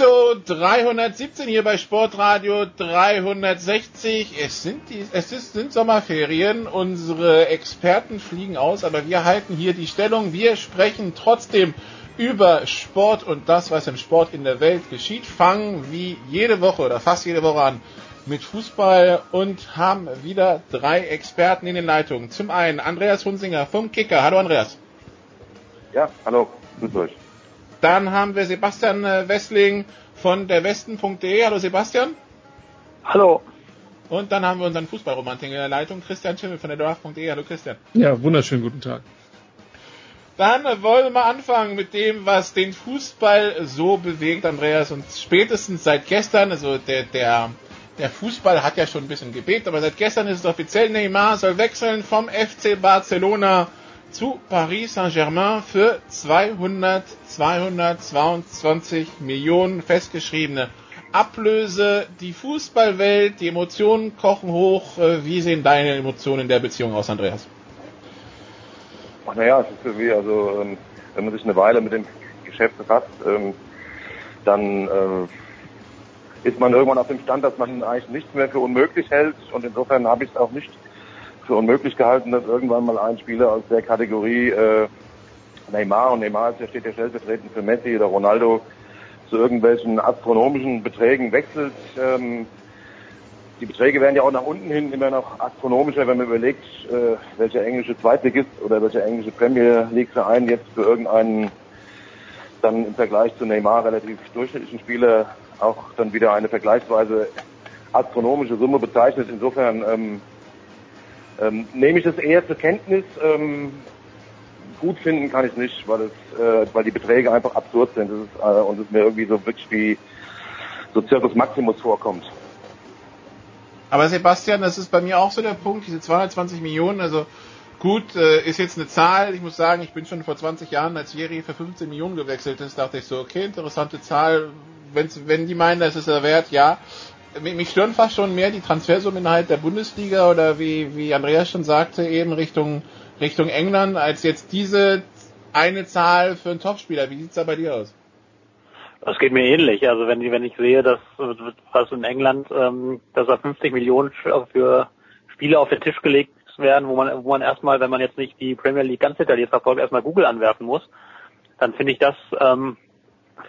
Show 317 hier bei Sportradio 360. Es sind die, es ist, sind Sommerferien. Unsere Experten fliegen aus, aber wir halten hier die Stellung. Wir sprechen trotzdem über Sport und das, was im Sport in der Welt geschieht. Fangen wie jede Woche oder fast jede Woche an mit Fußball und haben wieder drei Experten in den Leitungen. Zum einen Andreas Hunsinger vom Kicker. Hallo Andreas. Ja, hallo. Grüß euch. Dann haben wir Sebastian äh, Wessling von der Westen.de. Hallo Sebastian. Hallo. Und dann haben wir unseren Fußballromantiker in der Leitung, Christian Schimmel von der Draft.de. Hallo Christian. Ja, wunderschönen guten Tag. Dann wollen wir mal anfangen mit dem, was den Fußball so bewegt, Andreas. Und spätestens seit gestern, also der, der, der Fußball hat ja schon ein bisschen gebebt, aber seit gestern ist es offiziell, Neymar soll wechseln vom FC Barcelona zu Paris Saint-Germain für 200, 222 Millionen festgeschriebene Ablöse. Die Fußballwelt, die Emotionen kochen hoch. Äh, wie sehen deine Emotionen in der Beziehung aus, Andreas? Ach naja, es ist irgendwie, also ähm, wenn man sich eine Weile mit dem Geschäft befasst, ähm, dann äh, ist man irgendwann auf dem Stand, dass man eigentlich nichts mehr für unmöglich hält und insofern habe ich es auch nicht für unmöglich gehalten, dass irgendwann mal ein Spieler aus der Kategorie äh, Neymar und Neymar ist ja steht ja stellvertretend für Messi oder Ronaldo zu irgendwelchen astronomischen Beträgen wechselt. Ähm, die Beträge werden ja auch nach unten hin immer noch astronomischer, wenn man überlegt, äh, welcher englische Zweitligist oder welcher englische Premier League Verein jetzt für irgendeinen dann im Vergleich zu Neymar relativ durchschnittlichen Spieler auch dann wieder eine vergleichsweise astronomische Summe bezeichnet. Insofern ähm, ähm, nehme ich das eher zur Kenntnis. Ähm, gut finden kann ich nicht, weil es, äh, weil die Beträge einfach absurd sind. Das ist, äh, und es mir irgendwie so wirklich wie so Circus Maximus vorkommt. Aber Sebastian, das ist bei mir auch so der Punkt, diese 220 Millionen, also gut, äh, ist jetzt eine Zahl, ich muss sagen, ich bin schon vor 20 Jahren als Jerry für 15 Millionen gewechselt ist, dachte ich so, okay, interessante Zahl, wenn's, wenn die meinen, das ist der Wert, ja, mich stören fast schon mehr die Transfersummen innerhalb der Bundesliga oder wie, wie Andreas schon sagte, eben Richtung, Richtung England, als jetzt diese eine Zahl für einen Topspieler. Wie sieht's da bei dir aus? Das geht mir ähnlich. Also wenn, wenn ich sehe, dass was in England, ähm, dass da 50 Millionen für Spiele auf den Tisch gelegt werden, wo man, wo man erstmal, wenn man jetzt nicht die Premier League ganz detailliert verfolgt, erstmal Google anwerfen muss, dann finde ich das ähm,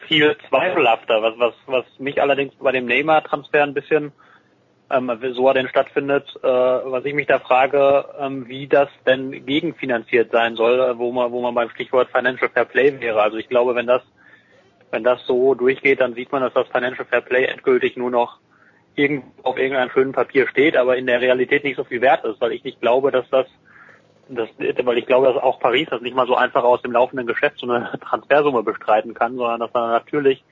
viel zweifelhafter, was, was, was mich allerdings bei dem Neymar-Transfer ein bisschen, ähm, so er denn stattfindet, äh, was ich mich da frage, ähm, wie das denn gegenfinanziert sein soll, äh, wo man, wo man beim Stichwort Financial Fair Play wäre. Also ich glaube, wenn das, wenn das so durchgeht, dann sieht man, dass das Financial Fair Play endgültig nur noch irgend, auf irgendeinem schönen Papier steht, aber in der Realität nicht so viel wert ist, weil ich nicht glaube, dass das das, weil ich glaube, dass auch Paris das nicht mal so einfach aus dem laufenden Geschäft so eine Transfersumme bestreiten kann, sondern dass man natürlich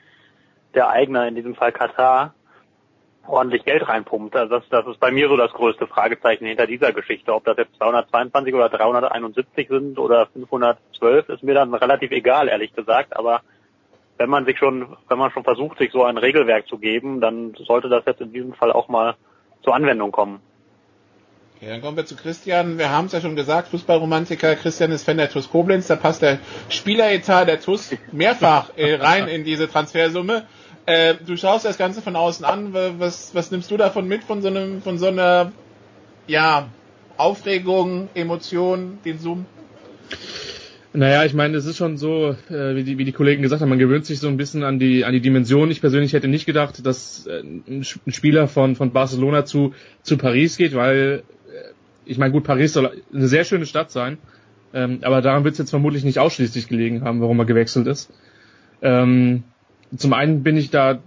der Eigner, in diesem Fall Katar, ordentlich Geld reinpumpt. Also das, das ist bei mir so das größte Fragezeichen hinter dieser Geschichte. Ob das jetzt 222 oder 371 sind oder 512, ist mir dann relativ egal, ehrlich gesagt. Aber wenn man sich schon, wenn man schon versucht, sich so ein Regelwerk zu geben, dann sollte das jetzt in diesem Fall auch mal zur Anwendung kommen. Okay, dann kommen wir zu Christian. Wir haben es ja schon gesagt, Fußballromantiker. Christian ist Fan der TuS Koblenz. Da passt der Spieleretat der TuS mehrfach äh, rein in diese Transfersumme. Äh, du schaust das Ganze von außen an. Was, was nimmst du davon mit von so einem, von so einer, ja, Aufregung, Emotion, den Zoom? Naja, ich meine, es ist schon so, äh, wie, die, wie die Kollegen gesagt haben, man gewöhnt sich so ein bisschen an die, an die Dimension. Ich persönlich hätte nicht gedacht, dass äh, ein Spieler von, von Barcelona zu, zu Paris geht, weil ich meine, gut, Paris soll eine sehr schöne Stadt sein, ähm, aber daran wird es jetzt vermutlich nicht ausschließlich gelegen haben, warum er gewechselt ist. Ähm, zum einen bin ich da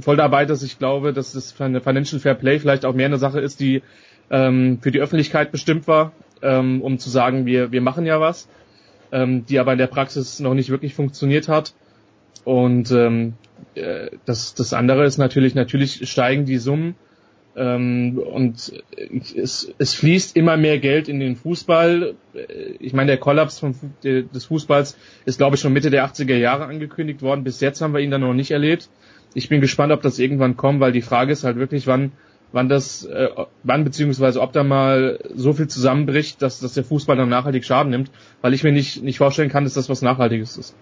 voll dabei, dass ich glaube, dass das Financial Fair Play vielleicht auch mehr eine Sache ist, die ähm, für die Öffentlichkeit bestimmt war, ähm, um zu sagen, wir, wir machen ja was, ähm, die aber in der Praxis noch nicht wirklich funktioniert hat. Und ähm, äh, das, das andere ist natürlich, natürlich steigen die Summen ähm, und es, es fließt immer mehr Geld in den Fußball. Ich meine, der Kollaps vom, des Fußballs ist, glaube ich, schon Mitte der 80er Jahre angekündigt worden. Bis jetzt haben wir ihn dann noch nicht erlebt. Ich bin gespannt, ob das irgendwann kommt, weil die Frage ist halt wirklich, wann, wann das, äh, wann beziehungsweise ob da mal so viel zusammenbricht, dass, dass der Fußball dann nachhaltig Schaden nimmt, weil ich mir nicht, nicht vorstellen kann, dass das was Nachhaltiges ist.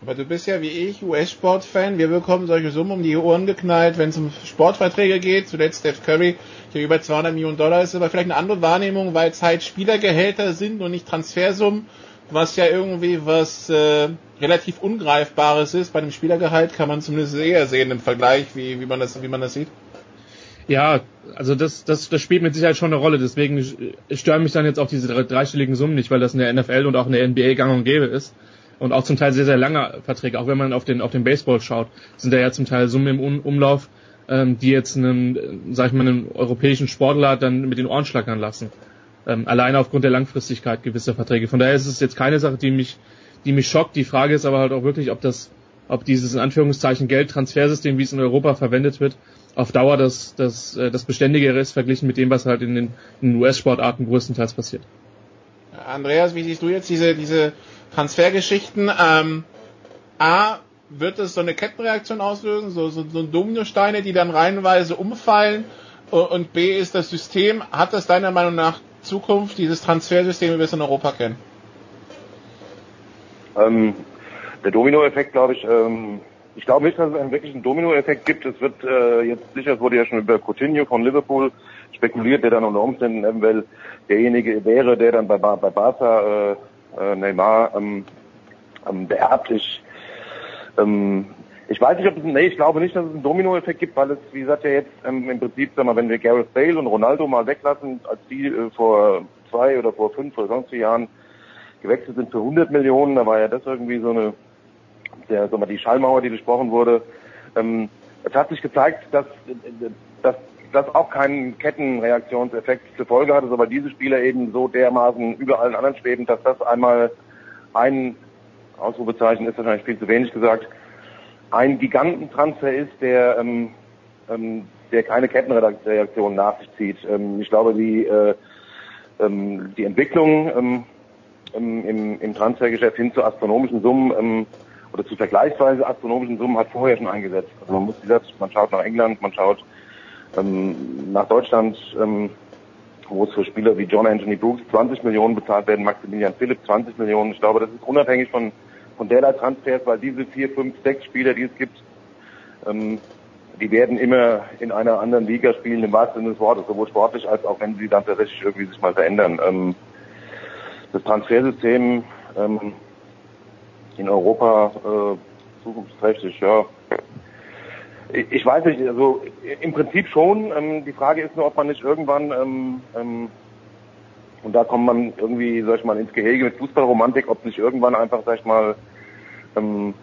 Aber du bist ja wie ich US-Sport-Fan. Wir bekommen solche Summen um die Ohren geknallt, wenn es um Sportverträge geht. Zuletzt Steph Curry, der über 200 Millionen Dollar ist, aber vielleicht eine andere Wahrnehmung, weil es halt Spielergehälter sind und nicht Transfersummen, was ja irgendwie was äh, relativ Ungreifbares ist. Bei einem Spielergehalt kann man zumindest eher sehen im Vergleich, wie, wie, man, das, wie man das sieht. Ja, also das, das, das spielt mit Sicherheit schon eine Rolle. Deswegen stören mich dann jetzt auch diese dreistelligen Summen nicht, weil das in der NFL und auch in der NBA gang und gäbe ist und auch zum Teil sehr, sehr lange Verträge. Auch wenn man auf den, auf den Baseball schaut, sind da ja zum Teil Summen im Umlauf, ähm, die jetzt einen, sag ich mal, einen europäischen Sportler dann mit den Ohren schlackern lassen. Ähm, alleine aufgrund der Langfristigkeit gewisser Verträge. Von daher ist es jetzt keine Sache, die mich, die mich schockt. Die Frage ist aber halt auch wirklich, ob das, ob dieses in Anführungszeichen Geldtransfersystem, wie es in Europa verwendet wird, auf Dauer das, das, äh, das Beständigere ist, verglichen mit dem, was halt in den, in den US-Sportarten größtenteils passiert. Andreas, wie siehst du jetzt diese, diese Transfergeschichten. Ähm, A, wird es so eine Kettenreaktion auslösen, so, so, so Dominosteine, die dann reihenweise umfallen? Und B, ist das System, hat das deiner Meinung nach Zukunft, dieses Transfersystem, wie wir es in Europa kennen? Ähm, der Dominoeffekt, glaube ich, ähm, ich glaube nicht, dass es einen wirklichen Dominoeffekt gibt. Es wird äh, jetzt sicher, es wurde ja schon über Coutinho von Liverpool spekuliert, der dann unter Umständen eventuell derjenige wäre, der dann bei, bei Barca äh, äh, Neymar ähm, ähm, beerbt. Ich, ähm, ich weiß nicht, ob es nee, ich glaube nicht, dass es einen Dominoeffekt gibt, weil es, wie gesagt, ja jetzt ähm, im Prinzip, sag mal, wenn wir Gareth Bale und Ronaldo mal weglassen, als die äh, vor zwei oder vor fünf oder sonst Jahren gewechselt sind für 100 Millionen, da war ja das irgendwie so eine, der, sag mal, die Schallmauer, die besprochen wurde. Ähm, es hat sich gezeigt, dass, dass das auch keinen Kettenreaktionseffekt zur Folge hat, aber diese Spieler eben so dermaßen über allen anderen schweben, dass das einmal ein Ausrufezeichen ist wahrscheinlich viel zu wenig gesagt, ein Gigantentransfer ist, der ähm, ähm, der keine Kettenreaktion nach sich zieht. Ähm, ich glaube, die äh, ähm, die Entwicklung ähm, im, im Transfergeschäft hin zu astronomischen Summen ähm, oder zu vergleichsweise astronomischen Summen hat vorher schon eingesetzt. Also man muss gesagt, man schaut nach England, man schaut ähm, nach Deutschland, ähm, wo es für Spieler wie John Anthony Brooks 20 Millionen bezahlt werden, Maximilian Philipp 20 Millionen. Ich glaube, das ist unabhängig von, von derlei Transfers, weil diese vier, fünf, sechs Spieler, die es gibt, ähm, die werden immer in einer anderen Liga spielen, im wahrsten Sinne des Wortes, sowohl sportlich als auch wenn sie dann tatsächlich irgendwie sich mal verändern. Ähm, das Transfersystem ähm, in Europa äh, zukunftsträchtig, ja, ich weiß nicht, also im Prinzip schon. Ähm, die Frage ist nur, ob man nicht irgendwann, ähm, ähm, und da kommt man irgendwie, sag ich mal, ins Gehege mit Fußballromantik, ob nicht irgendwann einfach, sag ich mal, ähm,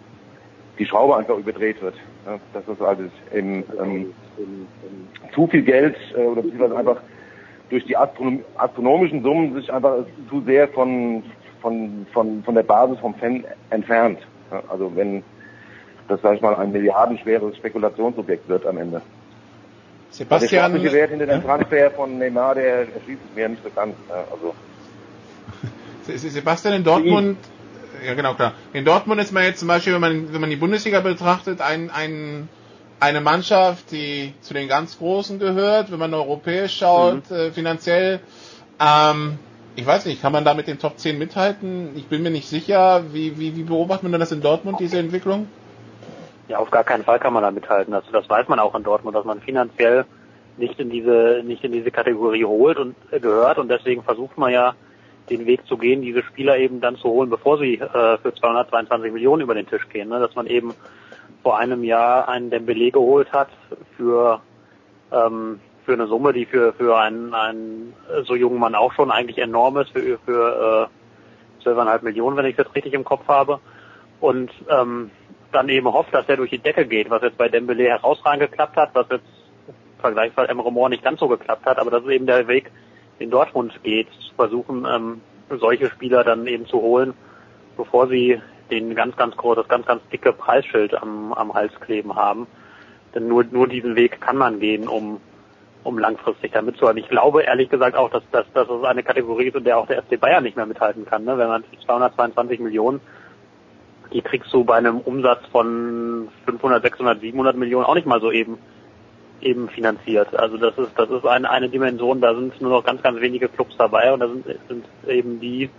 die Schraube einfach überdreht wird. Ja, das ist also eben ähm, zu viel Geld äh, oder beziehungsweise einfach durch die Astronom astronomischen Summen sich einfach zu sehr von, von, von, von der Basis vom Fan entfernt. Also wenn das, sag ich mal, ein milliardenschweres Spekulationsobjekt wird am Ende. Sebastian. Der Wert hinter dem Transfer von Neymar, der erschließt es mir nicht ganz. Also. Sebastian in Dortmund, ja genau klar. In Dortmund ist man jetzt zum Beispiel, wenn man, wenn man die Bundesliga betrachtet, ein, ein, eine Mannschaft, die zu den ganz Großen gehört, wenn man europäisch schaut, mhm. äh, finanziell. Ähm, ich weiß nicht, kann man da mit den Top 10 mithalten? Ich bin mir nicht sicher. Wie, wie, wie beobachtet man das in Dortmund, diese Entwicklung? Ja, auf gar keinen Fall kann man da mithalten. Also das weiß man auch in Dortmund, dass man finanziell nicht in diese nicht in diese Kategorie holt und gehört und deswegen versucht man ja den Weg zu gehen, diese Spieler eben dann zu holen, bevor sie äh, für 222 Millionen über den Tisch gehen. Ne? Dass man eben vor einem Jahr einen Dembele geholt hat für ähm, für eine Summe, die für für einen, einen so jungen Mann auch schon eigentlich enorm ist, für für äh, 12,5 Millionen, wenn ich das richtig im Kopf habe. Und ähm, dann eben hofft, dass er durch die Decke geht, was jetzt bei Dembele herausragend geklappt hat, was jetzt vergleichsweise Emre Moore nicht ganz so geklappt hat, aber das ist eben der Weg, den Dortmund geht, zu versuchen, ähm, solche Spieler dann eben zu holen, bevor sie den ganz, ganz groß, das ganz, ganz dicke Preisschild am, am Hals kleben haben. Denn nur, nur diesen Weg kann man gehen, um, um langfristig da mitzuhalten. Ich glaube ehrlich gesagt auch, dass, dass, dass es eine Kategorie ist, in der auch der FC Bayern nicht mehr mithalten kann. Ne? Wenn man 222 Millionen die kriegst du bei einem Umsatz von 500, 600, 700 Millionen auch nicht mal so eben eben finanziert. Also das ist das ist eine eine Dimension, da sind nur noch ganz ganz wenige Clubs dabei und da sind, sind eben die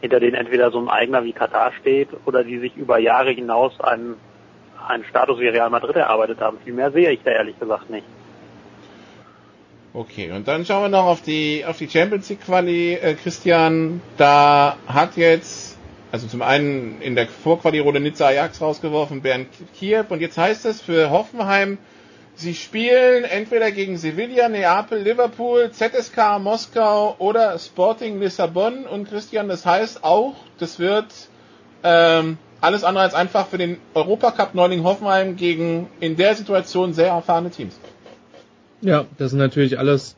hinter denen entweder so ein eigener wie Katar steht oder die sich über Jahre hinaus einen einen Status wie Real Madrid erarbeitet haben. Viel mehr sehe ich da ehrlich gesagt nicht. Okay, und dann schauen wir noch auf die auf die Champions League Quali. Äh, Christian, da hat jetzt also zum einen in der Vorquali-Runde Nizza Ajax rausgeworfen, Bernd Kiew. Und jetzt heißt es für Hoffenheim, sie spielen entweder gegen Sevilla, Neapel, Liverpool, ZSK Moskau oder Sporting Lissabon. Und Christian, das heißt auch, das wird ähm, alles andere als einfach für den Europacup-Neuling Hoffenheim gegen in der Situation sehr erfahrene Teams. Ja, das sind natürlich alles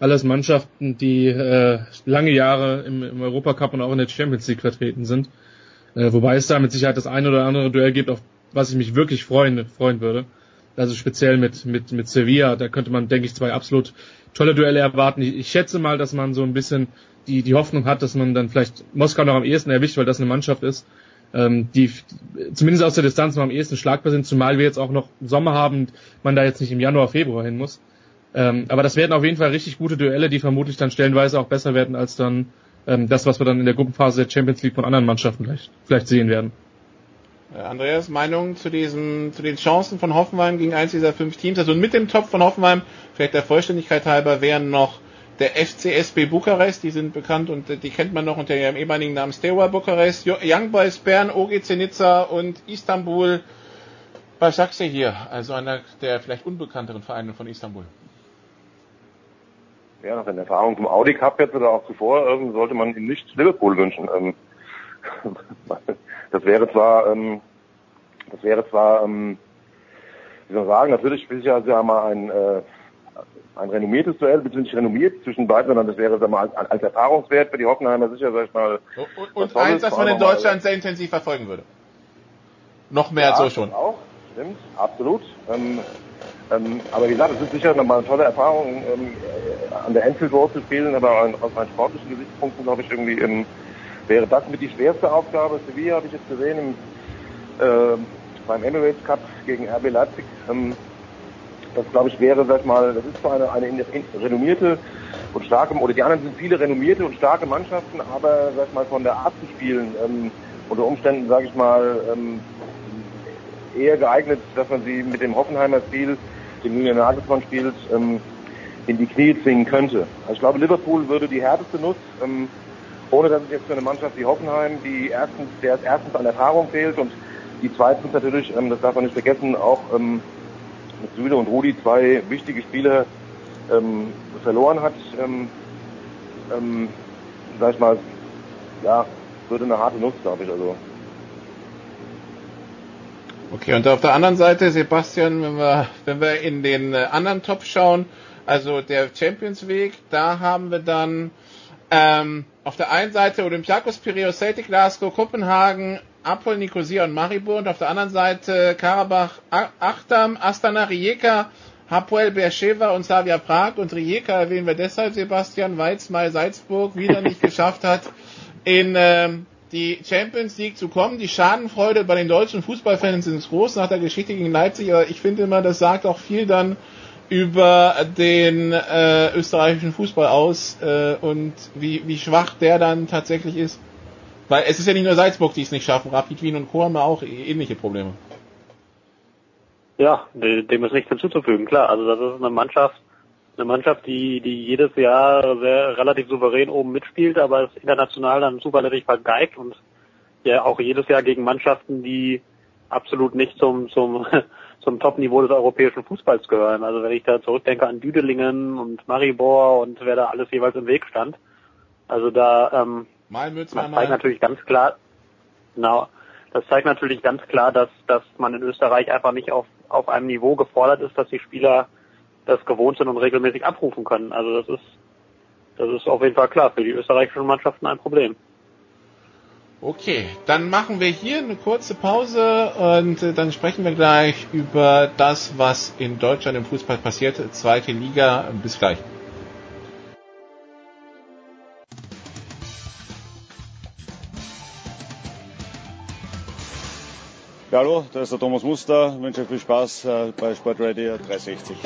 alles Mannschaften, die äh, lange Jahre im, im Europacup und auch in der Champions League vertreten sind. Äh, wobei es da mit Sicherheit das ein oder andere Duell gibt, auf was ich mich wirklich freuen, freuen würde. Also speziell mit, mit, mit Sevilla, da könnte man, denke ich, zwei absolut tolle Duelle erwarten. Ich, ich schätze mal, dass man so ein bisschen die, die Hoffnung hat, dass man dann vielleicht Moskau noch am ehesten erwischt, weil das eine Mannschaft ist, ähm, die zumindest aus der Distanz noch am ehesten schlagbar sind, zumal wir jetzt auch noch Sommer haben und man da jetzt nicht im Januar, Februar hin muss. Ähm, aber das werden auf jeden Fall richtig gute Duelle, die vermutlich dann stellenweise auch besser werden als dann ähm, das, was wir dann in der Gruppenphase der Champions League von anderen Mannschaften vielleicht, vielleicht sehen werden. Andreas, Meinung zu diesem, zu den Chancen von Hoffenheim gegen eins dieser fünf Teams. Also mit dem Top von Hoffenheim, vielleicht der Vollständigkeit halber, wären noch der FCSB Bukarest, die sind bekannt und die kennt man noch unter ihrem ehemaligen Namen Steaua Bukarest, Young Boys Bern, OGC Nizza und Istanbul. Was sagst du hier? Also einer der vielleicht unbekannteren Vereine von Istanbul ja, nach den Erfahrungen vom Audi Cup jetzt oder auch zuvor, ähm, sollte man ihm nicht Liverpool wünschen. Ähm, das wäre zwar, ähm, das wäre zwar, ähm, wie soll man sagen, natürlich ist ja, ja mal ein, äh, ein renommiertes Duell, beziehungsweise renommiert zwischen beiden, sondern das wäre sag mal, als, als Erfahrungswert für die Hoffenheimer sicher, sag ich mal. Und, und eins, das man in Deutschland sehr intensiv verfolgen würde. Noch mehr ja, als so schon. Auch, stimmt, absolut. Ähm, ähm, aber wie gesagt, es ist sicher nochmal eine tolle Erfahrung, ähm, an der Enfield Road zu spielen, aber aus meinen sportlichen Gesichtspunkten, glaube ich, irgendwie ähm, wäre das mit die schwerste Aufgabe. Sevilla habe ich jetzt gesehen im, äh, beim Emirates Cup gegen RB Leipzig. Ähm, das glaube ich wäre, sag mal, das ist zwar eine, eine renommierte und starke, oder die anderen sind viele renommierte und starke Mannschaften, aber sag mal von der Art zu spielen, ähm, unter Umständen, sage ich mal, ähm, eher geeignet, dass man sie mit dem Hoffenheimer Stil den Julian Nagelsmann spielt, ähm, in die Knie zwingen könnte. Also ich glaube, Liverpool würde die härteste Nuss, ähm, ohne dass es jetzt für eine Mannschaft wie Hoffenheim, die erstens, der erstens an Erfahrung fehlt und die zweitens natürlich, ähm, das darf man nicht vergessen, auch ähm, mit Süle und Rudi zwei wichtige Spieler ähm, verloren hat, ähm, ähm, sag ich mal, ja, würde eine harte Nuss, glaube ich. Also Okay, und auf der anderen Seite, Sebastian, wenn wir, wenn wir in den äh, anderen Top schauen, also der Champions Weg. Da haben wir dann ähm, auf der einen Seite Olympiakos, Piraeus, Celtic, Glasgow, Kopenhagen, Apol, Nicosia und Maribor und auf der anderen Seite Karabach, Achtam, Astana, Rijeka, Hapoel, Beersheva und Slavia Prag und Rijeka erwähnen wir deshalb Sebastian, weil mal Salzburg wieder nicht geschafft hat, in ähm, die Champions League zu kommen. Die Schadenfreude bei den deutschen Fußballfans ist groß nach der Geschichte gegen Leipzig, aber ich finde immer, das sagt auch viel dann über den äh, österreichischen Fußball aus äh, und wie, wie schwach der dann tatsächlich ist. Weil es ist ja nicht nur Salzburg, die es nicht schaffen, Rapid Wien und Co. haben auch ähnliche Probleme. Ja, dem ist nichts hinzuzufügen, klar. Also das ist eine Mannschaft, eine Mannschaft, die, die jedes Jahr sehr relativ souverän oben mitspielt, aber es international dann zuverlässig vergeigt und ja auch jedes Jahr gegen Mannschaften, die absolut nicht zum, zum, zum Top-Niveau des europäischen Fußballs gehören. Also wenn ich da zurückdenke an Düdelingen und Maribor und wer da alles jeweils im Weg stand. Also da, ähm, das zeigt natürlich ganz klar, genau, das zeigt natürlich ganz klar, dass, dass man in Österreich einfach nicht auf, auf einem Niveau gefordert ist, dass die Spieler das gewohnt sind und regelmäßig abrufen können. Also das ist, das ist auf jeden Fall klar für die österreichischen Mannschaften ein Problem. Okay, dann machen wir hier eine kurze Pause und äh, dann sprechen wir gleich über das, was in Deutschland im Fußball passiert. Zweite Liga. Bis gleich. Ja, hallo, da ist der Thomas Muster. Ich wünsche viel Spaß äh, bei Sportradio 360.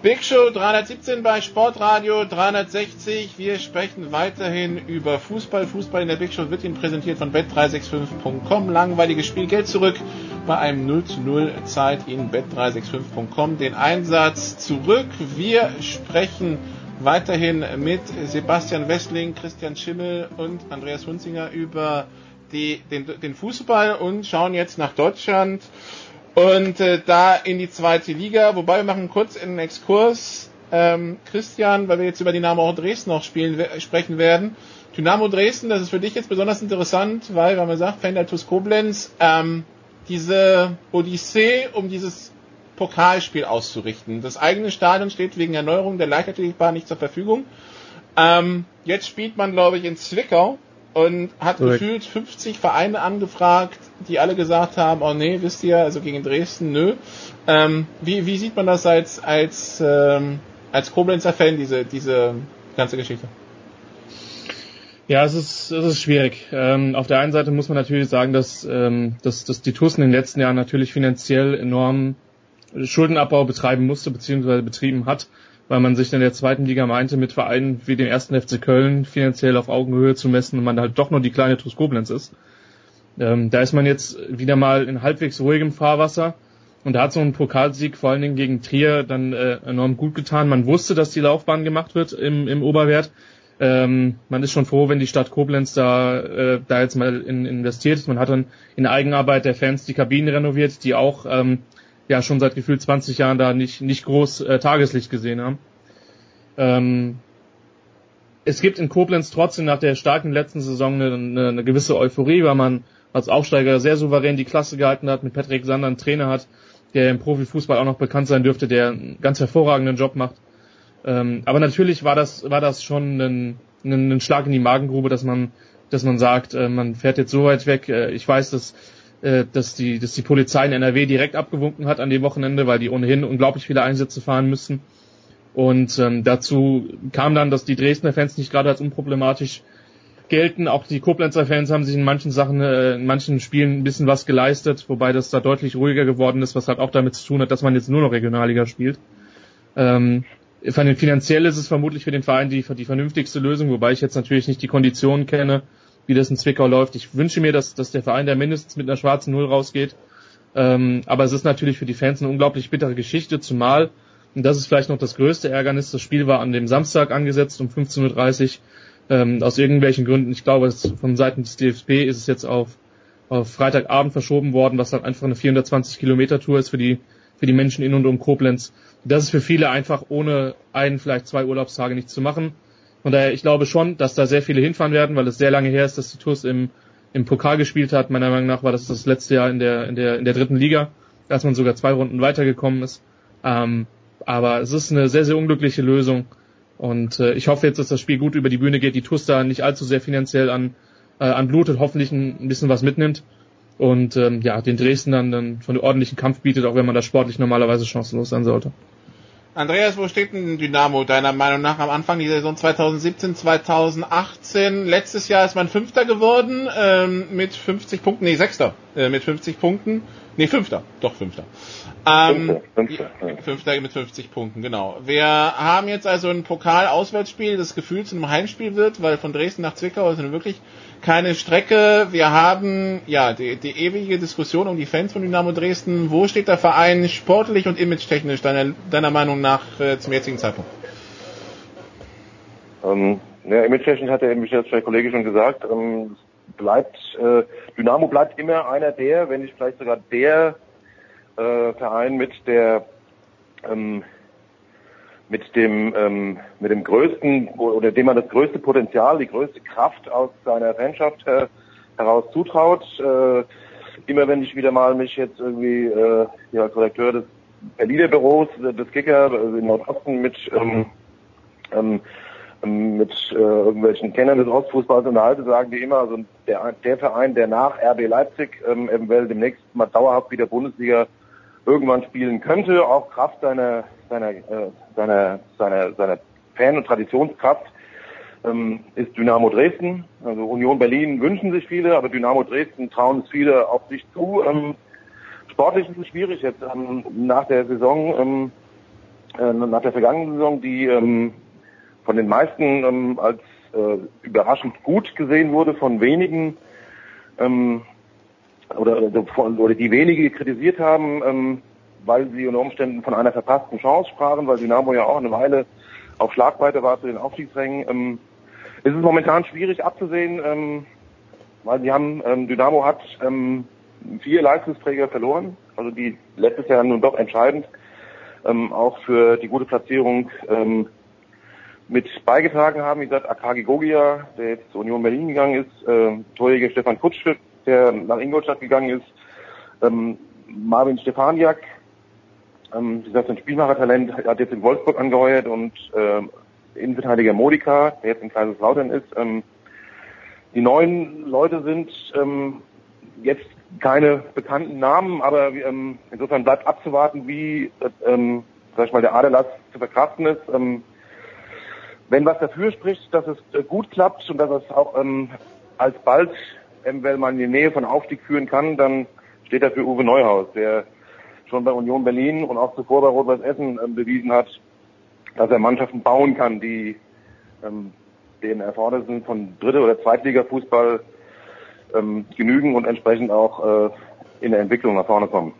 Big Show 317 bei Sportradio 360. Wir sprechen weiterhin über Fußball. Fußball in der Big Show wird Ihnen präsentiert von bet365.com. Langweiliges Spiel, Geld zurück bei einem 0 zu 0 zahlt Ihnen bet365.com den Einsatz zurück. Wir sprechen weiterhin mit Sebastian Wessling, Christian Schimmel und Andreas Hunzinger über die, den, den Fußball und schauen jetzt nach Deutschland. Und äh, da in die zweite Liga, wobei wir machen kurz einen Exkurs, ähm, Christian, weil wir jetzt über Dynamo Dresden noch spielen, sprechen werden. Dynamo Dresden, das ist für dich jetzt besonders interessant, weil, wenn man sagt, Fendatus Koblenz, ähm, diese Odyssee um dieses Pokalspiel auszurichten. Das eigene Stadion steht wegen Erneuerung der Leichtathletikbahn nicht zur Verfügung. Ähm, jetzt spielt man, glaube ich, in Zwickau und hat Direkt. gefühlt 50 Vereine angefragt, die alle gesagt haben, oh nee, wisst ihr, also gegen Dresden, nö. Ähm, wie, wie sieht man das als, als, ähm, als Koblenzer Fan, diese, diese ganze Geschichte? Ja, es ist, es ist schwierig. Ähm, auf der einen Seite muss man natürlich sagen, dass, ähm, dass, dass die TUS in den letzten Jahren natürlich finanziell enorm Schuldenabbau betreiben musste, beziehungsweise betrieben hat weil man sich in der zweiten Liga meinte, mit Vereinen wie dem ersten FC Köln finanziell auf Augenhöhe zu messen und man halt doch nur die kleine TuS Koblenz ist. Ähm, da ist man jetzt wieder mal in halbwegs ruhigem Fahrwasser und da hat so ein Pokalsieg vor allen Dingen gegen Trier dann äh, enorm gut getan. Man wusste, dass die Laufbahn gemacht wird im, im Oberwert. Ähm, man ist schon froh, wenn die Stadt Koblenz da, äh, da jetzt mal in, investiert. Man hat dann in Eigenarbeit der Fans die Kabinen renoviert, die auch ähm, ja schon seit gefühlt 20 Jahren da nicht, nicht groß äh, Tageslicht gesehen haben. Ähm, es gibt in Koblenz trotzdem nach der starken letzten Saison eine, eine, eine gewisse Euphorie, weil man als Aufsteiger sehr souverän die Klasse gehalten hat, mit Patrick Sander einen Trainer hat, der im Profifußball auch noch bekannt sein dürfte, der einen ganz hervorragenden Job macht. Ähm, aber natürlich war das, war das schon ein, ein, ein Schlag in die Magengrube, dass man, dass man sagt, äh, man fährt jetzt so weit weg. Äh, ich weiß, dass äh, dass die, dass die Polizei in NRW direkt abgewunken hat an dem Wochenende, weil die ohnehin unglaublich viele Einsätze fahren müssen. Und ähm, dazu kam dann, dass die Dresdner Fans nicht gerade als unproblematisch gelten. Auch die Koblenzer Fans haben sich in manchen Sachen, äh, in manchen Spielen ein bisschen was geleistet, wobei das da deutlich ruhiger geworden ist, was halt auch damit zu tun hat, dass man jetzt nur noch Regionalliga spielt. Ähm, finanziell ist es vermutlich für den Verein die, die vernünftigste Lösung, wobei ich jetzt natürlich nicht die Konditionen kenne, wie das in Zwickau läuft. Ich wünsche mir, dass, dass der Verein da mindestens mit einer schwarzen Null rausgeht. Ähm, aber es ist natürlich für die Fans eine unglaublich bittere Geschichte, zumal, und das ist vielleicht noch das größte Ärgernis, das Spiel war an dem Samstag angesetzt um 15.30 Uhr. Ähm, aus irgendwelchen Gründen, ich glaube, von Seiten des DFB ist es jetzt auf, auf Freitagabend verschoben worden, was halt einfach eine 420 Kilometer Tour ist für die, für die Menschen in und um Koblenz. Das ist für viele einfach ohne ein, vielleicht zwei Urlaubstage nicht zu machen. Von daher, ich glaube schon, dass da sehr viele hinfahren werden, weil es sehr lange her ist, dass die TUS im, im Pokal gespielt hat. Meiner Meinung nach war das das letzte Jahr in der, in der, in der dritten Liga, als man sogar zwei Runden weitergekommen ist. Ähm, aber es ist eine sehr, sehr unglückliche Lösung. Und äh, ich hoffe jetzt, dass das Spiel gut über die Bühne geht, die Tusta nicht allzu sehr finanziell an, äh, an Blut und hoffentlich ein, bisschen was mitnimmt. Und ähm, ja, den Dresden dann, dann von ordentlichen Kampf bietet, auch wenn man da sportlich normalerweise chancenlos sein sollte. Andreas, wo steht denn Dynamo deiner Meinung nach am Anfang der Saison 2017, 2018? Letztes Jahr ist man Fünfter geworden ähm, mit 50 Punkten, nee Sechster äh, mit 50 Punkten, nee Fünfter, doch Fünfter. Ähm, Fünfter, Fünfter, Fünfter mit 50 Punkten, genau. Wir haben jetzt also ein Pokal-Auswärtsspiel, das gefühlt zu einem Heimspiel wird, weil von Dresden nach Zwickau ist wirklich keine Strecke. Wir haben ja die, die ewige Diskussion um die Fans von Dynamo Dresden. Wo steht der Verein sportlich und image-technisch deiner, deiner Meinung nach äh, zum jetzigen Zeitpunkt? Ähm, ja, image-technisch hat der, der Kollege schon gesagt, ähm, bleibt äh, Dynamo bleibt immer einer der, wenn nicht vielleicht sogar der äh, Verein mit der ähm, mit dem ähm, mit dem größten oder dem man das größte Potenzial, die größte Kraft aus seiner Fanschaft äh, heraus zutraut. Äh, immer wenn ich wieder mal mich jetzt irgendwie äh, ja, als Redakteur des Berliner Büros äh, des Kicker also in Nordosten mit ähm, ähm, mit äh, irgendwelchen Kennern des Ostfußballs unterhalte, sagen die immer, also der, der Verein, der nach RB Leipzig ähm, eventuell demnächst mal dauerhaft wieder Bundesliga irgendwann spielen könnte, auch Kraft seiner seiner äh, seiner seiner seiner Fan- und Traditionskraft ähm, ist Dynamo Dresden. Also Union Berlin wünschen sich viele, aber Dynamo Dresden trauen es viele auf sich zu. Ähm, sportlich ist es schwierig jetzt ähm, nach der Saison, ähm, äh, nach der vergangenen Saison, die ähm, von den meisten ähm, als äh, überraschend gut gesehen wurde, von wenigen ähm, oder, oder die wenige kritisiert haben, ähm, weil sie unter Umständen von einer verpassten Chance sprachen, weil Dynamo ja auch eine Weile auf Schlagweite war zu den Aufstiegsrängen. Ähm, es ist momentan schwierig abzusehen, ähm, weil sie haben, ähm, Dynamo hat ähm, vier Leistungsträger verloren, also die letztes Jahr nun doch entscheidend ähm, auch für die gute Platzierung ähm, mit beigetragen haben. Wie gesagt, Akagi Gogia, der jetzt zur Union Berlin gegangen ist, äh, Torjäger Stefan Kutsch, der nach Ingolstadt gegangen ist, ähm, Marvin Stefaniak, ähm, wie gesagt, ein Spielmachertalent, hat jetzt in Wolfsburg angeheuert und äh, Innenverteidiger Modika, der jetzt in Kaiserslautern ist. Ähm, die neuen Leute sind ähm, jetzt keine bekannten Namen, aber ähm, insofern bleibt abzuwarten, wie ähm, sag ich mal, der Aderlass zu verkraften ist. Ähm, wenn was dafür spricht, dass es äh, gut klappt und dass es auch ähm, alsbald, ähm, wenn man in die Nähe von Aufstieg führen kann, dann steht dafür Uwe Neuhaus, der schon bei Union Berlin und auch zuvor bei Rot-Weiß Essen ähm, bewiesen hat, dass er Mannschaften bauen kann, die ähm, den Erfordernissen von Dritte- oder Zweitliga-Fußball ähm, genügen und entsprechend auch äh, in der Entwicklung nach vorne kommen.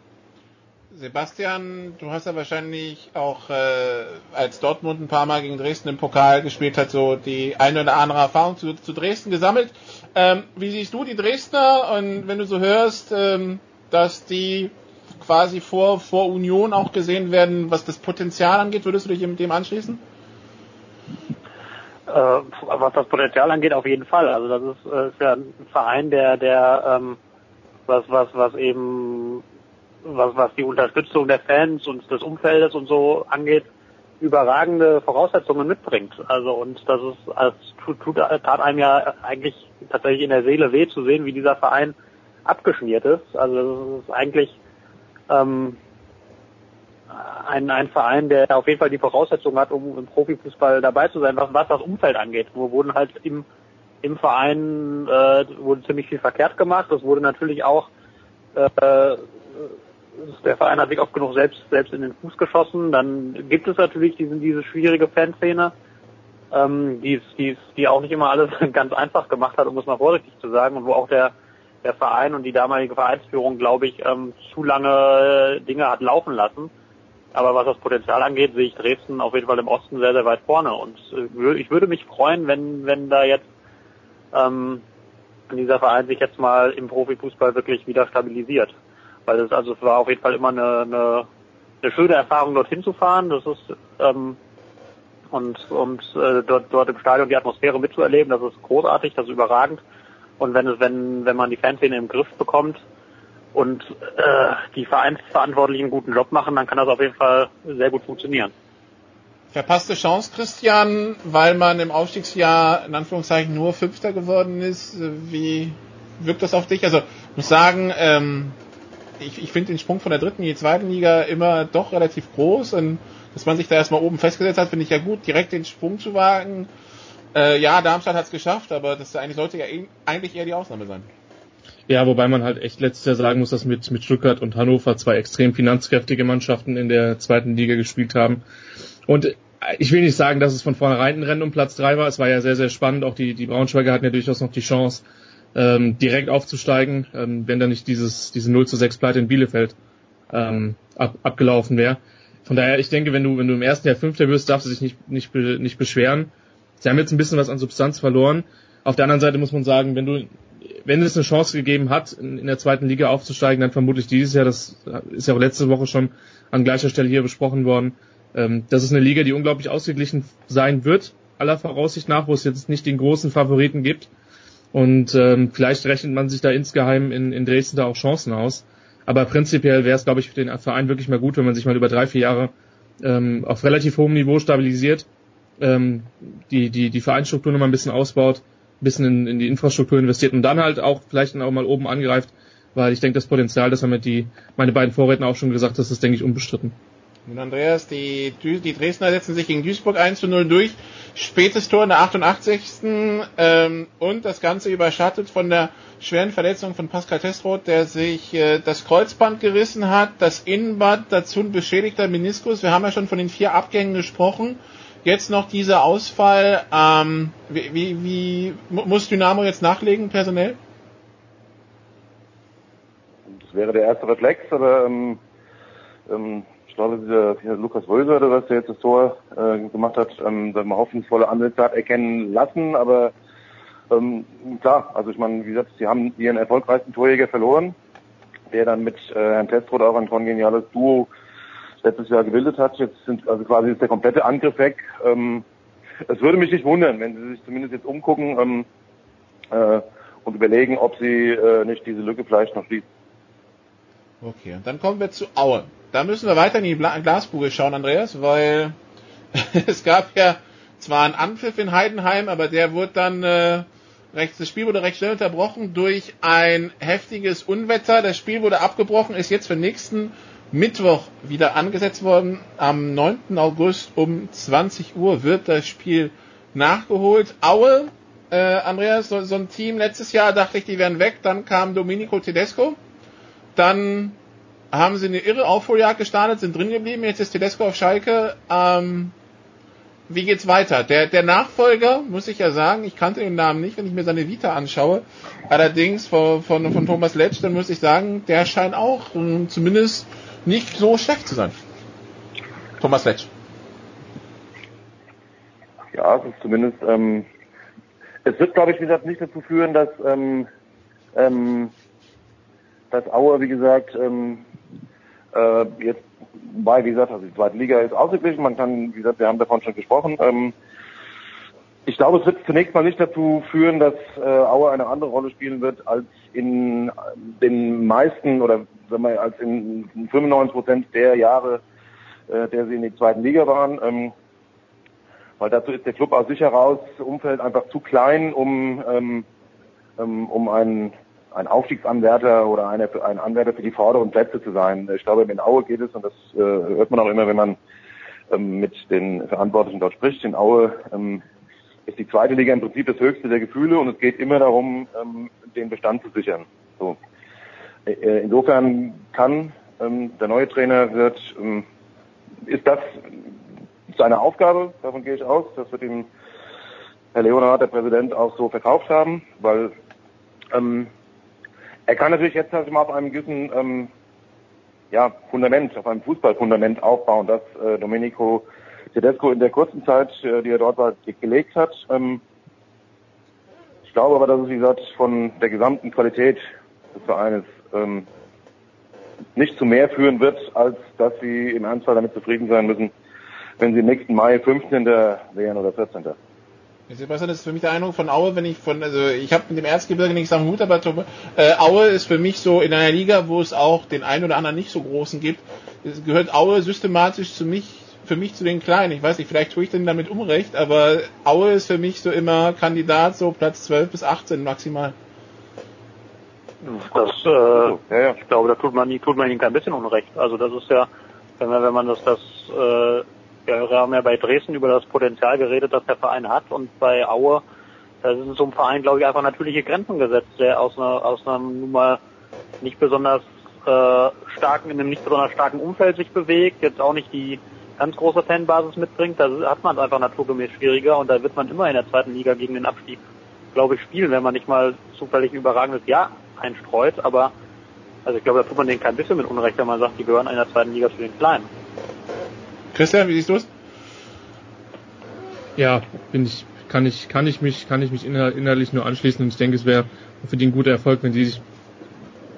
Sebastian, du hast ja wahrscheinlich auch äh, als Dortmund ein paar Mal gegen Dresden im Pokal gespielt hat, so die eine oder andere Erfahrung zu, zu Dresden gesammelt. Ähm, wie siehst du die Dresdner und wenn du so hörst, ähm, dass die quasi vor, vor Union auch gesehen werden, was das Potenzial angeht, würdest du dich dem anschließen? Äh, was das Potenzial angeht, auf jeden Fall. Also das ist, äh, ist ja ein Verein, der, der ähm, was, was, was eben was, was die Unterstützung der Fans und des Umfeldes und so angeht, überragende Voraussetzungen mitbringt. Also und das ist, als tut, tat einem ja eigentlich tatsächlich in der Seele weh zu sehen, wie dieser Verein abgeschmiert ist. Also das ist eigentlich ähm, ein, ein Verein, der auf jeden Fall die Voraussetzungen hat, um im Profifußball dabei zu sein, was, was das Umfeld angeht. Wo wurden halt im, im Verein äh, wurde ziemlich viel verkehrt gemacht. Es wurde natürlich auch äh, der Verein hat sich oft genug selbst, selbst in den Fuß geschossen. Dann gibt es natürlich diese, diese schwierige Fanszene, ähm, die, die, die auch nicht immer alles ganz einfach gemacht hat, um es mal vorsichtig zu sagen, und wo auch der, der Verein und die damalige Vereinsführung, glaube ich, ähm, zu lange Dinge hat laufen lassen. Aber was das Potenzial angeht, sehe ich Dresden auf jeden Fall im Osten sehr, sehr weit vorne. Und äh, ich würde mich freuen, wenn, wenn da jetzt ähm, dieser Verein sich jetzt mal im Profifußball wirklich wieder stabilisiert weil es also es war auf jeden Fall immer eine, eine, eine schöne Erfahrung, dorthin zu fahren. Das ist ähm, und und äh, dort dort im Stadion die Atmosphäre mitzuerleben, das ist großartig, das ist überragend. Und wenn wenn, wenn man die Fanszene im Griff bekommt und äh, die Vereinsverantwortlichen einen guten Job machen, dann kann das auf jeden Fall sehr gut funktionieren. Verpasste Chance, Christian, weil man im Aufstiegsjahr in Anführungszeichen nur Fünfter geworden ist. Wie wirkt das auf dich? Also ich muss sagen, ähm, ich, ich finde den Sprung von der dritten in die zweiten Liga immer doch relativ groß und dass man sich da erstmal oben festgesetzt hat, finde ich ja gut, direkt den Sprung zu wagen. Äh, ja, Darmstadt hat es geschafft, aber das eigentlich sollte ja eh, eigentlich eher die Ausnahme sein. Ja, wobei man halt echt letztes Jahr sagen muss, dass mit, mit Stuttgart und Hannover zwei extrem finanzkräftige Mannschaften in der zweiten Liga gespielt haben. Und ich will nicht sagen, dass es von vornherein ein Rennen um Platz drei war. Es war ja sehr, sehr spannend. Auch die, die Braunschweiger hatten ja durchaus noch die Chance, ähm, direkt aufzusteigen, ähm, wenn da nicht dieses, diese 0 zu 6 Pleite in Bielefeld ähm, ab, abgelaufen wäre. Von daher, ich denke, wenn du, wenn du im ersten Jahr Fünfter wirst, darfst du dich nicht, nicht, nicht beschweren. Sie haben jetzt ein bisschen was an Substanz verloren. Auf der anderen Seite muss man sagen, wenn du, wenn es eine Chance gegeben hat, in, der zweiten Liga aufzusteigen, dann vermutlich dieses Jahr, das ist ja auch letzte Woche schon an gleicher Stelle hier besprochen worden. Ähm, das ist eine Liga, die unglaublich ausgeglichen sein wird, aller Voraussicht nach, wo es jetzt nicht den großen Favoriten gibt. Und ähm, vielleicht rechnet man sich da insgeheim in, in Dresden da auch Chancen aus. Aber prinzipiell wäre es, glaube ich, für den Verein wirklich mal gut, wenn man sich mal über drei, vier Jahre ähm, auf relativ hohem Niveau stabilisiert, ähm, die, die, die Vereinsstruktur nochmal ein bisschen ausbaut, ein bisschen in, in die Infrastruktur investiert und dann halt auch vielleicht dann auch mal oben angreift, weil ich denke, das Potenzial, das haben mir die, meine beiden Vorredner auch schon gesagt, das ist, denke ich, unbestritten. Nun, Andreas, die, die Dresdner setzen sich gegen Duisburg 1 zu 0 durch. Spätes Tor in der 88. Ähm, und das Ganze überschattet von der schweren Verletzung von Pascal Testroth, der sich äh, das Kreuzband gerissen hat, das Innenband, dazu ein beschädigter Meniskus. Wir haben ja schon von den vier Abgängen gesprochen. Jetzt noch dieser Ausfall. Ähm, wie, wie, wie muss Dynamo jetzt nachlegen, personell? Das wäre der erste Reflex, aber ähm, ähm, glaube, dieser, dieser Lukas Röser oder was, der jetzt das Tor äh, gemacht hat, ähm, sagen wir, hoffnungsvolle Ansätze hat erkennen lassen, aber ähm, klar, also ich meine, wie gesagt, sie haben ihren erfolgreichsten Torjäger verloren, der dann mit äh, Herrn Testrot auch ein kongeniales Duo letztes Jahr gebildet hat. Jetzt sind also quasi ist der komplette Angriff weg. Ähm, es würde mich nicht wundern, wenn sie sich zumindest jetzt umgucken ähm, äh, und überlegen, ob sie äh, nicht diese Lücke vielleicht noch schließen. Okay, und dann kommen wir zu Aue da müssen wir weiter in die Glaskugel schauen, Andreas, weil es gab ja zwar einen Anpfiff in Heidenheim, aber der wurde dann äh, recht, das Spiel wurde recht schnell unterbrochen durch ein heftiges Unwetter. Das Spiel wurde abgebrochen, ist jetzt für nächsten Mittwoch wieder angesetzt worden. Am 9. August um 20 Uhr wird das Spiel nachgeholt. Aue, äh, Andreas, so, so ein Team letztes Jahr dachte ich, die wären weg. Dann kam Domenico Tedesco. Dann haben sie eine irre Aufholjagd gestartet, sind drin geblieben, jetzt ist Tedesco auf Schalke. Ähm, wie geht's weiter? Der, der Nachfolger, muss ich ja sagen, ich kannte den Namen nicht, wenn ich mir seine Vita anschaue. Allerdings von, von, von Thomas Letsch, dann muss ich sagen, der scheint auch um, zumindest nicht so schlecht zu sein. Thomas Letsch. Ja, es ist zumindest, ähm, es wird, glaube ich, wie gesagt, nicht dazu führen, dass, ähm, ähm, dass Auer, wie gesagt, ähm, äh, jetzt, weil, wie gesagt, also die zweite Liga ist ausgeglichen, man kann, wie gesagt, wir haben davon schon gesprochen. Ähm, ich glaube, es wird zunächst mal nicht dazu führen, dass äh, Aue eine andere Rolle spielen wird als in den meisten oder wenn man als in 95 Prozent der Jahre, äh, der sie in der zweiten Liga waren. Ähm, weil dazu ist der Club aus sich heraus Umfeld einfach zu klein, um ähm, ähm um einen ein Aufstiegsanwärter oder eine, ein Anwärter für die vorderen Plätze zu sein. Ich glaube, in Aue geht es, und das äh, hört man auch immer, wenn man ähm, mit den Verantwortlichen dort spricht, in Aue ähm, ist die zweite Liga im Prinzip das höchste der Gefühle und es geht immer darum, ähm, den Bestand zu sichern. So. Äh, äh insofern kann ähm, der neue Trainer wird, ähm, ist das seine Aufgabe, davon gehe ich aus, das wird ihm Herr Leonard, der Präsident, auch so verkauft haben, weil ähm, er kann natürlich jetzt halt mal auf einem gewissen ähm, ja, Fundament, auf einem Fußballfundament aufbauen, das äh, Domenico Tedesco in der kurzen Zeit, äh, die er dort war, gelegt hat. Ähm, ich glaube aber, dass es, wie gesagt, von der gesamten Qualität des Vereines ähm, nicht zu mehr führen wird, als dass sie im Ernstfall damit zufrieden sein müssen, wenn sie im nächsten Mai 15. wären oder 14. Sebastian, das ist für mich der Eindruck von Aue, wenn ich von, also ich habe mit dem Erzgebirge nichts am Hut, aber äh, Aue ist für mich so in einer Liga, wo es auch den einen oder anderen nicht so großen gibt, gehört Aue systematisch zu mich, für mich zu den Kleinen. Ich weiß nicht, vielleicht tue ich denn damit Unrecht, aber Aue ist für mich so immer Kandidat, so Platz 12 bis 18 maximal. Das, äh, ja, ja. ich glaube, da tut man, tut man ihnen kein bisschen Unrecht. Also das ist ja, wenn man, wenn man das, das, äh, ja, wir haben ja bei Dresden über das Potenzial geredet, das der Verein hat und bei Aue, da sind so ein Verein, glaube ich, einfach natürliche Grenzen gesetzt, der aus einer, aus einem nun mal nicht besonders äh, starken, in einem nicht besonders starken Umfeld sich bewegt, jetzt auch nicht die ganz große Fanbasis mitbringt, da hat man es einfach naturgemäß schwieriger und da wird man immer in der zweiten Liga gegen den Abstieg, glaube ich, spielen, wenn man nicht mal zufällig ein überragendes Jahr einstreut, aber also ich glaube, da tut man denen kein bisschen mit Unrecht, wenn man sagt, die gehören in der zweiten Liga zu den Kleinen. Christian, wie siehst du es? Ja, bin ich, kann ich, kann ich mich, kann ich mich innerlich nur anschließen und ich denke, es wäre für die ein guter Erfolg, wenn die sich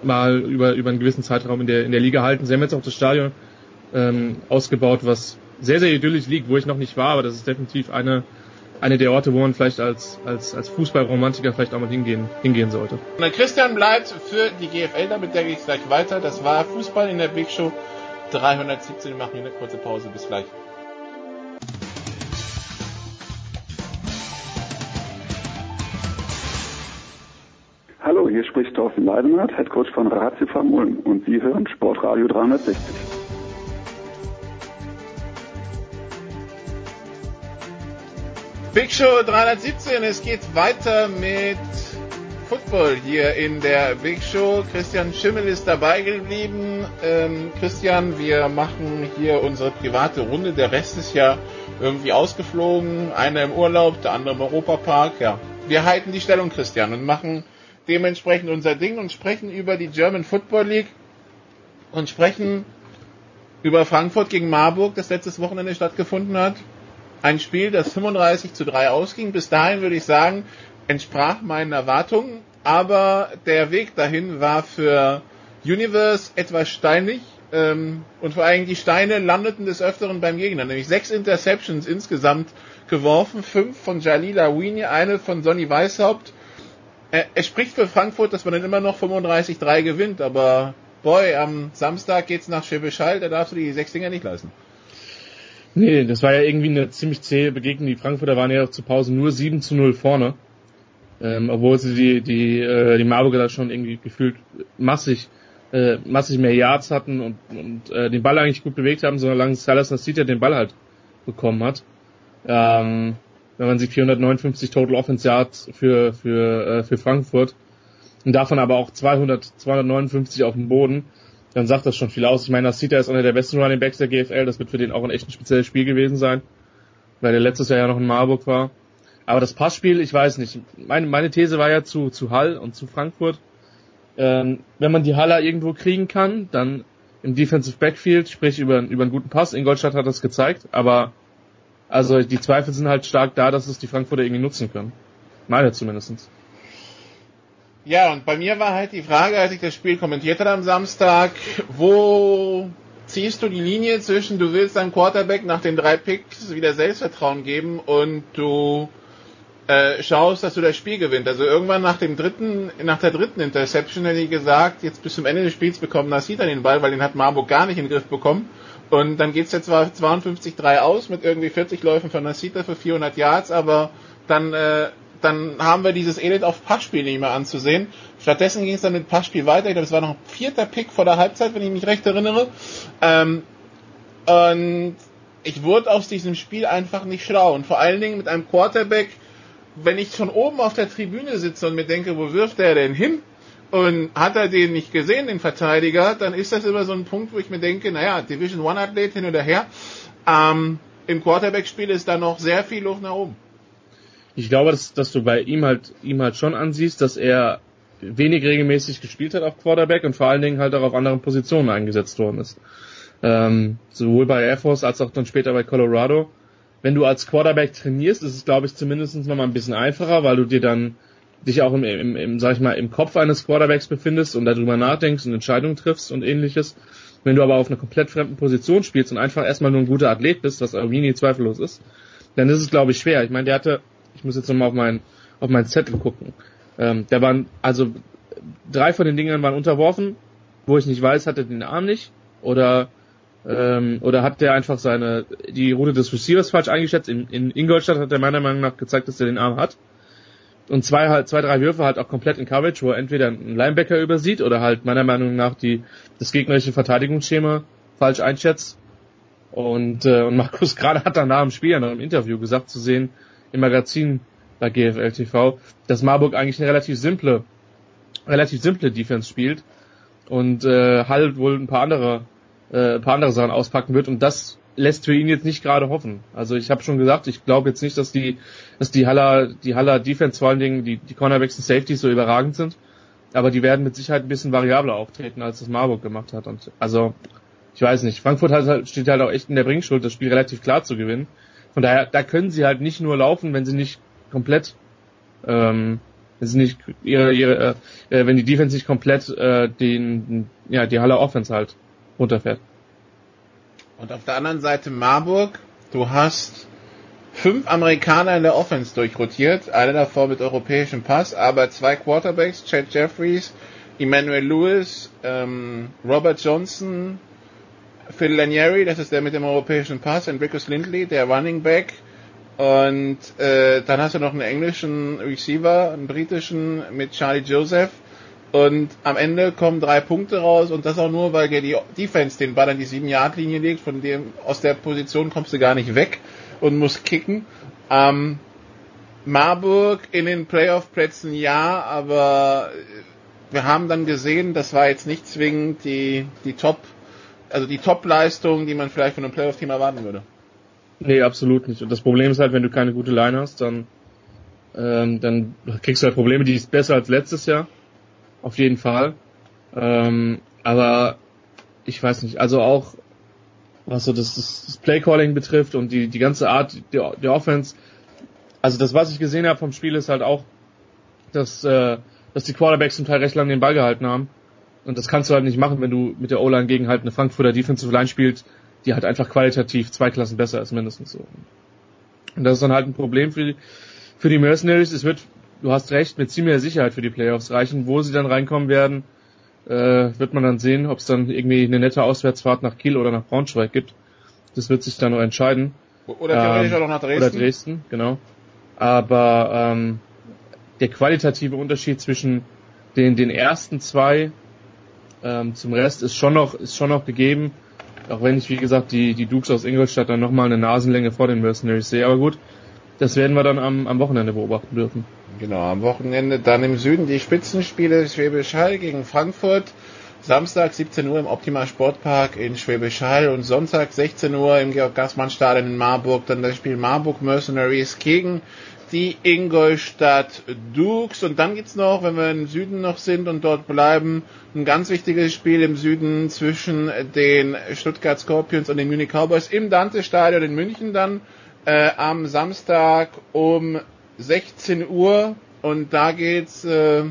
mal über, über einen gewissen Zeitraum in der, in der Liga halten. Sie haben jetzt auch das Stadion ähm, ausgebaut, was sehr, sehr idyllisch liegt, wo ich noch nicht war, aber das ist definitiv eine, eine der Orte, wo man vielleicht als, als, als Fußballromantiker vielleicht auch mal hingehen, hingehen sollte. Christian bleibt für die GFL, damit der geht gleich weiter. Das war Fußball in der Big Show 317. Wir machen hier eine kurze Pause. Bis gleich. Hallo, hier spricht Thorsten Leidenhardt, Headcoach von Ratio Ulm und Sie hören Sportradio 360. Big Show 317, es geht weiter mit Football hier in der Big Show. Christian Schimmel ist dabei geblieben. Ähm, Christian, wir machen hier unsere private Runde. Der Rest ist ja irgendwie ausgeflogen. Einer im Urlaub, der andere im Europapark. Ja, wir halten die Stellung, Christian, und machen dementsprechend unser Ding und sprechen über die German Football League und sprechen über Frankfurt gegen Marburg, das letztes Wochenende stattgefunden hat. Ein Spiel, das 35 zu 3 ausging. Bis dahin würde ich sagen, entsprach meinen Erwartungen, aber der Weg dahin war für Universe etwas steinig ähm, und vor allem die Steine landeten des Öfteren beim Gegner, nämlich sechs Interceptions insgesamt geworfen, fünf von Jalila Weenie, eine von Sonny Weishaupt. Er, er spricht für Frankfurt, dass man dann immer noch 35-3 gewinnt, aber boy, am Samstag geht's nach Schäbischall, da darfst du die sechs Dinger nicht leisten. Nee, das war ja irgendwie eine ziemlich zähe Begegnung. Die Frankfurter waren ja auch zur Pause nur 7 zu 0 vorne. Ähm, obwohl sie die, die, äh, die Marburger da schon irgendwie gefühlt massig, äh, massig mehr Yards hatten und, und äh, den Ball eigentlich gut bewegt haben, solange Salas Nasita den Ball halt bekommen hat. Ähm, wenn man sich 459 Total Offense Yards für, für, äh, für Frankfurt und davon aber auch 200, 259 auf dem Boden, dann sagt das schon viel aus. Ich meine, Nasita ist einer der besten Running Backs der GFL, das wird für den auch ein echt ein spezielles Spiel gewesen sein, weil der letztes Jahr ja noch in Marburg war. Aber das Passspiel, ich weiß nicht. Meine, meine These war ja zu, zu Hall und zu Frankfurt. Ähm, wenn man die Haller irgendwo kriegen kann, dann im Defensive Backfield, sprich über, über einen guten Pass. Ingolstadt hat das gezeigt, aber also die Zweifel sind halt stark da, dass es die Frankfurter irgendwie nutzen können. Meine zumindestens. Ja, und bei mir war halt die Frage, als ich das Spiel kommentiert hatte am Samstag, wo ziehst du die Linie zwischen, du willst deinem Quarterback nach den drei Picks wieder Selbstvertrauen geben und du äh, schaust, dass du das Spiel gewinnst. Also irgendwann nach dem dritten, nach der dritten Interception hätte ich gesagt, jetzt bis zum Ende des Spiels bekommen Nasita den Ball, weil den hat Marburg gar nicht in den Griff bekommen. Und dann geht's jetzt zwar 52-3 aus mit irgendwie 40 Läufen von Nasita für 400 Yards, aber dann, äh, dann haben wir dieses Elend auf Passspiel nicht mehr anzusehen. Stattdessen ging es dann mit Passspiel weiter. Ich glaube, es war noch ein vierter Pick vor der Halbzeit, wenn ich mich recht erinnere. Ähm, und ich wurde aus diesem Spiel einfach nicht schlau. Und vor allen Dingen mit einem Quarterback, wenn ich von oben auf der Tribüne sitze und mir denke, wo wirft er denn hin? Und hat er den nicht gesehen, den Verteidiger, dann ist das immer so ein Punkt, wo ich mir denke, naja, Division One Athlet hin oder her. Ähm, Im Quarterback-Spiel ist da noch sehr viel Luft nach oben. Ich glaube, dass, dass du bei ihm halt, ihm halt schon ansiehst, dass er wenig regelmäßig gespielt hat auf Quarterback und vor allen Dingen halt auch auf anderen Positionen eingesetzt worden ist. Ähm, sowohl bei Air Force als auch dann später bei Colorado wenn du als Quarterback trainierst, ist es, glaube ich, zumindest noch mal ein bisschen einfacher, weil du dir dann dich auch im, im, im, sag ich mal, im Kopf eines Quarterbacks befindest und darüber nachdenkst und Entscheidungen triffst und ähnliches. Wenn du aber auf einer komplett fremden Position spielst und einfach erstmal nur ein guter Athlet bist, was Arvini zweifellos ist, dann ist es, glaube ich, schwer. Ich meine, der hatte ich muss jetzt nochmal auf mein, auf meinen Zettel gucken. Ähm, der waren, also drei von den Dingern waren unterworfen, wo ich nicht weiß, hat er den Arm nicht oder ähm, oder hat der einfach seine die Route des Receivers falsch eingeschätzt? In, in Ingolstadt hat er meiner Meinung nach gezeigt, dass er den Arm hat. Und zwei halt zwei drei Würfe halt auch komplett in Coverage, wo er entweder einen Linebacker übersieht oder halt meiner Meinung nach die das gegnerische Verteidigungsschema falsch einschätzt. Und, äh, und Markus gerade hat dann nach dem Spiel, nach dem Interview gesagt zu sehen im Magazin bei GFL TV, dass Marburg eigentlich eine relativ simple relativ simple Defense spielt und äh, Hall wohl ein paar andere äh, ein paar andere Sachen auspacken wird und das lässt für ihn jetzt nicht gerade hoffen. Also ich habe schon gesagt, ich glaube jetzt nicht, dass die dass die Haller die Haller Defense vor allen Dingen die die Cornerbacks und Safeties so überragend sind, aber die werden mit Sicherheit ein bisschen variabler auftreten, als das Marburg gemacht hat und also ich weiß nicht, Frankfurt hat halt, steht halt auch echt in der Bringschuld, das Spiel relativ klar zu gewinnen. Von daher, da können sie halt nicht nur laufen, wenn sie nicht komplett ähm, wenn sie nicht ihre, ihre äh, wenn die Defense nicht komplett äh, den ja die Halle Offense halt runterfährt. Und auf der anderen Seite Marburg, du hast fünf Amerikaner in der Offense durchrotiert, einer davon mit europäischem Pass, aber zwei Quarterbacks, Chad Jeffries, Emmanuel Lewis, ähm, Robert Johnson, Phil Lanieri, das ist der mit dem europäischen Pass, Enricus Lindley, der Running Back, und äh, dann hast du noch einen englischen Receiver, einen britischen mit Charlie Joseph. Und am Ende kommen drei Punkte raus und das auch nur, weil die Defense den Ball an die 7-Yard-Linie legt, von dem aus der Position kommst du gar nicht weg und musst kicken. Ähm, Marburg in den Playoff-Plätzen ja, aber wir haben dann gesehen, das war jetzt nicht zwingend die, die Top, also die Top-Leistung, die man vielleicht von einem Playoff-Team erwarten würde. Nee, absolut nicht. Und das Problem ist halt, wenn du keine gute Line hast, dann, ähm, dann kriegst du halt Probleme, die ist besser als letztes Jahr. Auf jeden Fall. Ähm, aber ich weiß nicht, also auch was so das, das, Playcalling betrifft und die, die ganze Art der, der Offense, also das, was ich gesehen habe vom Spiel, ist halt auch, dass, äh, dass die Quarterbacks zum Teil recht lang den Ball gehalten haben. Und das kannst du halt nicht machen, wenn du mit der O-Line gegen halt eine Frankfurter Defensive Line spielst, die halt einfach qualitativ zwei Klassen besser ist, mindestens so. Und das ist dann halt ein Problem für die, für die Mercenaries. Es wird, du hast recht, mit ziemlicher Sicherheit für die Playoffs reichen. Wo sie dann reinkommen werden, äh, wird man dann sehen, ob es dann irgendwie eine nette Auswärtsfahrt nach Kiel oder nach Braunschweig gibt. Das wird sich dann noch entscheiden. Oder theoretisch ähm, auch nach Dresden. Oder Dresden, genau. Aber ähm, der qualitative Unterschied zwischen den, den ersten zwei ähm, zum Rest ist schon noch, ist schon noch gegeben. Auch wenn ich, wie gesagt, die, die Dukes aus Ingolstadt dann nochmal eine Nasenlänge vor den Mercenaries sehe. Aber gut, das werden wir dann am, am Wochenende beobachten dürfen. Genau, am Wochenende dann im Süden die Spitzenspiele Schwäbisch Hall gegen Frankfurt. Samstag 17 Uhr im Optima Sportpark in Schwäbisch Hall und Sonntag 16 Uhr im Georg-Gassmann-Stadion in Marburg dann das Spiel Marburg Mercenaries gegen die Ingolstadt Dukes. Und dann gibt's noch, wenn wir im Süden noch sind und dort bleiben, ein ganz wichtiges Spiel im Süden zwischen den Stuttgart Scorpions und den Munich Cowboys im Dante-Stadion in München dann äh, am Samstag um 16 Uhr. Und da geht's äh,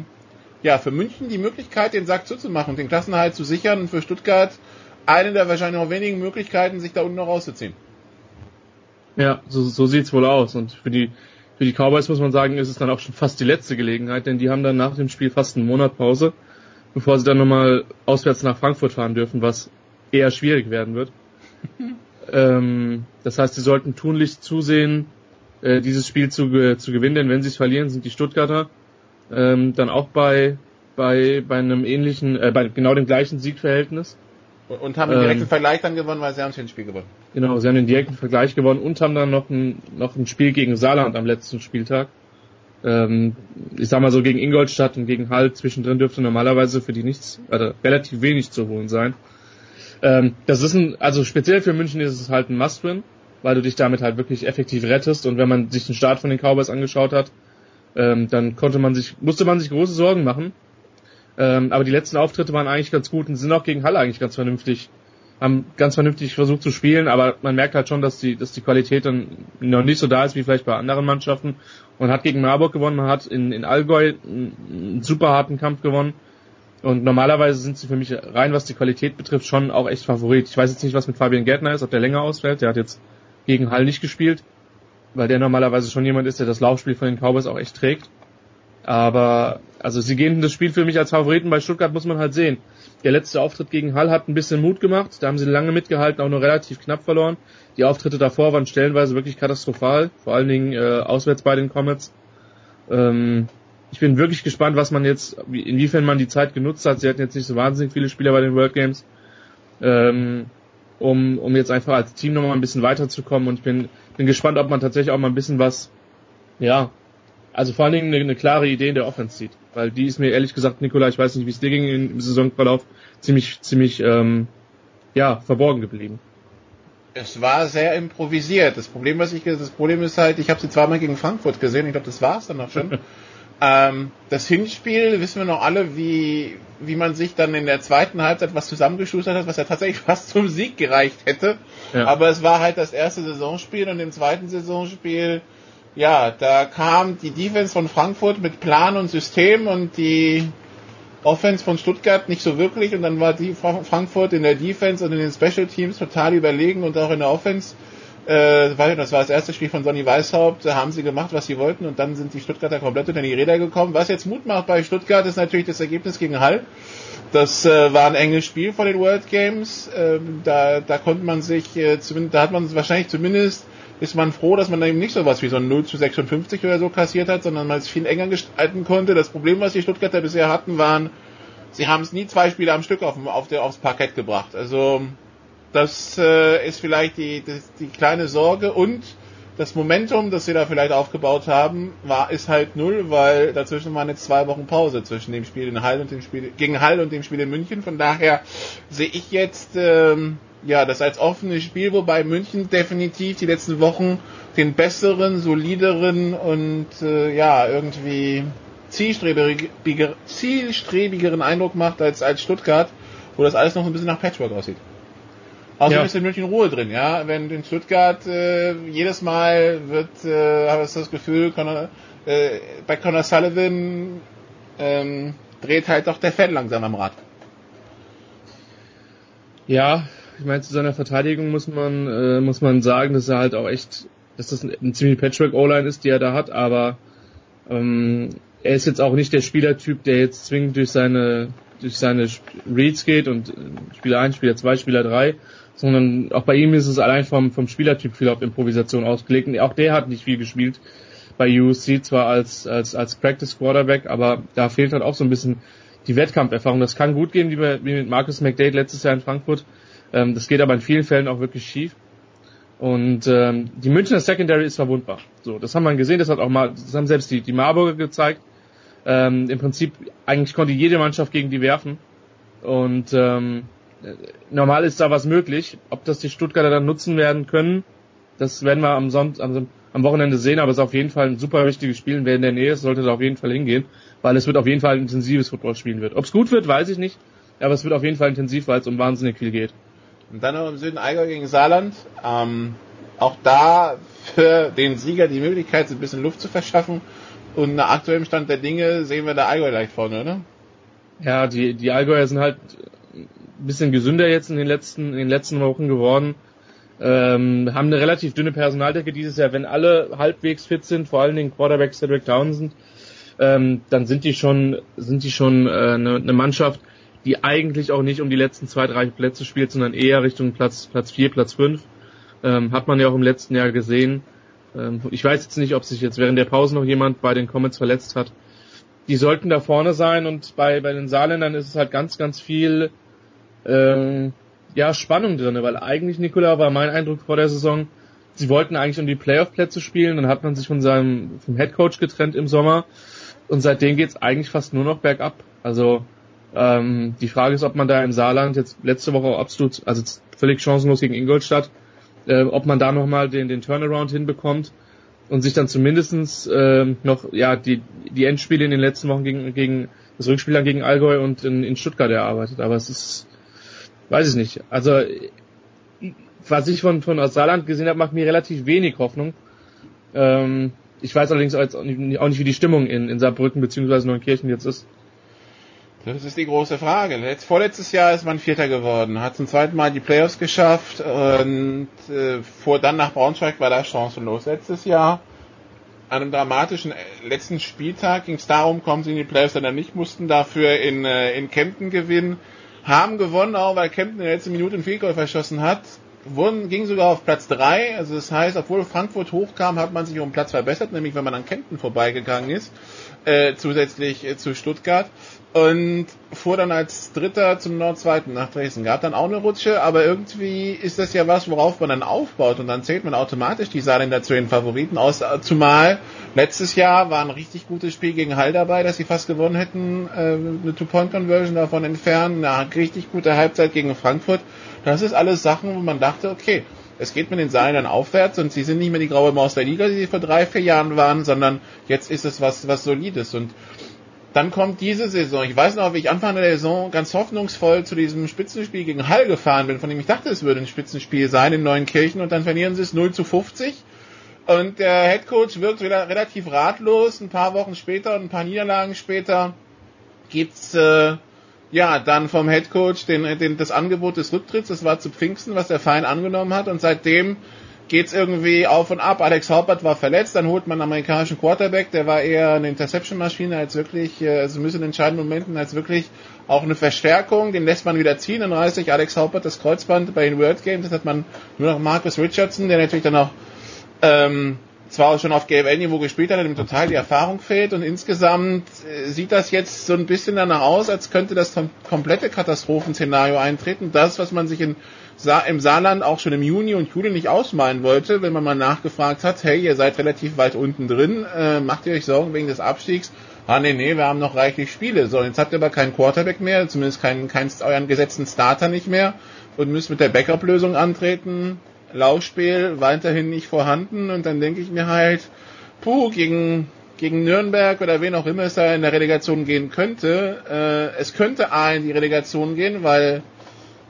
ja für München die Möglichkeit, den Sack zuzumachen und den Klassenhalt zu sichern und für Stuttgart eine der wahrscheinlich noch wenigen Möglichkeiten, sich da unten noch rauszuziehen. Ja, so, so sieht's wohl aus. Und für die für die Cowboys muss man sagen, ist es dann auch schon fast die letzte Gelegenheit, denn die haben dann nach dem Spiel fast einen Monat Pause, bevor sie dann nochmal auswärts nach Frankfurt fahren dürfen, was eher schwierig werden wird. ähm, das heißt, sie sollten tunlichst zusehen, äh, dieses Spiel zu, zu gewinnen, denn wenn sie es verlieren, sind die Stuttgarter ähm, dann auch bei, bei, bei einem ähnlichen, äh, bei genau dem gleichen Siegverhältnis. Und haben den direkten ähm, Vergleich dann gewonnen, weil sie haben das Spiel gewonnen. Genau, sie haben den direkten Vergleich gewonnen und haben dann noch ein, noch ein Spiel gegen Saarland am letzten Spieltag. Ähm, ich sag mal so gegen Ingolstadt und gegen Hall zwischendrin dürfte normalerweise für die nichts, also relativ wenig zu holen sein. Ähm, das ist ein, also speziell für München ist es halt ein Must-Win, weil du dich damit halt wirklich effektiv rettest und wenn man sich den Start von den Cowboys angeschaut hat, ähm, dann konnte man sich, musste man sich große Sorgen machen, ähm, aber die letzten Auftritte waren eigentlich ganz gut und sind auch gegen Halle eigentlich ganz vernünftig, haben ganz vernünftig versucht zu spielen, aber man merkt halt schon, dass die, dass die Qualität dann noch nicht so da ist wie vielleicht bei anderen Mannschaften. Man hat gegen Marburg gewonnen, man hat in, in Allgäu einen, super harten Kampf gewonnen. Und normalerweise sind sie für mich rein, was die Qualität betrifft, schon auch echt Favorit. Ich weiß jetzt nicht, was mit Fabian Gärtner ist, ob der länger ausfällt. Der hat jetzt gegen Hall nicht gespielt. weil der normalerweise schon jemand ist, der das Laufspiel von den Cowboys auch echt trägt. Aber also sie gehen das Spiel für mich als Favoriten. Bei Stuttgart muss man halt sehen. Der letzte Auftritt gegen Hall hat ein bisschen Mut gemacht. Da haben sie lange mitgehalten, auch nur relativ knapp verloren. Die Auftritte davor waren stellenweise wirklich katastrophal, vor allen Dingen äh, auswärts bei den Comets. Ähm, ich bin wirklich gespannt, was man jetzt, inwiefern man die Zeit genutzt hat. Sie hatten jetzt nicht so wahnsinnig viele Spieler bei den World Games, ähm, um, um jetzt einfach als Team nochmal ein bisschen weiterzukommen. Und ich bin, bin gespannt, ob man tatsächlich auch mal ein bisschen was, ja, also vor allen Dingen eine, eine klare Idee in der Offense sieht. Weil die ist mir ehrlich gesagt, Nikola, ich weiß nicht, wie es dir ging im Saisonverlauf, ziemlich, ziemlich, ähm, ja, verborgen geblieben. Es war sehr improvisiert. Das Problem, was ich das Problem ist halt, ich habe sie zweimal gegen Frankfurt gesehen. Ich glaube, das war es dann auch schon. ähm, das Hinspiel wissen wir noch alle, wie wie man sich dann in der zweiten Halbzeit was zusammengeschustert hat, was ja tatsächlich fast zum Sieg gereicht hätte. Ja. Aber es war halt das erste Saisonspiel und im zweiten Saisonspiel, ja, da kam die Defense von Frankfurt mit Plan und System und die Offense von Stuttgart nicht so wirklich und dann war die Frankfurt in der Defense und in den Special Teams total überlegen und auch in der Offense. Äh, das war das erste Spiel von Sonny Weishaupt, da haben sie gemacht, was sie wollten und dann sind die Stuttgarter komplett unter die Räder gekommen. Was jetzt Mut macht bei Stuttgart ist natürlich das Ergebnis gegen Hall. Das äh, war ein enges Spiel vor den World Games. Ähm, da, da konnte man sich, äh, zumindest, da hat man wahrscheinlich zumindest ist man froh, dass man eben nicht so was wie so ein 0 zu 56 oder so kassiert hat, sondern man es viel enger gestalten konnte. Das Problem, was die Stuttgarter bisher hatten, waren, sie haben es nie zwei Spiele am Stück auf, auf der, aufs Parkett gebracht. Also das äh, ist vielleicht die, die, die kleine Sorge und das Momentum, das sie da vielleicht aufgebaut haben, war ist halt null, weil dazwischen waren jetzt zwei Wochen Pause zwischen dem Spiel in Hall und dem Spiel gegen Hall und dem Spiel in München. Von daher sehe ich jetzt ähm, ja, das als offenes Spiel, wobei München definitiv die letzten Wochen den besseren, solideren und äh, ja, irgendwie zielstrebiger, zielstrebigeren Eindruck macht als, als Stuttgart, wo das alles noch ein bisschen nach Patchwork aussieht. Außerdem ja. ist in München Ruhe drin, ja. Wenn in Stuttgart äh, jedes Mal wird, äh, habe ich das Gefühl, Conor, äh, bei Conor Sullivan ähm, dreht halt doch der Fan langsam am Rad. Ja, ich meine, zu seiner Verteidigung muss man, äh, muss man sagen, dass er halt auch echt, dass das ein, ein ziemlich Patchwork O-Line ist, die er da hat, aber ähm, er ist jetzt auch nicht der Spielertyp, der jetzt zwingend durch seine, durch seine Reads geht und äh, Spieler 1, Spieler 2, Spieler 3, sondern auch bei ihm ist es allein vom, vom Spielertyp viel auf Improvisation ausgelegt. Und auch der hat nicht viel gespielt bei USC, zwar als, als, als Practice Quarterback, aber da fehlt halt auch so ein bisschen die Wettkampferfahrung. Das kann gut gehen, wie, bei, wie mit Marcus McDade letztes Jahr in Frankfurt. Ähm, das geht aber in vielen Fällen auch wirklich schief. Und ähm, die Münchner Secondary ist verwundbar. So, das haben wir gesehen, das hat auch mal, das haben selbst die, die Marburger gezeigt. Ähm, Im Prinzip eigentlich konnte jede Mannschaft gegen die werfen. Und ähm, normal ist da was möglich. Ob das die Stuttgarter dann nutzen werden können, das werden wir am Sonntag, am, am Wochenende sehen, aber es ist auf jeden Fall ein super wichtiges Spiel. Wer in der Nähe ist, sollte da auf jeden Fall hingehen, weil es wird auf jeden Fall ein intensives Football spielen wird. Ob es gut wird, weiß ich nicht, aber es wird auf jeden Fall intensiv, weil es um wahnsinnig viel geht. Und dann noch im Süden Allgäu gegen Saarland. Ähm, auch da für den Sieger die Möglichkeit, ein bisschen Luft zu verschaffen. Und nach aktuellem Stand der Dinge sehen wir der Allgäu leicht vorne, oder? Ja, die, die Allgäuer sind halt ein bisschen gesünder jetzt in den letzten, in den letzten Wochen geworden. Ähm, haben eine relativ dünne Personaldecke dieses Jahr. Wenn alle halbwegs fit sind, vor allen Dingen Quarterback Cedric Townsend, ähm, dann sind die schon, sind die schon äh, eine, eine Mannschaft, die eigentlich auch nicht um die letzten zwei, drei Plätze spielt, sondern eher Richtung Platz, Platz vier, Platz fünf. Ähm, hat man ja auch im letzten Jahr gesehen. Ähm, ich weiß jetzt nicht, ob sich jetzt während der Pause noch jemand bei den Comets verletzt hat. Die sollten da vorne sein und bei, bei den Saarländern ist es halt ganz, ganz viel ähm, ja, Spannung drin, weil eigentlich, Nikola, war mein Eindruck vor der Saison, sie wollten eigentlich um die Playoff-Plätze spielen, dann hat man sich von seinem vom Headcoach getrennt im Sommer und seitdem geht's eigentlich fast nur noch bergab. Also ähm, die Frage ist, ob man da im Saarland jetzt letzte Woche absolut, also völlig chancenlos gegen Ingolstadt, äh, ob man da nochmal den, den Turnaround hinbekommt und sich dann zumindestens äh, noch ja die, die Endspiele in den letzten Wochen gegen, gegen das Rückspiel dann gegen Allgäu und in, in Stuttgart erarbeitet. Aber es ist, weiß ich nicht. Also was ich von, von aus Saarland gesehen habe, macht mir relativ wenig Hoffnung. Ähm, ich weiß allerdings auch nicht, wie die Stimmung in, in Saarbrücken bzw. Neunkirchen jetzt ist. Das ist die große Frage. Letzt, vorletztes Jahr ist man Vierter geworden, hat zum zweiten Mal die Playoffs geschafft und äh, vor dann nach Braunschweig war da chancenlos. Letztes Jahr an einem dramatischen äh, letzten Spieltag ging es darum, kommen sie in die Playoffs dann nicht, mussten dafür in, äh, in Kempten gewinnen, haben gewonnen, auch weil Kempten in der letzten Minute einen Fehlgolf verschossen hat, wurden, ging sogar auf Platz 3, also das heißt, obwohl Frankfurt hochkam, hat man sich um Platz verbessert, nämlich wenn man an Kempten vorbeigegangen ist, äh, zusätzlich äh, zu Stuttgart und fuhr dann als Dritter zum Nordzweiten nach Dresden. Gab dann auch eine Rutsche, aber irgendwie ist das ja was, worauf man dann aufbaut und dann zählt man automatisch die Saarländer zu den Favoriten aus. Zumal letztes Jahr war ein richtig gutes Spiel gegen Hall dabei, dass sie fast gewonnen hätten, äh, eine Two-Point-Conversion davon entfernen, eine richtig gute Halbzeit gegen Frankfurt. Das ist alles Sachen, wo man dachte, okay, es geht mit den Saarländern aufwärts und sie sind nicht mehr die graue Maus der Liga, die sie vor drei, vier Jahren waren, sondern jetzt ist es was, was Solides und dann kommt diese Saison. Ich weiß noch, wie ich Anfang der Saison ganz hoffnungsvoll zu diesem Spitzenspiel gegen Hall gefahren bin, von dem ich dachte, es würde ein Spitzenspiel sein in Neuenkirchen und dann verlieren sie es 0 zu 50. Und der Headcoach wirkt wieder relativ ratlos. Ein paar Wochen später und ein paar Niederlagen später gibt's äh, ja dann vom Headcoach den, den, das Angebot des Rücktritts. Das war zu Pfingsten, was der Verein angenommen hat. Und seitdem geht's irgendwie auf und ab. Alex Haupert war verletzt, dann holt man einen amerikanischen Quarterback, der war eher eine Interception-Maschine als wirklich, äh, also müssen in entscheidenden Momenten als wirklich auch eine Verstärkung, den lässt man wieder ziehen, dann reißt sich Alex Haupert das Kreuzband bei den World Games, das hat man nur noch Marcus Richardson, der natürlich dann auch ähm, zwar auch schon auf GFL-Niveau gespielt hat, dem total die Erfahrung fehlt und insgesamt äh, sieht das jetzt so ein bisschen danach aus, als könnte das komplette Katastrophenszenario eintreten. Das, was man sich in im Saarland auch schon im Juni und Juli nicht ausmalen wollte, wenn man mal nachgefragt hat, hey, ihr seid relativ weit unten drin, äh, macht ihr euch Sorgen wegen des Abstiegs? Ah, nee, nee, wir haben noch reichlich Spiele. So, jetzt habt ihr aber keinen Quarterback mehr, zumindest keinen, keinen euren gesetzten Starter nicht mehr und müsst mit der Backup-Lösung antreten. Laufspiel weiterhin nicht vorhanden und dann denke ich mir halt, puh, gegen, gegen Nürnberg oder wen auch immer es da in der Relegation gehen könnte, äh, es könnte A in die Relegation gehen, weil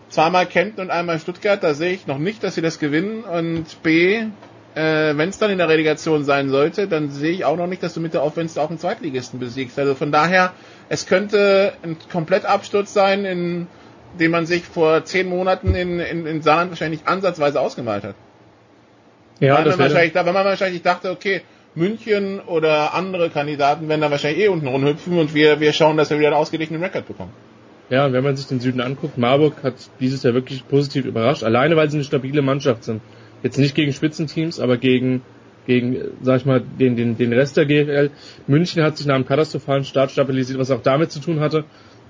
zweimal Kempten und einmal Stuttgart, da sehe ich noch nicht, dass sie das gewinnen. Und B, äh, wenn es dann in der Relegation sein sollte, dann sehe ich auch noch nicht, dass du mit der Offense auch einen Zweitligisten besiegst. Also von daher, es könnte ein Komplettabsturz sein, in dem man sich vor zehn Monaten in, in, in Saarland wahrscheinlich ansatzweise ausgemalt hat. Ja, weil, das man wahrscheinlich, weil man wahrscheinlich dachte, okay, München oder andere Kandidaten werden da wahrscheinlich eh unten rumhüpfen und wir, wir schauen, dass wir wieder einen ausgeglichenen Rekord bekommen. Ja, und wenn man sich den Süden anguckt, Marburg hat dieses Jahr wirklich positiv überrascht, alleine weil sie eine stabile Mannschaft sind. Jetzt nicht gegen Spitzenteams, aber gegen, gegen, sag ich mal, den, den, den Rest der GFL. München hat sich nach einem katastrophalen Start stabilisiert, was auch damit zu tun hatte,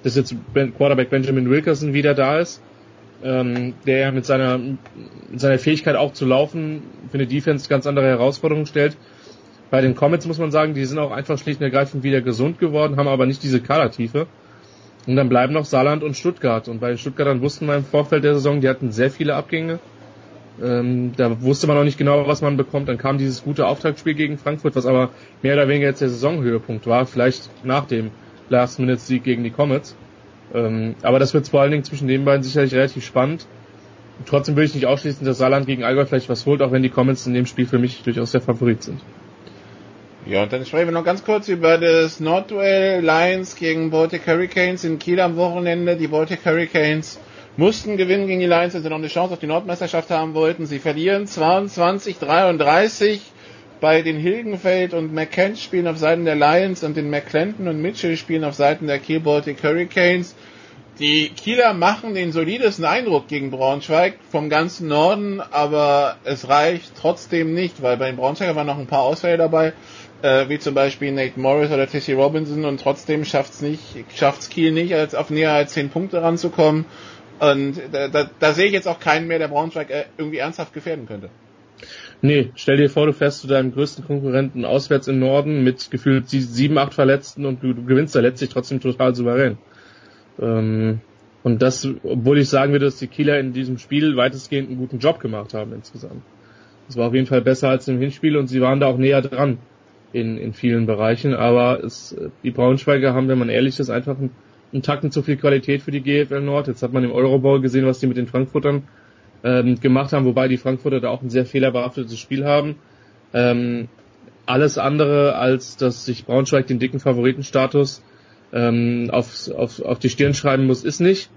dass jetzt Quarterback Benjamin Wilkerson wieder da ist, ähm, der mit seiner, mit seiner Fähigkeit auch zu laufen für eine Defense ganz andere Herausforderungen stellt. Bei den Comets muss man sagen, die sind auch einfach schlicht und ergreifend wieder gesund geworden, haben aber nicht diese Kadertiefe. Und dann bleiben noch Saarland und Stuttgart. Und bei Stuttgartern wussten wir im Vorfeld der Saison, die hatten sehr viele Abgänge. Ähm, da wusste man noch nicht genau, was man bekommt. Dann kam dieses gute Auftaktspiel gegen Frankfurt, was aber mehr oder weniger jetzt der Saisonhöhepunkt war, vielleicht nach dem Last-Minute-Sieg gegen die Comets. Ähm, aber das wird vor allen Dingen zwischen den beiden sicherlich relativ spannend. trotzdem will ich nicht ausschließen, dass Saarland gegen Allgäu vielleicht was holt, auch wenn die Comets in dem Spiel für mich durchaus der Favorit sind. Ja, und dann sprechen wir noch ganz kurz über das Nordduell Lions gegen Baltic Hurricanes in Kiel am Wochenende. Die Baltic Hurricanes mussten gewinnen gegen die Lions, wenn sie noch eine Chance auf die Nordmeisterschaft haben wollten. Sie verlieren 22-33 bei den Hilgenfeld und McKent spielen auf Seiten der Lions und den McClenton und Mitchell spielen auf Seiten der Kiel Baltic Hurricanes. Die Kieler machen den solidesten Eindruck gegen Braunschweig vom ganzen Norden, aber es reicht trotzdem nicht, weil bei den Braunschweiger waren noch ein paar Ausfälle dabei äh, wie zum Beispiel Nate Morris oder Tessie Robinson und trotzdem schafft's nicht, schafft's Kiel nicht, als auf näher als 10 Punkte ranzukommen. Und da, da, da sehe ich jetzt auch keinen mehr, der Braunschweig äh, irgendwie ernsthaft gefährden könnte. Nee, stell dir vor, du fährst zu deinem größten Konkurrenten auswärts im Norden mit gefühlt sieben, acht Verletzten und du, du gewinnst da letztlich trotzdem total souverän. Ähm, und das, obwohl ich sagen würde, dass die Kieler in diesem Spiel weitestgehend einen guten Job gemacht haben insgesamt. Das war auf jeden Fall besser als im Hinspiel und sie waren da auch näher dran in, in vielen Bereichen, aber es, die Braunschweiger haben, wenn man ehrlich ist, einfach einen, einen Tacken zu viel Qualität für die GFL Nord. Jetzt hat man im Eurobowl gesehen, was die mit den Frankfurtern ähm, gemacht haben, wobei die Frankfurter da auch ein sehr fehlerbehaftetes Spiel haben. Ähm, alles andere, als dass sich Braunschweig den dicken Favoritenstatus ähm, auf, auf, auf die Stirn schreiben muss, ist nicht.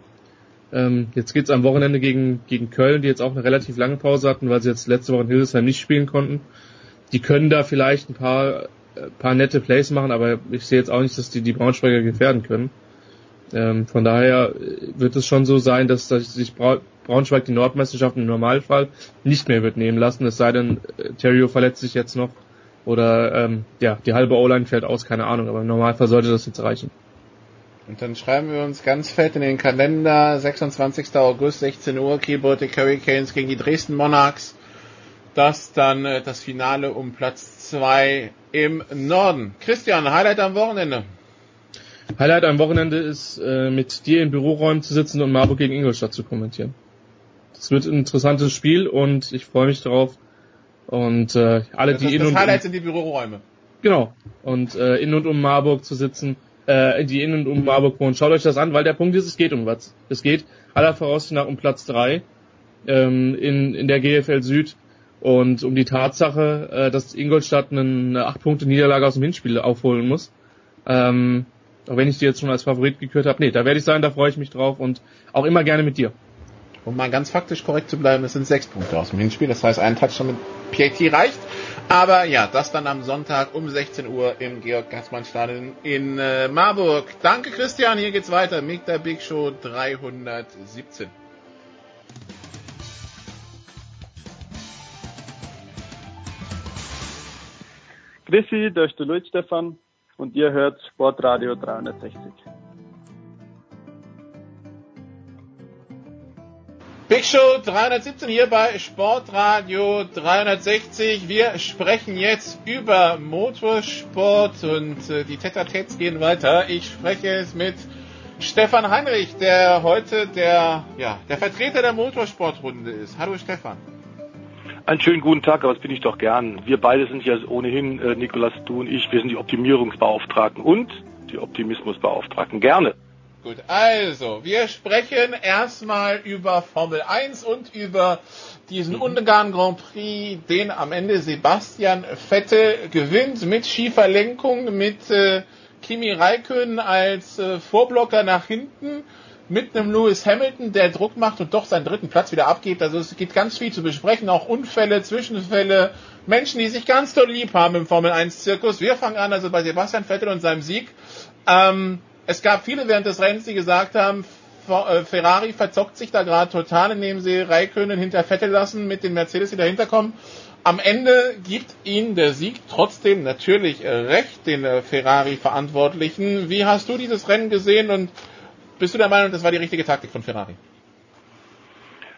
Ähm, jetzt geht's am Wochenende gegen, gegen Köln, die jetzt auch eine relativ lange Pause hatten, weil sie jetzt letzte Woche in Hildesheim nicht spielen konnten. Die können da vielleicht ein paar, äh, paar nette Plays machen, aber ich sehe jetzt auch nicht, dass die die Braunschweiger gefährden können. Ähm, von daher wird es schon so sein, dass, dass sich Braunschweig die Nordmeisterschaft im Normalfall nicht mehr wird nehmen lassen, es sei denn, äh, Terrio verletzt sich jetzt noch oder ähm, ja, die halbe O-Line fällt aus, keine Ahnung, aber im Normalfall sollte das jetzt reichen. Und dann schreiben wir uns ganz fett in den Kalender, 26. August, 16 Uhr, Keyboard Hurricanes gegen die Dresden Monarchs. Das dann äh, das Finale um Platz 2 im Norden. Christian, Highlight am Wochenende. Highlight am Wochenende ist, äh, mit dir in Büroräumen zu sitzen und Marburg gegen Ingolstadt zu kommentieren. Das wird ein interessantes Spiel und ich freue mich darauf. Und äh, alle, das die in und Highlight sind die Büroräume. Genau. Und äh, in und um Marburg zu sitzen, äh, die in und um Marburg wohnen. Schaut euch das an, weil der Punkt ist, es geht um was. Es geht aller Voraussicht nach um Platz drei ähm, in, in der GFL Süd und um die Tatsache, äh, dass Ingolstadt eine 8 Punkte Niederlage aus dem Hinspiel aufholen muss. Ähm, auch wenn ich die jetzt schon als Favorit gekürt habe. Nee, da werde ich sein, da freue ich mich drauf und auch immer gerne mit dir. Um mal ganz faktisch korrekt zu bleiben, es sind sechs Punkte aus dem Hinspiel. Das heißt, ein Touchdown mit PAT reicht. Aber ja, das dann am Sonntag um 16 Uhr im Georg-Gassmann-Stadion in äh, Marburg. Danke Christian, hier geht's weiter. Meet der Big Show 317. Grüßi, da ist der Luis Stefan und ihr hört Sportradio 360. Big Show 317 hier bei Sportradio 360. Wir sprechen jetzt über Motorsport und äh, die Tetates gehen weiter. Ich spreche jetzt mit Stefan Heinrich, der heute der, ja, der Vertreter der Motorsportrunde ist. Hallo Stefan. Einen schönen guten Tag, aber das bin ich doch gern. Wir beide sind ja ohnehin, äh, Nikolas, du und ich, wir sind die Optimierungsbeauftragten und die Optimismusbeauftragten. Gerne. Gut, also, wir sprechen erstmal über Formel 1 und über diesen mhm. Ungarn Grand Prix, den am Ende Sebastian Vettel gewinnt mit schiefer Lenkung, mit äh, Kimi Räikkönen als äh, Vorblocker nach hinten, mit einem Lewis Hamilton, der Druck macht und doch seinen dritten Platz wieder abgibt. Also es gibt ganz viel zu besprechen, auch Unfälle, Zwischenfälle, Menschen, die sich ganz doll lieb haben im Formel 1 Zirkus. Wir fangen an also bei Sebastian Vettel und seinem Sieg. Ähm, es gab viele während des Rennens, die gesagt haben, äh, Ferrari verzockt sich da gerade total, indem sie Raikönen hinter Vettel lassen mit den Mercedes, die dahinter kommen. Am Ende gibt ihnen der Sieg trotzdem natürlich äh, recht, den äh, Ferrari-Verantwortlichen. Wie hast du dieses Rennen gesehen und bist du der Meinung, das war die richtige Taktik von Ferrari?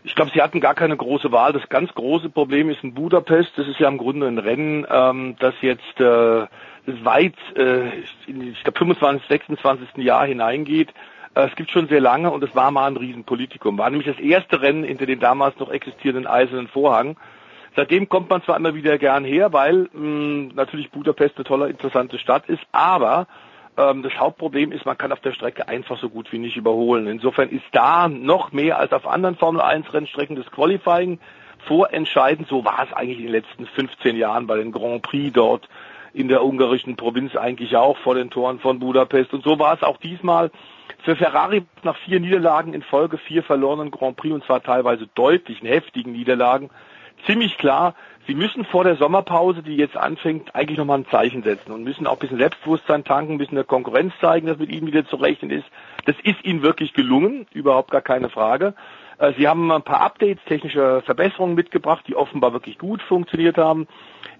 Ich glaube, sie hatten gar keine große Wahl. Das ganz große Problem ist in Budapest. Das ist ja im Grunde ein Rennen, ähm, das jetzt äh, weit äh, ich glaube, 25, 26. Jahr hineingeht. Äh, es gibt schon sehr lange und es war mal ein Riesenpolitikum. War nämlich das erste Rennen hinter den damals noch existierenden eisernen Vorhang. Seitdem kommt man zwar immer wieder gern her, weil mh, natürlich Budapest eine tolle, interessante Stadt ist, aber das Hauptproblem ist, man kann auf der Strecke einfach so gut wie nicht überholen. Insofern ist da noch mehr als auf anderen Formel 1 Rennstrecken das Qualifying vorentscheidend. So war es eigentlich in den letzten 15 Jahren bei den Grand Prix dort in der ungarischen Provinz eigentlich auch vor den Toren von Budapest. Und so war es auch diesmal für Ferrari nach vier Niederlagen in Folge, vier verlorenen Grand Prix und zwar teilweise deutlichen, heftigen Niederlagen. Ziemlich klar, sie müssen vor der Sommerpause, die jetzt anfängt, eigentlich nochmal ein Zeichen setzen und müssen auch ein bisschen Selbstbewusstsein tanken, ein bisschen der Konkurrenz zeigen, dass mit ihnen wieder zu rechnen ist. Das ist ihnen wirklich gelungen, überhaupt gar keine Frage. Äh, sie haben ein paar Updates, technische Verbesserungen mitgebracht, die offenbar wirklich gut funktioniert haben.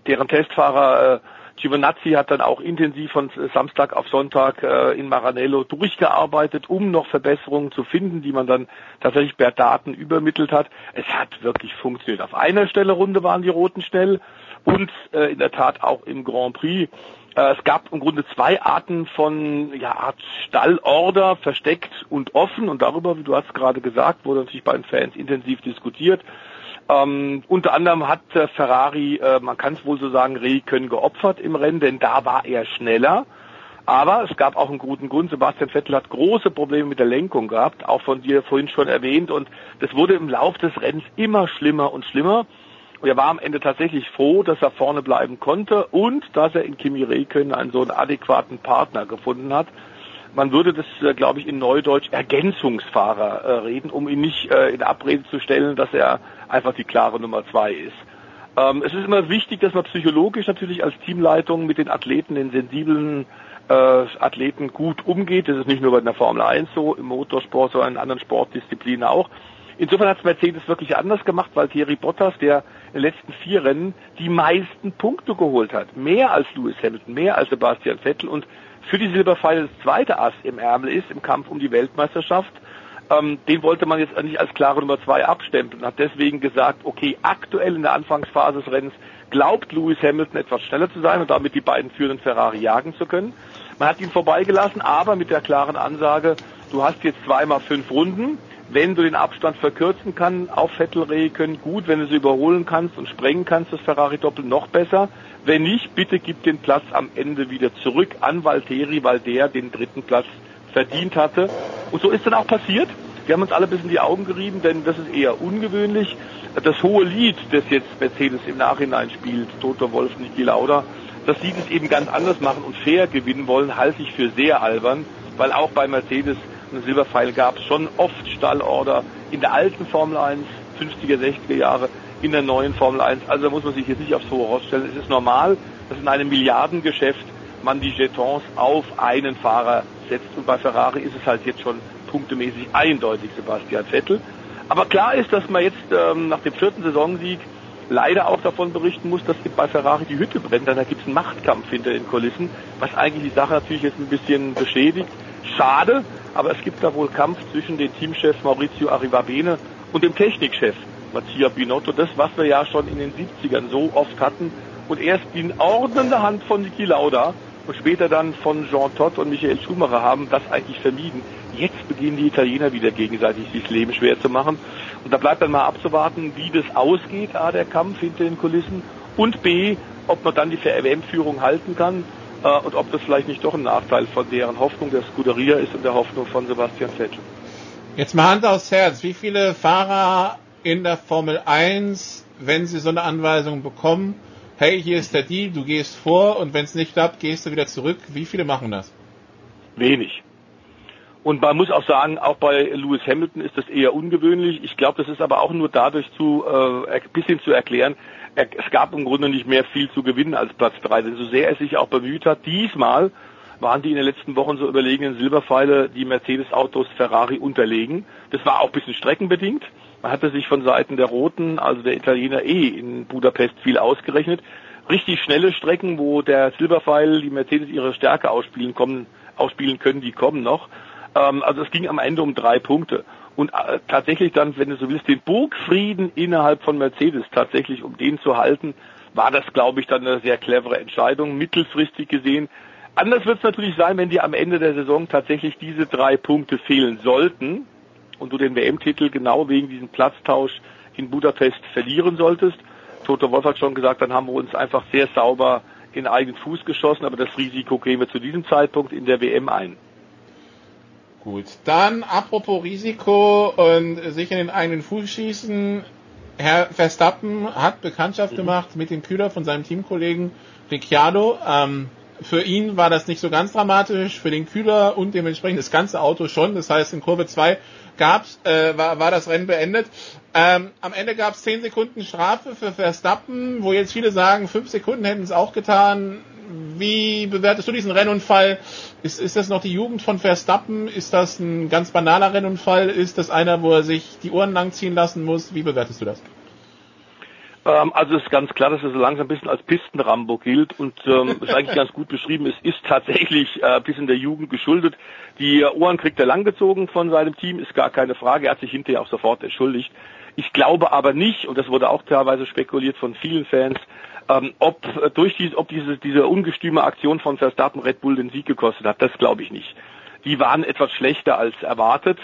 Deren Testfahrer Giovinazzi hat dann auch intensiv von Samstag auf Sonntag äh, in Maranello durchgearbeitet, um noch Verbesserungen zu finden, die man dann tatsächlich per Daten übermittelt hat. Es hat wirklich funktioniert. Auf einer Stelle Runde waren die Roten schnell und äh, in der Tat auch im Grand Prix. Äh, es gab im Grunde zwei Arten von ja, Art Stallorder, versteckt und offen und darüber, wie du hast gerade gesagt, wurde natürlich bei den Fans intensiv diskutiert. Ähm, unter anderem hat äh, Ferrari, äh, man kann es wohl so sagen, Räikkönen geopfert im Rennen, denn da war er schneller. Aber es gab auch einen guten Grund. Sebastian Vettel hat große Probleme mit der Lenkung gehabt, auch von dir vorhin schon erwähnt. Und das wurde im Lauf des Rennens immer schlimmer und schlimmer. Und er war am Ende tatsächlich froh, dass er vorne bleiben konnte und dass er in Kimi Räikkönen einen so einen adäquaten Partner gefunden hat. Man würde das, äh, glaube ich, in Neudeutsch Ergänzungsfahrer äh, reden, um ihn nicht äh, in Abrede zu stellen, dass er einfach die klare Nummer zwei ist. Ähm, es ist immer wichtig, dass man psychologisch natürlich als Teamleitung mit den Athleten, den sensiblen äh, Athleten gut umgeht. Das ist nicht nur bei der Formel 1 so, im Motorsport, sondern in anderen Sportdisziplinen auch. Insofern hat Mercedes wirklich anders gemacht, weil Thierry Bottas, der in den letzten vier Rennen die meisten Punkte geholt hat. Mehr als Lewis Hamilton, mehr als Sebastian Vettel und für die Silberpfeile das zweite Ass im Ärmel ist im Kampf um die Weltmeisterschaft. Ähm, den wollte man jetzt nicht als klare Nummer zwei abstempeln und hat deswegen gesagt, okay, aktuell in der Anfangsphase des Rennens glaubt Lewis Hamilton etwas schneller zu sein und damit die beiden führenden Ferrari jagen zu können. Man hat ihn vorbeigelassen, aber mit der klaren Ansage, du hast jetzt zweimal fünf Runden. Wenn du den Abstand verkürzen kannst auf Vettel können, gut. Wenn du sie überholen kannst und sprengen kannst, das Ferrari Doppel noch besser. Wenn nicht, bitte gib den Platz am Ende wieder zurück an Valtteri, weil der den dritten Platz verdient hatte. Und so ist dann auch passiert. Wir haben uns alle ein bisschen die Augen gerieben, denn das ist eher ungewöhnlich. Das hohe Lied, das jetzt Mercedes im Nachhinein spielt, Toto Wolf, Niki Lauda, dass sie das eben ganz anders machen und fair gewinnen wollen, halte ich für sehr albern, weil auch bei Mercedes eine Silberpfeil gab es schon oft Stallorder in der alten Formel 1, 50er, 60er Jahre, in der neuen Formel 1. Also da muss man sich jetzt nicht aufs hohe Ross stellen. Es ist normal, dass in einem Milliardengeschäft man die Jetons auf einen Fahrer setzt. Und bei Ferrari ist es halt jetzt schon punktemäßig eindeutig Sebastian Vettel. Aber klar ist, dass man jetzt ähm, nach dem vierten Saisonsieg leider auch davon berichten muss, dass bei Ferrari die Hütte brennt. Dann gibt es einen Machtkampf hinter den Kulissen, was eigentlich die Sache natürlich jetzt ein bisschen beschädigt. Schade, aber es gibt da wohl Kampf zwischen dem Teamchef Maurizio Arrivabene und dem Technikchef Mattia Binotto. Das, was wir ja schon in den 70ern so oft hatten und erst die ordnende Hand von Niki Lauda und später dann von Jean Todt und Michael Schumacher haben das eigentlich vermieden. Jetzt beginnen die Italiener wieder gegenseitig sich Leben schwer zu machen. Und da bleibt dann mal abzuwarten, wie das ausgeht, A, der Kampf hinter den Kulissen und B, ob man dann die WM-Führung halten kann äh, und ob das vielleicht nicht doch ein Nachteil von deren Hoffnung der Scuderia ist und der Hoffnung von Sebastian Vettel. Jetzt mal Hand aufs Herz. Wie viele Fahrer in der Formel 1, wenn sie so eine Anweisung bekommen, hey, hier ist der Deal, du gehst vor und wenn es nicht klappt, gehst du wieder zurück. Wie viele machen das? Wenig. Und man muss auch sagen, auch bei Lewis Hamilton ist das eher ungewöhnlich. Ich glaube, das ist aber auch nur dadurch zu äh, bisschen zu erklären. Er, es gab im Grunde nicht mehr viel zu gewinnen als Platz drei, denn so sehr er sich auch bemüht hat, diesmal waren die in den letzten Wochen so überlegenen Silberpfeile die Mercedes-Autos Ferrari unterlegen. Das war auch ein bisschen streckenbedingt. Man hatte sich von Seiten der Roten, also der Italiener, eh in Budapest viel ausgerechnet. Richtig schnelle Strecken, wo der Silberpfeil, die Mercedes ihre Stärke ausspielen, kommen, ausspielen können, die kommen noch. Ähm, also es ging am Ende um drei Punkte. Und äh, tatsächlich dann, wenn du so willst, den Burgfrieden innerhalb von Mercedes tatsächlich, um den zu halten, war das, glaube ich, dann eine sehr clevere Entscheidung, mittelfristig gesehen. Anders wird es natürlich sein, wenn dir am Ende der Saison tatsächlich diese drei Punkte fehlen sollten und du den WM-Titel genau wegen diesem Platztausch in Budapest verlieren solltest. Toto Wolf hat schon gesagt, dann haben wir uns einfach sehr sauber in eigenen Fuß geschossen, aber das Risiko gehen wir zu diesem Zeitpunkt in der WM ein. Gut, dann apropos Risiko und sich in den eigenen Fuß schießen. Herr Verstappen hat Bekanntschaft mhm. gemacht mit dem Kühler von seinem Teamkollegen Ricciardo. Ähm, für ihn war das nicht so ganz dramatisch, für den Kühler und dementsprechend das ganze Auto schon. Das heißt, in Kurve 2 gab's, äh, war, war das Rennen beendet. Ähm, am Ende gab es 10 Sekunden Strafe für Verstappen, wo jetzt viele sagen, 5 Sekunden hätten es auch getan. Wie bewertest du diesen Rennunfall? Ist, ist das noch die Jugend von Verstappen? Ist das ein ganz banaler Rennunfall? Ist das einer, wo er sich die Ohren langziehen lassen muss? Wie bewertest du das? Ähm, also ist ganz klar, dass es so langsam ein bisschen als Pistenrambo gilt und ähm, ist eigentlich ganz gut beschrieben. Es ist tatsächlich äh, bis in der Jugend geschuldet. Die Ohren kriegt er langgezogen von seinem Team, ist gar keine Frage. Er hat sich hinterher auch sofort entschuldigt. Ich glaube aber nicht, und das wurde auch teilweise spekuliert von vielen Fans, ähm, ob äh, durch die, ob diese, diese ungestüme Aktion von Verstappen Red Bull den Sieg gekostet hat, das glaube ich nicht. Die waren etwas schlechter als erwartet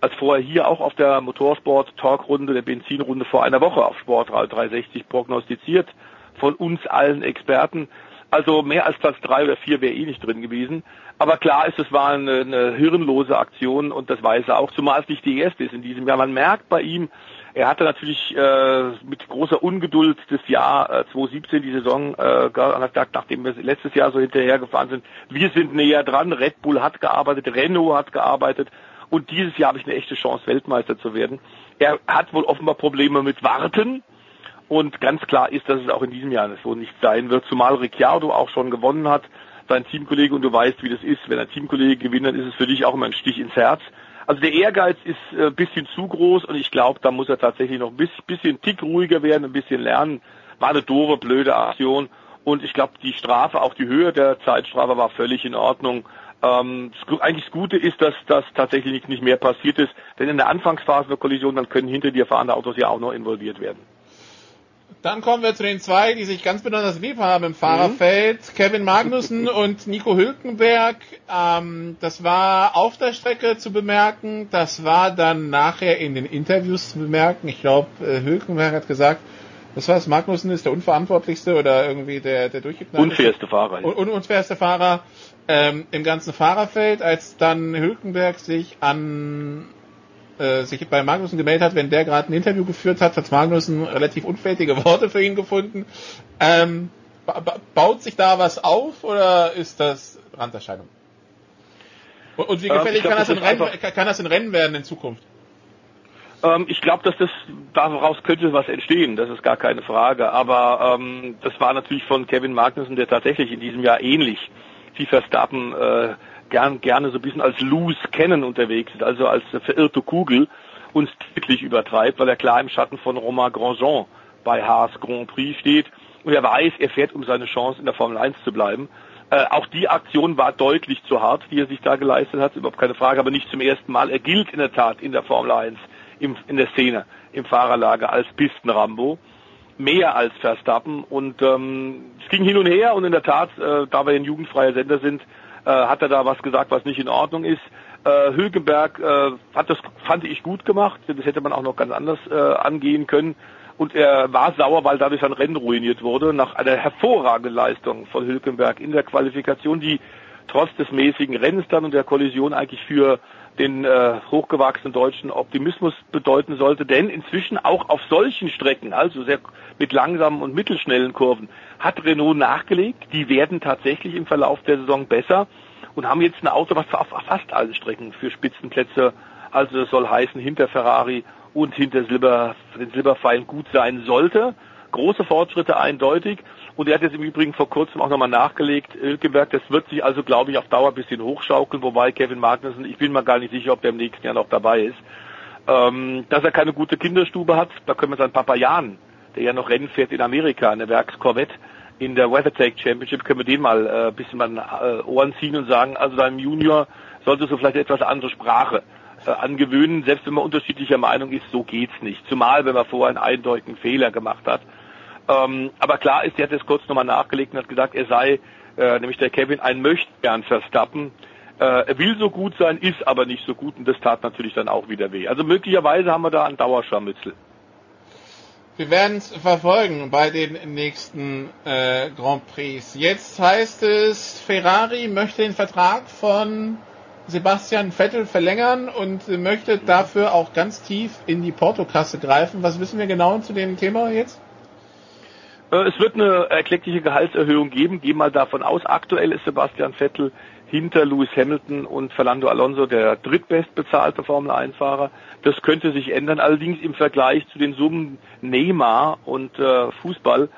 als vorher hier auch auf der Motorsport-Talkrunde, der Benzinrunde vor einer Woche auf Sportrad 360 prognostiziert von uns allen Experten. Also mehr als Platz drei oder vier wäre eh nicht drin gewesen. Aber klar ist, es war eine, eine hirnlose Aktion und das weiß er auch, zumal es nicht die erste ist in diesem Jahr. Man merkt bei ihm, Er hatte natürlich äh, mit großer Ungeduld das Jahr äh, 2017, die Saison, äh, gesagt, nachdem wir letztes Jahr so hinterhergefahren sind, wir sind näher dran, Red Bull hat gearbeitet, Renault hat gearbeitet und dieses Jahr habe ich eine echte Chance, Weltmeister zu werden. Er hat wohl offenbar Probleme mit Warten und ganz klar ist, dass es auch in diesem Jahr so nicht sein wird, zumal Ricciardo auch schon gewonnen hat, sein Teamkollege und du weißt, wie das ist, wenn ein Teamkollege gewinnt, dann ist es für dich auch immer ein Stich ins Herz. Also der Ehrgeiz ist ein äh, bisschen zu groß und ich glaube, da muss er tatsächlich noch ein bisschen, bisschen tick ruhiger werden, ein bisschen lernen. War eine doofe, blöde Aktion und ich glaube, die Strafe, auch die Höhe der Zeitstrafe war völlig in Ordnung. Ähm, eigentlich das Gute ist, dass das tatsächlich nicht, nicht mehr passiert ist, denn in der Anfangsphase der Kollision, dann können hinter dir fahrende Autos ja auch noch involviert werden. Dann kommen wir zu den zwei, die sich ganz besonders lieb haben im Fahrerfeld. Mhm. Kevin Magnussen und Nico Hülkenberg. Ähm, das war auf der Strecke zu bemerken. Das war dann nachher in den Interviews zu bemerken. Ich glaube, äh, Hülkenberg hat gesagt, das war's, Magnussen ist der unverantwortlichste oder irgendwie der, der durchgeplante. Unfairste Fahrer. Un unfairste Fahrer ähm, im ganzen Fahrerfeld, als dann Hülkenberg sich an äh, sich bei Magnussen gemeldet hat, wenn der gerade ein Interview geführt hat, hat Magnussen relativ unflätige Worte für ihn gefunden. Ähm, baut sich da was auf oder ist das Randerscheinung? Und, und wie gefällig ähm, kann, das das Rennen, kann das in Rennen werden in Zukunft? Ähm, ich glaube, dass das daraus könnte was entstehen, das ist gar keine Frage. Aber ähm, das war natürlich von Kevin Magnussen, der tatsächlich in diesem Jahr ähnlich wie Verstappen äh, gern, gerne so ein bisschen als loose kennen unterwegs ist, also als verirrte Kugel uns wirklich übertreibt, weil er klar im Schatten von Romain Grosjean bei Haas Grand Prix steht und er weiß, er fährt, um seine Chance in der Formel 1 zu bleiben. Äh, auch die Aktion war deutlich zu hart, die er sich da geleistet hat, überhaupt keine Frage, aber nicht zum ersten Mal. Er gilt in der Tat in der Formel 1, im, in der Szene, im Fahrerlager als Pistenrambo mehr als Verstappen und ähm, es ging hin und her und in der Tat, äh, da wir ein jugendfreier Sender sind, äh, hat er da was gesagt, was nicht in Ordnung ist. Äh, Hülkenberg äh, hat das, fand ich, gut gemacht. Das hätte man auch noch ganz anders äh, angehen können. Und er war sauer, weil dadurch sein Rennen ruiniert wurde, nach einer hervorragenden Leistung von Hülkenberg in der Qualifikation, die trotz des mäßigen Rennens dann und der Kollision eigentlich für den äh, hochgewachsenen deutschen Optimismus bedeuten sollte, denn inzwischen auch auf solchen Strecken, also sehr mit langsamen und mittelschnellen Kurven, hat Renault nachgelegt. Die werden tatsächlich im Verlauf der Saison besser und haben jetzt ein Auto, was auf fast allen Strecken für Spitzenplätze, also das soll heißen hinter Ferrari und hinter Silber, den Silberpfeilen gut sein sollte. Große Fortschritte eindeutig. Und er hat jetzt im Übrigen vor kurzem auch nochmal nachgelegt, Hülkenberg, das wird sich also, glaube ich, auf Dauer ein bisschen hochschaukeln, wobei Kevin Magnussen, ich bin mal gar nicht sicher, ob der im nächsten Jahr noch dabei ist. Ähm, dass er keine gute Kinderstube hat, da können wir seinen Papa Jan, der ja noch Rennen fährt in Amerika, eine Werkskorvette, in der WeatherTech Championship, können wir den mal äh, ein bisschen mal äh, Ohren ziehen und sagen, also deinem Junior solltest du vielleicht etwas andere Sprache äh, angewöhnen, selbst wenn man unterschiedlicher Meinung ist, so geht's nicht. Zumal, wenn man vorher einen eindeutigen Fehler gemacht hat. Ähm, aber klar ist, er hat jetzt kurz nochmal nachgelegt und hat gesagt, er sei, äh, nämlich der Kevin, ein möchte gern Verstappen. Äh, er will so gut sein, ist aber nicht so gut und das tat natürlich dann auch wieder weh. Also möglicherweise haben wir da einen Dauerscharmützel. Wir werden es verfolgen bei den nächsten äh, Grand Prix. Jetzt heißt es, Ferrari möchte den Vertrag von Sebastian Vettel verlängern und möchte dafür auch ganz tief in die Portokasse greifen. Was wissen wir genau zu dem Thema jetzt? Äh, es wird eine erkleckliche Gehaltserhöhung geben. Geh mal davon aus. Aktuell ist Sebastian Vettel hinter Lewis Hamilton und Fernando Alonso der drittbestbezahlte Formel 1 Fahrer. Das könnte sich ändern. Allerdings im Vergleich zu den Summen Neymar und äh, Fußball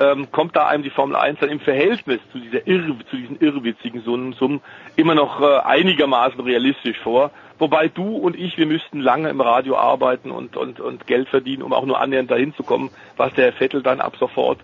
ähm, kommt da einem die Formel 1 dann im Verhältnis zu dieser irr, zu diesen irrwitzigen Summen, Summen immer noch äh, einigermaßen realistisch vor. Wobei du und ich, wir müssten lange im Radio arbeiten und, und, und Geld verdienen, um auch nur annähernd dahin zu kommen, was der Herr Vettel dann ab sofort,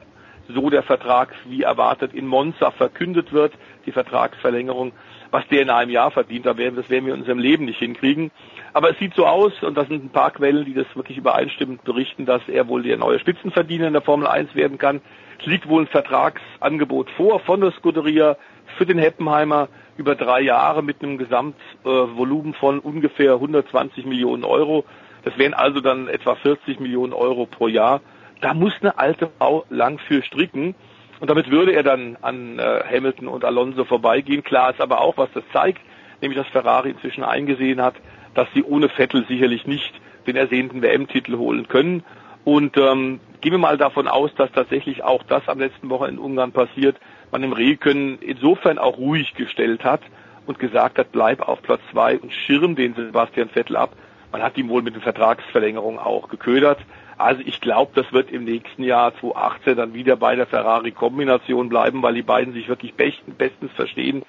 so der Vertrag wie erwartet, in Monza verkündet wird, die Vertragsverlängerung, was der in einem Jahr verdient, da werden, das werden wir in unserem Leben nicht hinkriegen. Aber es sieht so aus, und das sind ein paar Quellen, die das wirklich übereinstimmend berichten, dass er wohl der neue Spitzenverdiener in der Formel 1 werden kann. Es liegt wohl ein Vertragsangebot vor von der Scuderia für den Heppenheimer über drei Jahre mit einem Gesamtvolumen von ungefähr 120 Millionen Euro. Das wären also dann etwa 40 Millionen Euro pro Jahr. Da muss eine alte Frau lang für stricken. Und damit würde er dann an äh, Hamilton und Alonso vorbeigehen. Klar ist aber auch, was das zeigt, nämlich dass Ferrari inzwischen eingesehen hat, dass sie ohne Vettel sicherlich nicht den ersehnten WM-Titel holen können. Und ähm, gehen wir mal davon aus, dass tatsächlich auch das am letzten Woche in Ungarn passiert, man im Rehkönnen insofern auch ruhig gestellt hat und gesagt hat, bleib auf Platz zwei und schirm den Sebastian Vettel ab. Man hat ihn wohl mit den Vertragsverlängerungen auch geködert. Also ich glaube, das wird im nächsten Jahr 2018 dann wieder bei der Ferrari-Kombination bleiben, weil die beiden sich wirklich bestens verstehen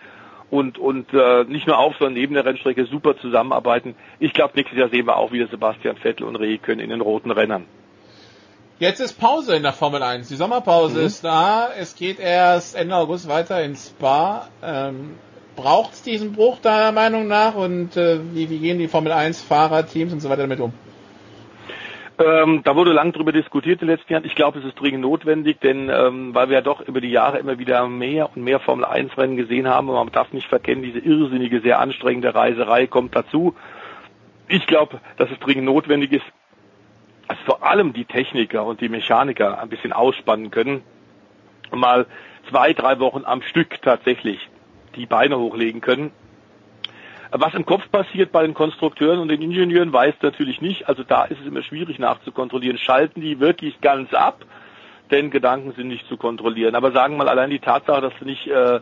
und, und äh, nicht nur auf, sondern neben der Rennstrecke super zusammenarbeiten. Ich glaube, nächstes Jahr sehen wir auch wieder Sebastian Vettel und Rehkönnen in den roten Rennern. Jetzt ist Pause in der Formel 1. Die Sommerpause mhm. ist da. Es geht erst Ende August weiter in Spa. Ähm, Braucht es diesen Bruch deiner Meinung nach und äh, wie, wie gehen die Formel 1 Fahrer, Teams und so weiter damit um? Ähm, da wurde lang drüber diskutiert in den letzten Jahren. Ich glaube, es ist dringend notwendig, denn ähm, weil wir ja doch über die Jahre immer wieder mehr und mehr Formel 1 Rennen gesehen haben und man darf nicht verkennen, diese irrsinnige, sehr anstrengende Reiserei kommt dazu. Ich glaube, dass es dringend notwendig ist, dass vor allem die Techniker und die Mechaniker ein bisschen ausspannen können mal zwei, drei Wochen am Stück tatsächlich die Beine hochlegen können. Was im Kopf passiert bei den Konstrukteuren und den Ingenieuren, weiß natürlich nicht. Also da ist es immer schwierig nachzukontrollieren. Schalten die wirklich ganz ab? Denn Gedanken sind nicht zu kontrollieren. Aber sagen wir mal allein die Tatsache, dass du nicht äh,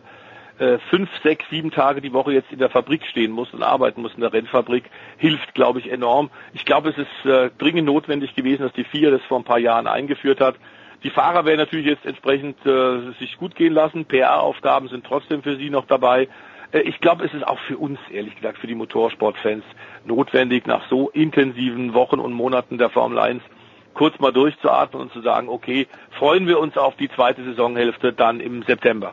äh, fünf, sechs, sieben Tage die Woche jetzt in der Fabrik stehen muss und arbeiten muss in der Rennfabrik, hilft, glaube ich, enorm. Ich glaube, es ist äh, dringend notwendig gewesen, dass die FIA das vor ein paar Jahren eingeführt hat. Die Fahrer werden natürlich jetzt entsprechend äh, sich gut gehen lassen. PR-Aufgaben sind trotzdem für sie noch dabei. Äh, ich glaube, es ist auch für uns, ehrlich gesagt, für die Motorsportfans notwendig, nach so intensiven Wochen und Monaten der Formel 1 kurz mal durchzuatmen und zu sagen, okay, freuen wir uns auf die zweite Saisonhälfte dann im September.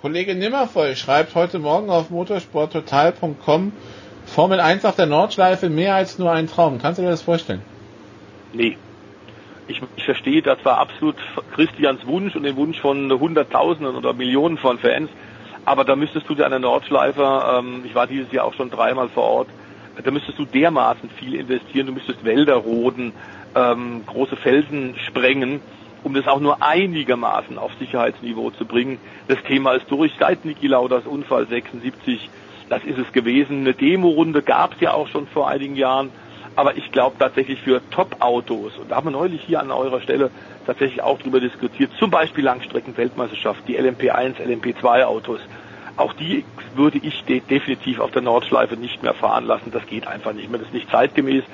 Kollege Nimmervoll schreibt heute Morgen auf motorsporttotal.com Formel 1 auf der Nordschleife mehr als nur ein Traum. Kannst du dir das vorstellen? Nee. Ich, ich verstehe, das war absolut Christians Wunsch und den Wunsch von Hunderttausenden oder Millionen von Fans. Aber da müsstest du dir an der Nordschleife, ähm, ich war dieses Jahr auch schon dreimal vor Ort, da müsstest du dermaßen viel investieren, du müsstest Wälder roden, ähm, große Felsen sprengen um das auch nur einigermaßen auf Sicherheitsniveau zu bringen. Das Thema ist durch. Seit Niki Lauders Unfall 76, das ist es gewesen. Eine Demo-Runde gab es ja auch schon vor einigen Jahren. Aber ich glaube tatsächlich für Top-Autos, und da haben wir neulich hier an eurer Stelle tatsächlich auch drüber diskutiert, zum Beispiel Langstrecken-Weltmeisterschaft, die LMP1, LMP2-Autos, auch die würde ich de definitiv auf der Nordschleife nicht mehr fahren lassen. Das geht einfach nicht mehr. Das ist nicht zeitgemäß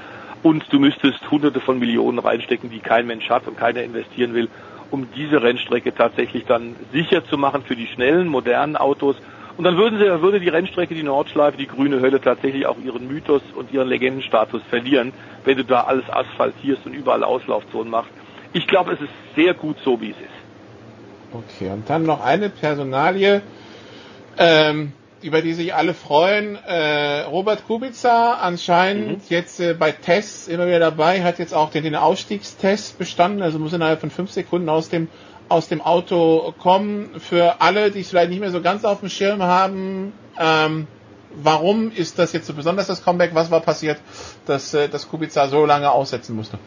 und du müsstest hunderte von Millionen reinstecken, die kein Mensch hat und keiner investieren will, um diese Rennstrecke tatsächlich dann sicher zu machen für die schnellen, modernen Autos. Und dann würden sie, würde die Rennstrecke, die Nordschleife, die grüne Hölle tatsächlich auch ihren Mythos und ihren Legendenstatus verlieren, wenn du da alles asphaltierst und überall Auslaufzonen machst. Ich glaube, es ist sehr gut so, wie es ist. Okay, und dann noch eine Personalie. Ähm, über die sich alle freuen. Äh, Robert Kubica anscheinend mhm. jetzt äh, bei Tests immer wieder dabei, hat jetzt auch den, den Ausstiegstest bestanden, also muss innerhalb von fünf Sekunden aus dem aus dem Auto kommen. Für alle, die es vielleicht nicht mehr so ganz auf dem Schirm haben, ähm, warum ist das jetzt so besonders das Comeback? Was war passiert, dass, äh, dass Kubica so lange aussetzen musste?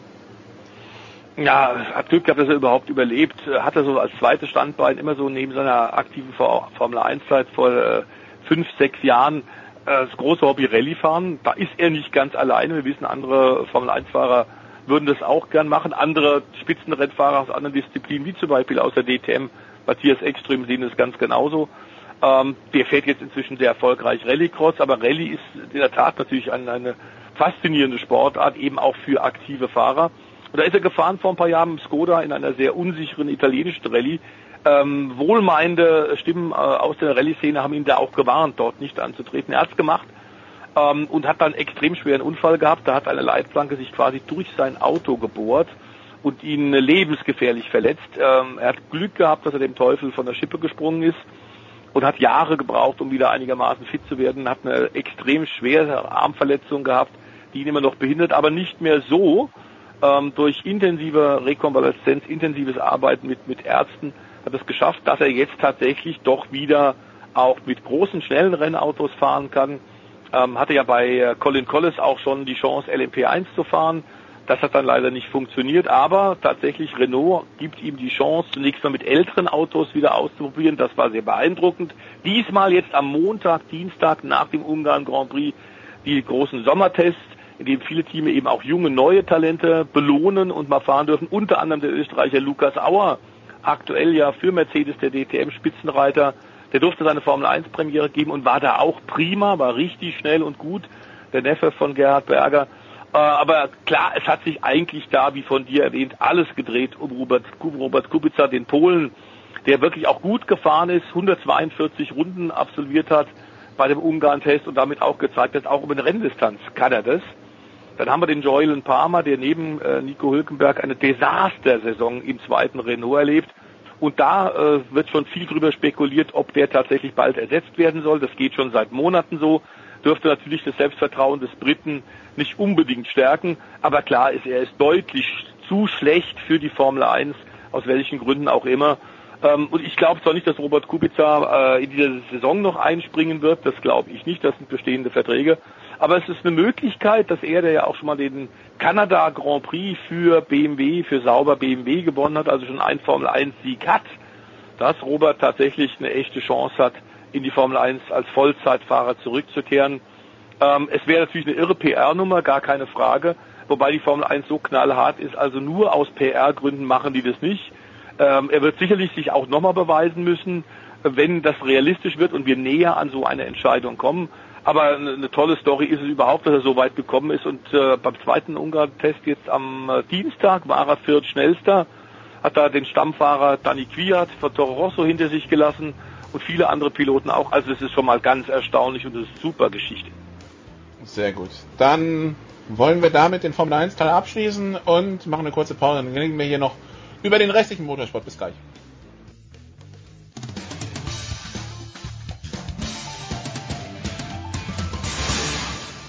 Ja, hat Glück gehabt, dass er überhaupt überlebt. Hat er so als zweites Standbein immer so neben seiner aktiven Formel 1 Zeit vor fünf, sechs Jahren äh, das große Hobby Rallye fahren. Da ist er nicht ganz alleine. Wir wissen, andere Formel 1 Fahrer würden das auch gern machen. Andere Spitzenrennfahrer aus anderen Disziplinen, wie zum Beispiel aus der DTM, Matthias Ekström, sehen es ganz genauso. Ähm, der fährt jetzt inzwischen sehr erfolgreich Rallycross, aber Rallye ist in der Tat natürlich eine, eine faszinierende Sportart, eben auch für aktive Fahrer. Und da ist er gefahren vor ein paar Jahren im Skoda in einer sehr unsicheren italienischen Rallye, ähm, wohlmeinende Stimmen äh, aus der Rallye-Szene haben ihn da auch gewarnt, dort nicht anzutreten. Er hat es gemacht ähm, und hat dann extrem schweren Unfall gehabt. Da hat eine Leitplanke sich quasi durch sein Auto gebohrt und ihn lebensgefährlich verletzt. Ähm, er hat Glück gehabt, dass er dem Teufel von der Schippe gesprungen ist und hat Jahre gebraucht, um wieder einigermaßen fit zu werden. Hat eine extrem schwere Armverletzung gehabt, die ihn immer noch behindert, aber nicht mehr so. Ähm, durch intensive Rekonvaleszenz, intensives Arbeiten mit, mit Ärzten hat es geschafft, dass er jetzt tatsächlich doch wieder auch mit großen, schnellen Rennautos fahren kann. Ähm, hatte ja bei äh, Colin Collis auch schon die Chance, LMP1 zu fahren. Das hat dann leider nicht funktioniert, aber tatsächlich Renault gibt ihm die Chance, zunächst mal mit älteren Autos wieder auszuprobieren. Das war sehr beeindruckend. Diesmal jetzt am Montag, Dienstag nach dem Ungarn Grand Prix die großen Sommertests. in dem viele Teams eben auch junge, neue Talente belohnen und mal fahren dürfen. Unter anderem der Österreicher Lukas Auer, aktuell ja für Mercedes der DTM-Spitzenreiter. Der durfte seine Formel 1 Premiere geben und war da auch prima, war richtig schnell und gut. Der Neffe von Gerhard Berger. Äh, aber klar, es hat sich eigentlich da, wie von dir erwähnt, alles gedreht um Robert, Robert Kubica, den Polen, der wirklich auch gut gefahren ist, 142 Runden absolviert hat bei dem Ungarn-Test und damit auch gezeigt hat, auch über eine Renndistanz kann er das. Dann haben wir den Joylen Palmer, der neben äh, Nico Hülkenberg eine Desastersaison im zweiten Renault erlebt. Und da äh, wird schon viel drüber spekuliert, ob der tatsächlich bald ersetzt werden soll. Das geht schon seit Monaten so. Dürfte natürlich das Selbstvertrauen des Briten nicht unbedingt stärken. Aber klar ist, er ist deutlich zu schlecht für die Formel 1, aus welchen Gründen auch immer. Ähm, und ich glaube zwar nicht, dass Robert Kubica äh, in dieser Saison noch einspringen wird. Das glaube ich nicht. Das sind bestehende Verträge. Aber es ist eine Möglichkeit, dass er, der ja auch schon mal den Kanada Grand Prix für BMW, für sauber BMW gewonnen hat, also schon ein Formel 1 Sieg hat, dass Robert tatsächlich eine echte Chance hat, in die Formel 1 als Vollzeitfahrer zurückzukehren. Ähm, es wäre natürlich eine irre PR-Nummer, gar keine Frage. Wobei die Formel 1 so knallhart ist, also nur aus PR-Gründen machen die das nicht. Ähm, er wird sicherlich sich auch nochmal beweisen müssen, wenn das realistisch wird und wir näher an so eine Entscheidung kommen. Aber eine tolle Story ist es überhaupt, dass er so weit gekommen ist. Und äh, beim zweiten Ungarn-Test jetzt am äh, Dienstag war er viertschnellster, hat da den Stammfahrer Dani Kwiat von Toro Rosso hinter sich gelassen und viele andere Piloten auch. Also es ist schon mal ganz erstaunlich und es ist super Geschichte. Sehr gut. Dann wollen wir damit den Formel 1 Teil abschließen und machen eine kurze Pause. Dann reden wir hier noch über den restlichen Motorsport. Bis gleich.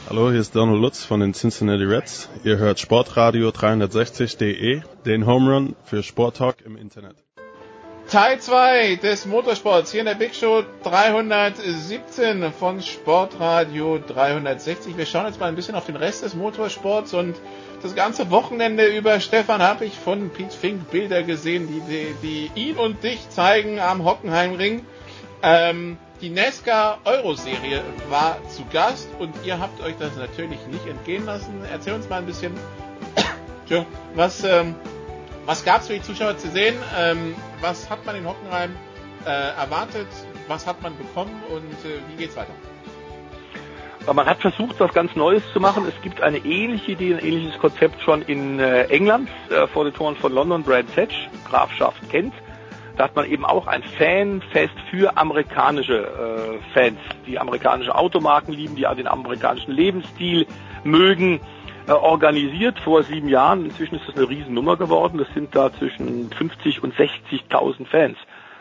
Hallo, hier ist Donald Lutz von den Cincinnati Reds. Ihr hört Sportradio 360.de, den Home Run für Sporttalk im Internet. Teil 2 des Motorsports hier in der Big Show 317 von Sportradio 360. Wir schauen jetzt mal ein bisschen auf den Rest des Motorsports und das ganze Wochenende über, Stefan, habe ich von Pete Fink Bilder gesehen, die, die, die ihn und dich zeigen am Hockenheimring. Ähm, die NASCAR Euro Serie war zu Gast und ihr habt euch das natürlich nicht entgehen lassen. Erzähl uns mal ein bisschen, was, ähm, was gab es für die Zuschauer zu sehen? Ähm, was hat man in Hockenheim äh, erwartet? Was hat man bekommen und äh, wie geht's weiter? Man hat versucht, was ganz Neues zu machen. Es gibt eine ähnliche Idee, ein ähnliches Konzept schon in äh, England äh, vor den Toren von London, Brad Sedge, Grafschaft Kent. Da hat man eben auch ein Fanfest für amerikanische äh, Fans, die amerikanische Automarken lieben, die den amerikanischen Lebensstil mögen, äh, organisiert vor sieben Jahren. Inzwischen ist das eine Riesennummer geworden. Das sind da zwischen 50 und 60.000 Fans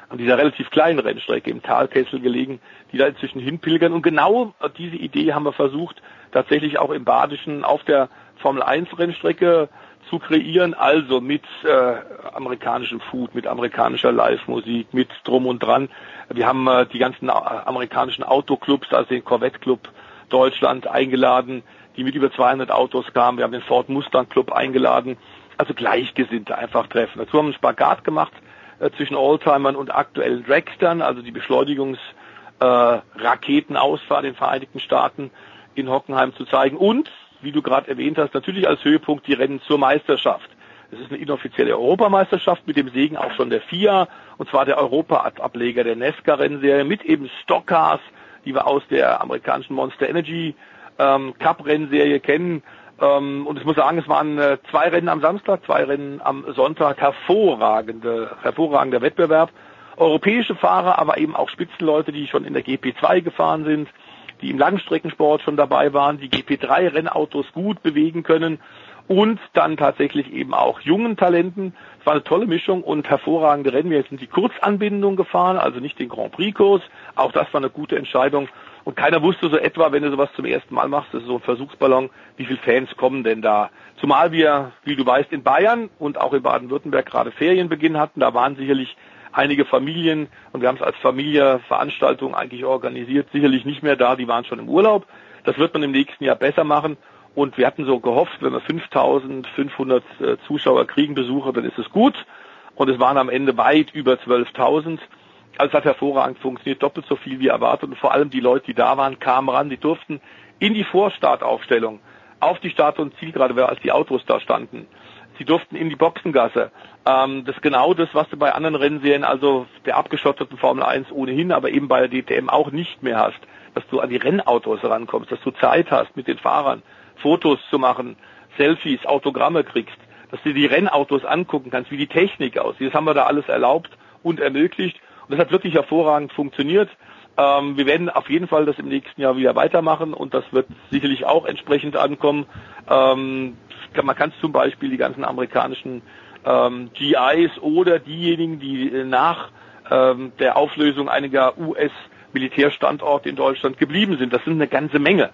an dieser relativ kleinen Rennstrecke im Talkessel gelegen, die da inzwischen hinpilgern. Und genau diese Idee haben wir versucht, tatsächlich auch im Badischen auf der Formel 1 Rennstrecke zu kreieren, also mit äh, amerikanischem Food, mit amerikanischer Live-Musik, mit drum und dran. Wir haben äh, die ganzen äh, amerikanischen Autoclubs, also den Corvette Club Deutschland eingeladen, die mit über 200 Autos kamen. Wir haben den Ford Mustang Club eingeladen, also Gleichgesinnte einfach treffen. Dazu haben wir einen Spagat gemacht äh, zwischen Oldtimern und aktuellen Dragstern, also die Beschleunigungsraketenausfahrt äh, in den Vereinigten Staaten in Hockenheim zu zeigen und wie du gerade erwähnt hast, natürlich als Höhepunkt die Rennen zur Meisterschaft. Es ist eine inoffizielle Europameisterschaft mit dem Segen auch schon der FIA, und zwar der Europa-Ableger der Nesca-Rennserie mit eben Stockcars, die wir aus der amerikanischen Monster Energy ähm, Cup-Rennserie kennen. Ähm, und ich muss sagen, es waren äh, zwei Rennen am Samstag, zwei Rennen am Sonntag, hervorragende, hervorragender Wettbewerb. Europäische Fahrer, aber eben auch Spitzenleute, die schon in der GP2 gefahren sind, die im Langstreckensport schon dabei waren, die GP3-Rennautos gut bewegen können und dann tatsächlich eben auch jungen Talenten. Es war eine tolle Mischung und hervorragende Rennen. Wir sind die Kurzanbindung gefahren, also nicht den Grand Prix-Kurs. Auch das war eine gute Entscheidung. Und keiner wusste so etwa, wenn du sowas zum ersten Mal machst, das ist so ein Versuchsballon, wie viele Fans kommen denn da? Zumal wir, wie du weißt, in Bayern und auch in Baden-Württemberg gerade Ferienbeginn hatten. Da waren sicherlich einige Familien und wir haben es als Familienveranstaltung eigentlich organisiert, sicherlich nicht mehr da, die waren schon im Urlaub. Das wird man im nächsten Jahr besser machen. Und wir hatten so gehofft, wenn wir 5500 äh, Zuschauer kriegen, Besucher, dann ist es gut. Und es waren am Ende weit über 12.000. Also es hat hervorragend funktioniert, doppelt so viel wie erwartet. Und vor allem die Leute, die da waren, kamen ran, die durften in die Vorstartaufstellung auf die Start- und Zielgerade, als die Autos da standen. Sie durften in die Boxengasse. Ähm, das ist genau das, was du bei anderen Rennserien, also der abgeschotteten Formel 1 ohnehin, aber eben bei der DTM auch nicht mehr hast. Dass du an die Rennautos rankommst, dass du Zeit hast, mit den Fahrern Fotos zu machen, Selfies, Autogramme kriegst, dass du die Rennautos angucken kannst, wie die Technik aussieht. Das haben wir da alles erlaubt und ermöglicht. Das hat wirklich hervorragend funktioniert. Ähm, wir werden auf jeden Fall das im nächsten Jahr wieder weitermachen und das wird sicherlich auch entsprechend ankommen. Ähm, man kann zum Beispiel die ganzen amerikanischen ähm, GIs oder diejenigen, die äh, nach ähm, der Auflösung einiger US-Militärstandorte in Deutschland geblieben sind, das sind eine ganze Menge,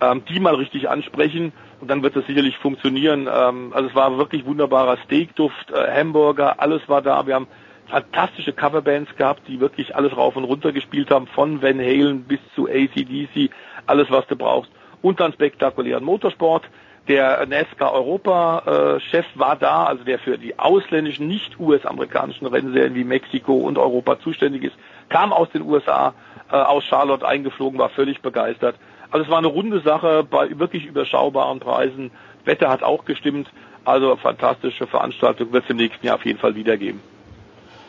ähm, die mal richtig ansprechen und dann wird das sicherlich funktionieren. Ähm, also es war wirklich wunderbarer Steakduft, äh, Hamburger, alles war da. Wir haben fantastische Coverbands gehabt, die wirklich alles rauf und runter gespielt haben, von Van Halen bis zu ACDC, alles was du brauchst. Und dann spektakulären Motorsport. Der NASCAR Europa-Chef war da, also der für die ausländischen, nicht US-amerikanischen Rennserien wie Mexiko und Europa zuständig ist, kam aus den USA, äh, aus Charlotte eingeflogen, war völlig begeistert. Also es war eine runde Sache bei wirklich überschaubaren Preisen. Wetter hat auch gestimmt. Also fantastische Veranstaltung wird es im nächsten Jahr auf jeden Fall wieder geben.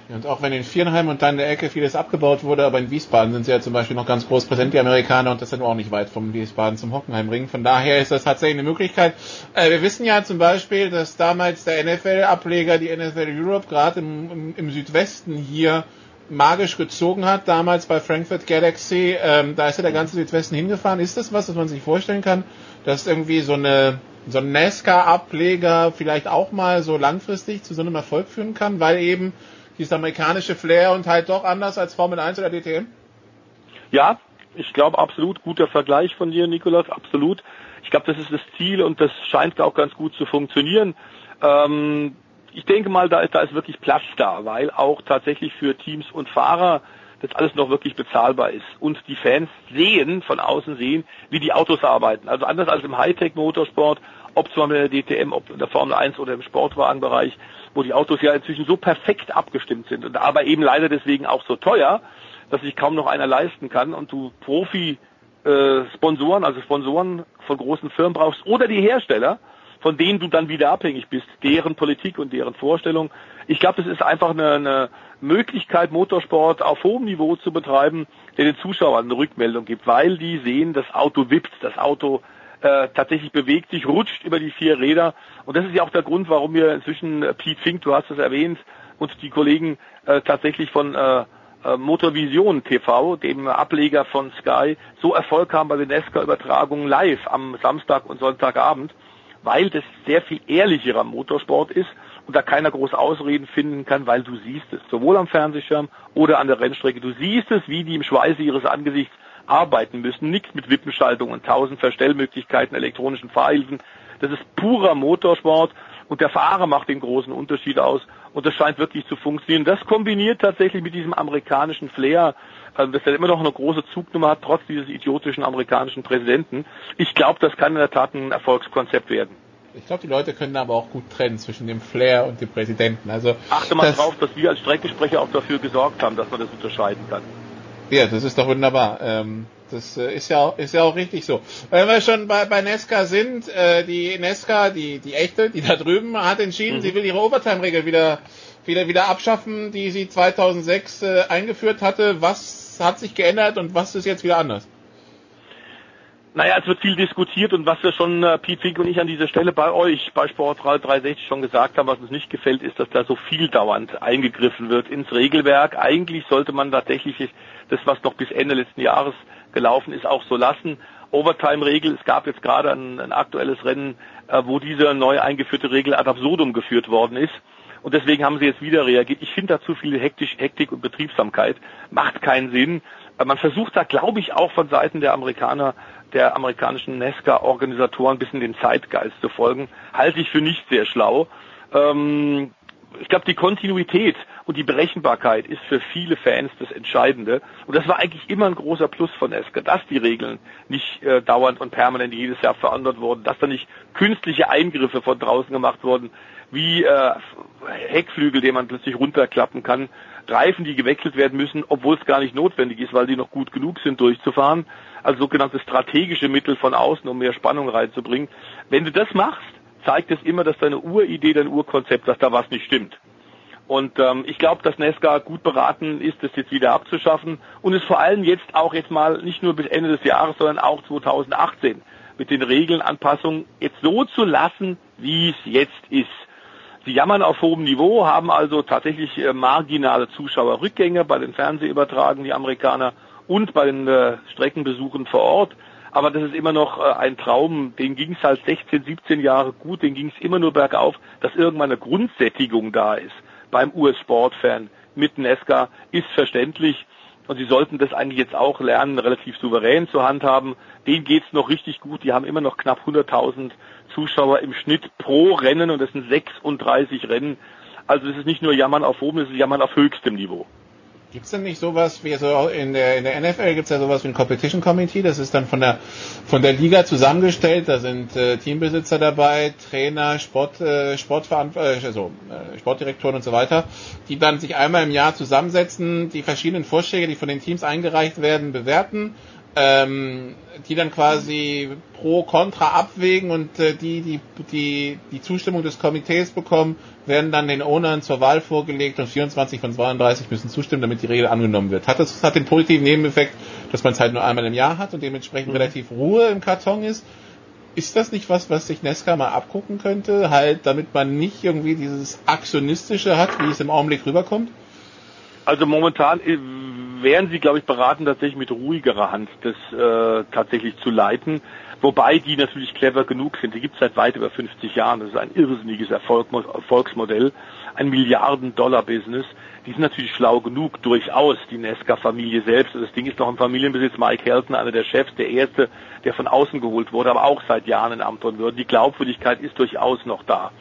Und auch wenn in Vierenheim und dann in der Ecke vieles abgebaut wurde, aber in Wiesbaden sind sie ja zum Beispiel noch ganz groß präsent, die Amerikaner, und das sind auch nicht weit vom Wiesbaden zum Hockenheimring. Von daher ist das tatsächlich eine Möglichkeit. Äh, wir wissen ja zum Beispiel, dass damals der NFL-Ableger, die NFL Europe, gerade im, im, im, Südwesten hier magisch gezogen hat, damals bei Frankfurt Galaxy. Ähm, da ist ja der ganze Südwesten hingefahren. Ist das was, was man sich vorstellen kann, dass irgendwie so eine so ein NASCAR-Ableger vielleicht auch mal so langfristig zu so einem Erfolg führen kann, weil eben dieses amerikanische Flair und halt doch anders als Formel 1 oder DTM? Ja, ich glaube absolut. Guter Vergleich von dir, Nikolas, absolut. Ich glaube, das ist das Ziel und das scheint auch ganz gut zu funktionieren. Ähm, ich denke mal, da ist, da ist wirklich Platz da, weil auch tatsächlich für Teams und Fahrer das alles noch wirklich bezahlbar ist. Und die Fans sehen, von außen sehen, wie die Autos arbeiten. Also anders als im Hightech-Motorsport, ob zwar mit der DTM, ob in der Formel 1 oder im Sportwagenbereich, wo die Autos ja inzwischen so perfekt abgestimmt sind und aber eben leider deswegen auch so teuer, dass sich kaum noch einer leisten kann und du Profi äh, Sponsoren, also Sponsoren von großen Firmen brauchst oder die Hersteller, von denen du dann wieder abhängig bist, deren Politik und deren Vorstellung. Ich glaube, das ist einfach eine, eine Möglichkeit, Motorsport auf hohem Niveau zu betreiben, der den Zuschauern eine Rückmeldung gibt, weil die sehen, das Auto wippt, das Auto äh, tatsächlich bewegt sich, rutscht über die vier Räder. Und das ist ja auch der Grund, warum wir inzwischen äh, Pete Fink, du hast es erwähnt, und die Kollegen äh, tatsächlich von äh, äh Motorvision TV, dem Ableger von Sky, so Erfolg haben bei den NASCAR-Übertragungen live am Samstag und Sonntagabend, weil das sehr viel ehrlicherer Motorsport ist und da keiner groß Ausreden finden kann, weil du siehst es, sowohl am Fernsehschirm oder an der Rennstrecke. Du siehst es, wie die im Schweiße ihres Angesichts arbeiten müssen. Nichts mit Wippenschaltung und tausend Verstellmöglichkeiten, elektronischen Fahrhilfen. Das ist purer Motorsport und der Fahrer macht den großen Unterschied aus und das scheint wirklich zu funktionieren. Das kombiniert tatsächlich mit diesem amerikanischen Flair, äh, dass er immer noch eine große Zugnummer hat, trotz dieses idiotischen amerikanischen Präsidenten. Ich glaube, das kann in der Tat ein Erfolgskonzept werden. Ich glaube, die Leute können aber auch gut trennen zwischen dem Flair und dem Präsidenten. Also achte mal drauf, dass wir als Streckensprecher auch dafür gesorgt haben, dass man das unterscheiden kann. Ja, das ist doch wunderbar. Ähm, das äh, ist ja auch, ist ja auch richtig so. Wenn wir schon bei, bei Nesca sind, äh, die Nesca, die, die echte, die da drüben, hat entschieden, mhm. sie will ihre Overtime-Regel wieder, wieder, wieder abschaffen, die sie 2006 äh, eingeführt hatte. Was hat sich geändert und was ist jetzt wieder anders? Naja, es wird viel diskutiert und was wir schon, äh, Pete Fink und ich an dieser Stelle bei euch, bei Sportrad 360 schon gesagt haben, was uns nicht gefällt, ist, dass da so viel dauernd eingegriffen wird ins Regelwerk. Eigentlich sollte man tatsächlich das, was noch bis Ende letzten Jahres gelaufen ist, auch so lassen. Overtime-Regel, es gab jetzt gerade ein, ein aktuelles Rennen, äh, wo diese neu eingeführte Regel ad absurdum geführt worden ist. Und deswegen haben sie jetzt wieder reagiert. Ich finde da zu viel Hektisch, Hektik und Betriebsamkeit. Macht keinen Sinn. Man versucht da, glaube ich, auch von Seiten der Amerikaner der amerikanischen NASCAR-Organisatoren ein bisschen den Zeitgeist zu folgen, halte ich für nicht sehr schlau. Ähm, ich glaube, die Kontinuität und die Berechenbarkeit ist für viele Fans das Entscheidende. Und das war eigentlich immer ein großer Plus von NASCAR, dass die Regeln nicht äh, dauernd und permanent jedes Jahr verändert wurden, dass da nicht künstliche Eingriffe von draußen gemacht wurden. wie äh, Heckflügel, den man plötzlich runterklappen kann, Reifen, die gewechselt werden müssen, obwohl es gar nicht notwendig ist, weil die noch gut genug sind, durchzufahren. Also sogenannte strategische Mittel von außen, um mehr Spannung reinzubringen. Wenn du das machst, zeigt es immer, dass deine Uridee, dein Urkonzept, dass da was nicht stimmt. Und ähm, ich glaube, dass Nesca gut beraten ist, das jetzt wieder abzuschaffen und es vor allem jetzt auch jetzt mal nicht nur bis Ende des Jahres, sondern auch 2018 mit den Regelnanpassungen jetzt so zu lassen, wie es jetzt ist. Sie jammern auf hohem Niveau, haben also tatsächlich äh, marginale Zuschauerrückgänge bei den Fernsehübertragungen, die Amerikaner, und bei den äh, Streckenbesuchen vor Ort. Aber das ist immer noch äh, ein Traum, den ging es halt 16, 17 Jahre gut, den ging es immer nur bergauf, dass irgendwann eine Grundsättigung da ist beim US-Sportfan mit Nesca, ist verständlich. Und sie sollten das eigentlich jetzt auch lernen, relativ souverän zu handhaben. Denen geht's noch richtig gut. Die haben immer noch knapp 100.000 Zuschauer im Schnitt pro Rennen und das sind 36 Rennen. Also es ist nicht nur Jammern auf oben, es ist Jammern auf höchstem Niveau. Gibt es denn nicht sowas wie so in der in der NFL gibt es ja sowas wie ein Competition Committee, das ist dann von der von der Liga zusammengestellt, da sind äh, Teambesitzer dabei, Trainer, Sport äh, Sportverantwortliche, also äh, Sportdirektoren und so weiter, die dann sich einmal im Jahr zusammensetzen, die verschiedenen Vorschläge, die von den Teams eingereicht werden, bewerten ähm, die dann quasi pro Contra abwägen und äh, die, die, die die Zustimmung des Komitees bekommen, werden dann den Ownern zur Wahl vorgelegt und 24 von 32 müssen zustimmen, damit die Regel angenommen wird. Hat das hat den positiven Nebeneffekt, dass man es halt nur einmal im Jahr hat und dementsprechend mhm. relativ Ruhe im Karton ist. Ist das nicht was, was sich Nesca mal abgucken könnte, halt, damit man nicht irgendwie dieses Aktionistische hat, wie es im Augenblick rüberkommt? Also momentan äh, wären sie, glaube ich, beraten, tatsächlich mit ruhigerer Hand das äh, tatsächlich zu leiten. Wobei die natürlich clever genug sind. Die gibt es seit weit über 50 Jahren. Das ist ein irrsinniges Erfolg, Erfolgsmodell, ein Milliarden-Dollar-Business. Die sind natürlich schlau genug, durchaus, die Nesca-Familie selbst. Das Ding ist noch im Familienbesitz. Mike Helton, einer der Chefs, der erste, der von außen geholt wurde, aber auch seit Jahren in Amt und Würden. Die Glaubwürdigkeit ist durchaus noch da.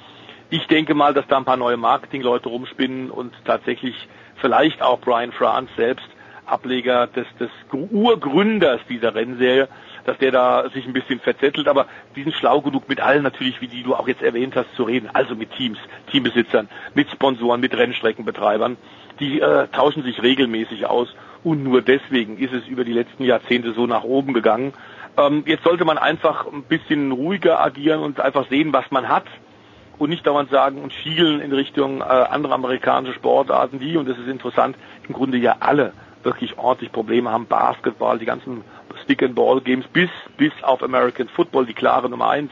Ich denke mal, dass da ein paar neue Marketingleute rumspinnen und tatsächlich vielleicht auch Brian France selbst Ableger des, des Urgründers dieser Rennserie, dass der da sich ein bisschen verzettelt, aber die sind schlau genug mit allen natürlich, wie die du auch jetzt erwähnt hast, zu reden. Also mit Teams, Teambesitzern, mit Sponsoren, mit Rennstreckenbetreibern. Die äh, tauschen sich regelmäßig aus und nur deswegen ist es über die letzten Jahrzehnte so nach oben gegangen. Ähm, jetzt sollte man einfach ein bisschen ruhiger agieren und einfach sehen, was man hat und nicht dauernd sagen und schielen in Richtung äh, andere amerikanische Sportarten, die, und das ist interessant, im Grunde ja alle wirklich ordentlich Probleme haben. Basketball, die ganzen Stick-and-Ball-Games bis, bis auf American Football, die klare Nummer eins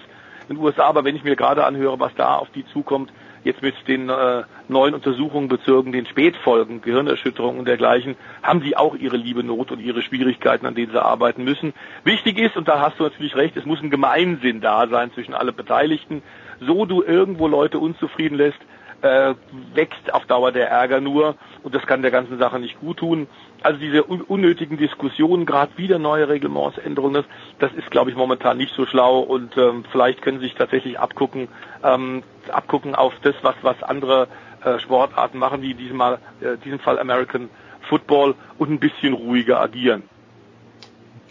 in den USA. Aber wenn ich mir gerade anhöre, was da auf die zukommt, jetzt mit den äh, neuen Untersuchungen bezogen den Spätfolgen, Gehirnerschütterungen und dergleichen, haben sie auch ihre liebe Not und ihre Schwierigkeiten, an denen sie arbeiten müssen. Wichtig ist, und da hast du natürlich recht, es muss ein Gemeinsinn da sein zwischen alle Beteiligten. So du irgendwo Leute unzufrieden lässt, äh, wächst auf Dauer der Ärger nur und das kann der ganzen Sache nicht gut tun. Also diese un unnötigen Diskussionen, gerade wieder neue Reglementsänderungen, das, das ist, glaube ich, momentan nicht so schlau und ähm, vielleicht können Sie sich tatsächlich abgucken, ähm, abgucken auf das, was, was andere äh, Sportarten machen, wie in diesem, Mal, äh, diesem Fall American Football und ein bisschen ruhiger agieren.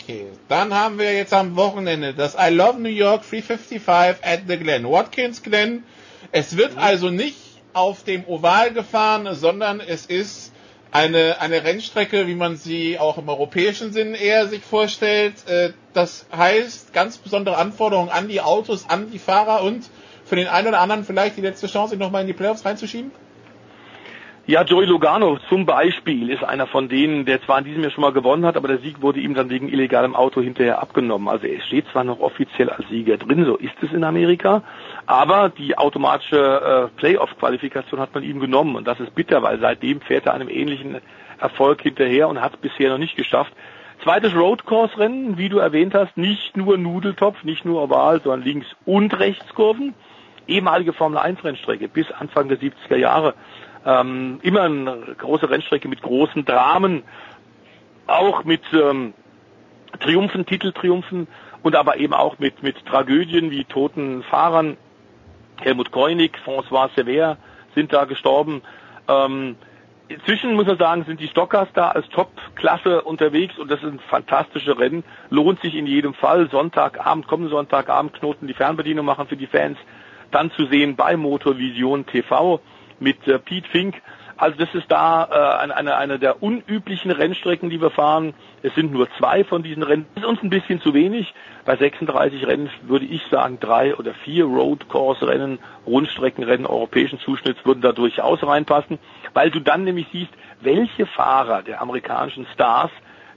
Okay, dann haben wir jetzt am Wochenende das I Love New York 355 at the Glen. Watkins Glen. Es wird mhm. also nicht auf dem Oval gefahren, sondern es ist eine, eine Rennstrecke, wie man sie auch im europäischen Sinn eher sich vorstellt. Äh, das heißt, ganz besondere Anforderungen an die Autos, an die Fahrer und für den einen oder anderen vielleicht die letzte Chance, sich nochmal in die Playoffs reinzuschieben? Ja, Joey Logano zum Beispiel ist einer von denen, der zwar in diesem Jahr schon mal gewonnen hat, aber der Sieg wurde ihm dann wegen illegalem Auto hinterher abgenommen. Also er steht zwar noch offiziell als Sieger drin, so ist es in Amerika, aber die automatische äh, Playoff-Qualifikation hat man ihm genommen und das ist bitter, weil seitdem fährt er einem ähnlichen Erfolg hinterher und hat es bisher noch nicht geschafft. Zweites Roadcourse-Rennen, wie du erwähnt hast, nicht nur Nudeltopf, nicht nur Oval, sondern Links- und Rechtskurven. Ehemalige Formel-1-Rennstrecke bis Anfang der 70er Jahre ähm, immer eine große Rennstrecke mit großen Dramen, auch mit ähm, Triumphen, Titeltriumphen und aber eben auch mit, mit Tragödien wie toten Fahrern. Helmut Koenig, François Sever sind da gestorben. Ähm, inzwischen muss man sagen, sind die Stockers da als Top-Klasse unterwegs und das sind fantastische Rennen. Lohnt sich in jedem Fall. Sonntagabend, kommenden Sonntagabend Knoten die Fernbedienung machen für die Fans dann zu sehen bei Motorvision TV mit äh, Pete Fink. Also das ist da äh, eine, eine, der unüblichen Rennstrecken, die wir fahren. Es sind nur zwei von diesen Rennen. Das ist uns ein bisschen zu wenig. Bei 36 Rennen würde ich sagen, drei oder vier Road Course Rennen, Rundstreckenrennen europäischen Zuschnitts würden da durchaus reinpassen, weil du dann nämlich siehst, welche Fahrer der amerikanischen Stars,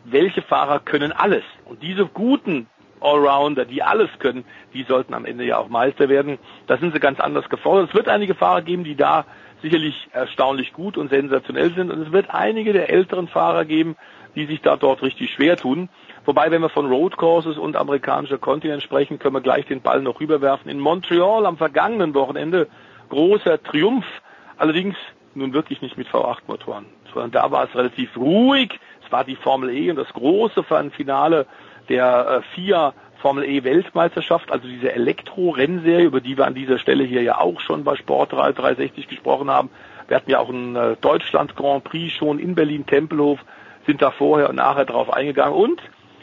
welche Fahrer können alles. Und diese guten Allrounder, die alles können, die sollten am Ende ja auch Meister werden. Da sind sie ganz anders gefordert. Es wird einige Fahrer geben, die da sicherlich erstaunlich gut und sensationell sind. Und es wird einige der älteren Fahrer geben, die sich da dort richtig schwer tun. Wobei, wenn wir von Road Courses und amerikanischer Kontinent sprechen, können wir gleich den Ball noch rüberwerfen. In Montreal am vergangenen Wochenende großer Triumph. Allerdings nun wirklich nicht mit V8-Motoren, sondern da war es relativ ruhig. Es war die Formel E und das große Finale der äh, FIA Formel E Weltmeisterschaft, also diese Elektro-Rennserie, über die wir an dieser Stelle hier ja auch schon bei Sport 360 gesprochen haben. Wir hatten ja auch einen äh, Deutschland Grand Prix schon in Berlin Tempelhof, sind da vorher und nachher drauf eingegangen und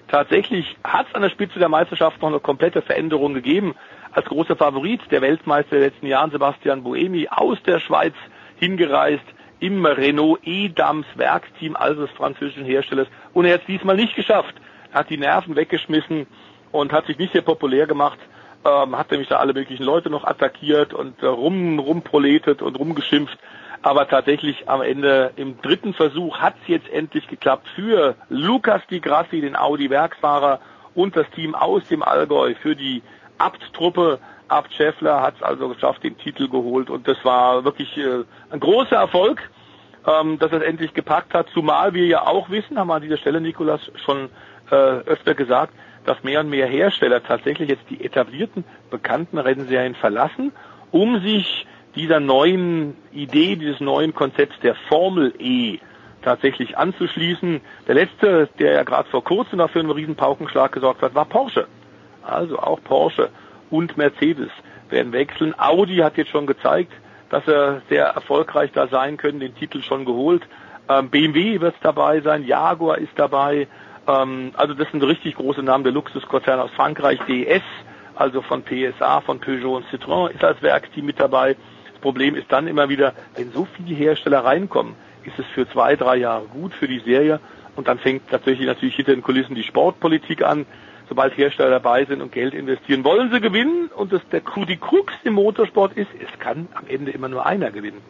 tatsächlich hat es an der Spitze der Meisterschaft noch eine komplette Veränderung gegeben. Als großer Favorit der Weltmeister der letzten Jahren, Sebastian Buemi, aus der Schweiz hingereist im Renault E-Dams Werksteam, also des französischen Herstellers. Und er hat es diesmal nicht geschafft. Er hat die Nerven weggeschmissen und hat sich nicht sehr populär gemacht, ähm, hat nämlich da alle möglichen Leute noch attackiert und äh, rum, rumproletet und rumgeschimpft. Aber tatsächlich am Ende im dritten Versuch hat es jetzt endlich geklappt für Lukas Di Grassi, den Audi-Werksfahrer und das Team aus dem Allgäu für die Abt-Truppe. Abt Scheffler hat es also geschafft, den Titel geholt und das war wirklich äh, ein großer Erfolg, ähm, dass er es endlich gepackt hat. Zumal wir ja auch wissen, haben wir an dieser Stelle Nikolas schon äh, öfter gesagt, dass mehr und mehr Hersteller tatsächlich jetzt die etablierten, bekannten Rennserien verlassen, um sich dieser neuen Idee, dieses neuen Konzepts der Formel E tatsächlich anzuschließen. Der letzte, der ja gerade vor kurzem dafür einen riesen Paukenschlag gesorgt hat, war Porsche. Also auch Porsche und Mercedes werden wechseln. Audi hat jetzt schon gezeigt, dass er sehr erfolgreich da sein können, den Titel schon geholt. Ähm, BMW wird dabei sein, Jaguar ist dabei, ähm, also das sind richtig große Namen. Der Luxuskonzern aus Frankreich, DS, also von PSA, von Peugeot und Citroën, ist als Werksteam mit dabei. Das Problem ist dann immer wieder, wenn so viele Hersteller reinkommen, ist es für zwei, drei Jahre gut für die Serie und dann fängt tatsächlich natürlich hinter den Kulissen die Sportpolitik an. Sobald Hersteller dabei sind und Geld investieren, wollen sie gewinnen und das, der, die Krux im Motorsport ist, es kann am Ende immer nur einer gewinnen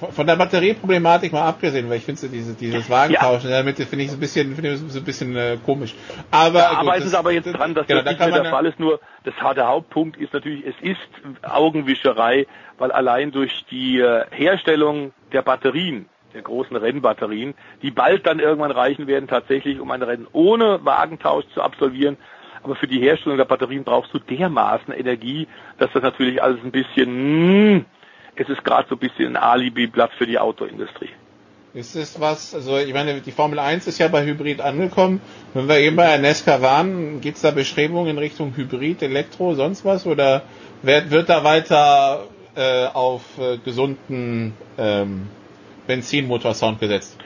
von der Batterieproblematik mal abgesehen, weil ich finde diese, dieses Wagentauschen ja. damit finde ich so ein bisschen, finde ich so ein bisschen äh, komisch. Aber ja, aber es ist aber jetzt dran, dass genau, das nicht mehr der Fall ist. Nur das, der Hauptpunkt ist natürlich, es ist Augenwischerei, weil allein durch die äh, Herstellung der Batterien, der großen Rennbatterien, die bald dann irgendwann reichen werden, tatsächlich, um ein Rennen ohne Wagentausch zu absolvieren. Aber für die Herstellung der Batterien brauchst du dermaßen Energie, dass das natürlich alles ein bisschen mh, hm, es ist gerade so ein bisschen ein Alibi-Blatt für die Autoindustrie. Ist es was, also ich meine, die Formel 1 ist ja bei Hybrid angekommen. Wenn wir eben bei Nesca waren, gibt es da Bestrebungen in Richtung Hybrid, Elektro, sonst was? Oder wird, wird da weiter äh, auf äh, gesunden ähm, Benzinmotorsound gesetzt?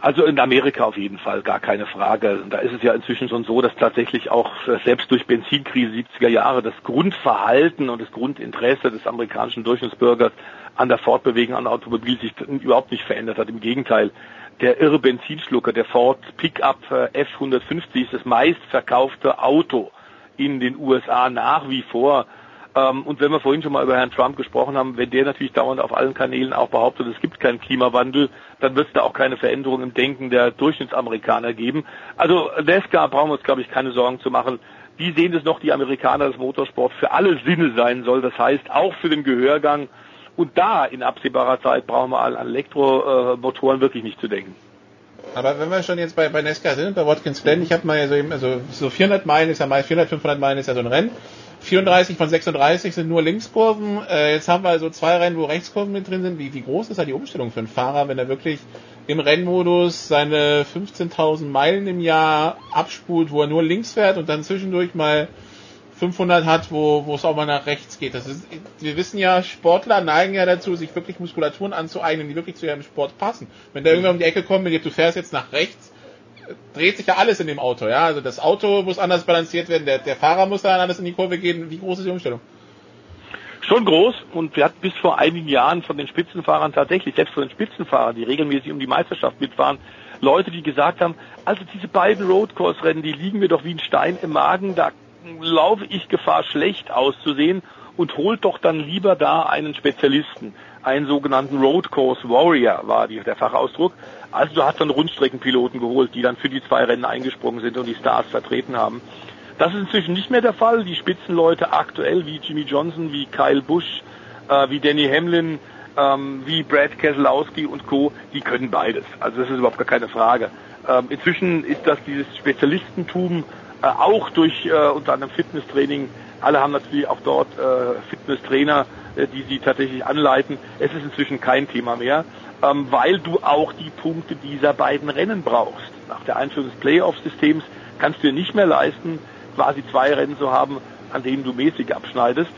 Also in Amerika auf jeden Fall, gar keine Frage. Da ist es ja inzwischen schon so, dass tatsächlich auch äh, selbst durch Benzinkrise 70er Jahre das Grundverhalten und das Grundinteresse des amerikanischen Durchschnittsbürgers an der Fortbewegung an Automobil sich überhaupt nicht verändert hat. Im Gegenteil, der irre Benzinschlucker, der Ford Pickup äh, F150 ist das meistverkaufte Auto in den USA nach wie vor. Ähm, und wenn wir vorhin schon mal über Herrn Trump gesprochen haben, wenn der natürlich dauernd auf allen Kanälen auch behauptet, es gibt keinen Klimawandel, dann wird es da auch keine Veränderung im Denken der Durchschnittsamerikaner geben. Also NASCAR brauchen wir uns, glaube ich, keine Sorgen zu machen. Wie sehen es noch die Amerikaner, dass Motorsport für alle Sinne sein soll? Das heißt, auch für den Gehörgang. Und da in absehbarer Zeit brauchen wir an Elektromotoren wirklich nicht zu denken. Aber wenn wir schon jetzt bei, bei NASCAR sind, bei Watkins Glen, ich habe mal so eben, also so 400 Meilen ist ja mal 400, 500 Meilen ist ja so ein Rennen. 34 von 36 sind nur Linkskurven. Äh, jetzt haben wir also zwei Rennen, wo Rechtskurven mit drin sind. Wie, wie groß ist da die Umstellung für einen Fahrer, wenn er wirklich im Rennmodus seine 15.000 Meilen im Jahr abspult, wo er nur links fährt und dann zwischendurch mal 500 hat, wo, wo es auch mal nach rechts geht. Das ist, wir wissen ja, Sportler neigen ja dazu, sich wirklich Muskulaturen anzueignen, die wirklich zu ihrem Sport passen. Wenn der irgendwann um die Ecke kommt, mit dir, du fährst jetzt nach rechts, dreht sich ja alles in dem Auto, ja. Also das Auto muss anders balanciert werden, der, der Fahrer muss da anders in die Kurve gehen. Wie groß ist die Umstellung? schon groß und wir hatten bis vor einigen Jahren von den Spitzenfahrern tatsächlich, selbst von den Spitzenfahrern, die regelmäßig um die Meisterschaft mitfahren, Leute, die gesagt haben, also diese beiden Roadcourse-Rennen, die liegen mir doch wie ein Stein im Magen, da laufe ich Gefahr, schlecht auszusehen und holt doch dann lieber da einen Spezialisten, einen sogenannten Road Course Warrior war die, der Fachausdruck. Also du hast dann Rundstreckenpiloten geholt, die dann für die zwei Rennen eingesprungen sind und die Stars vertreten haben. Das ist inzwischen nicht mehr der Fall. Die Spitzenleute aktuell wie Jimmy Johnson, wie Kyle Busch, äh, wie Danny Hamlin, ähm, wie Brad Keselowski und Co., die können beides. Also das ist überhaupt gar keine Frage. Ähm, inzwischen ist das dieses Spezialistentum äh, auch durch äh, unter anderem Fitnesstraining. Alle haben natürlich auch dort äh, Fitnesstrainer, äh, die sie tatsächlich anleiten. Es ist inzwischen kein Thema mehr, ähm, weil du auch die Punkte dieser beiden Rennen brauchst. Nach der Einführung des Playoff-Systems kannst du dir nicht mehr leisten, quasi zwei Rennen zu haben, an denen du mäßig abschneidest.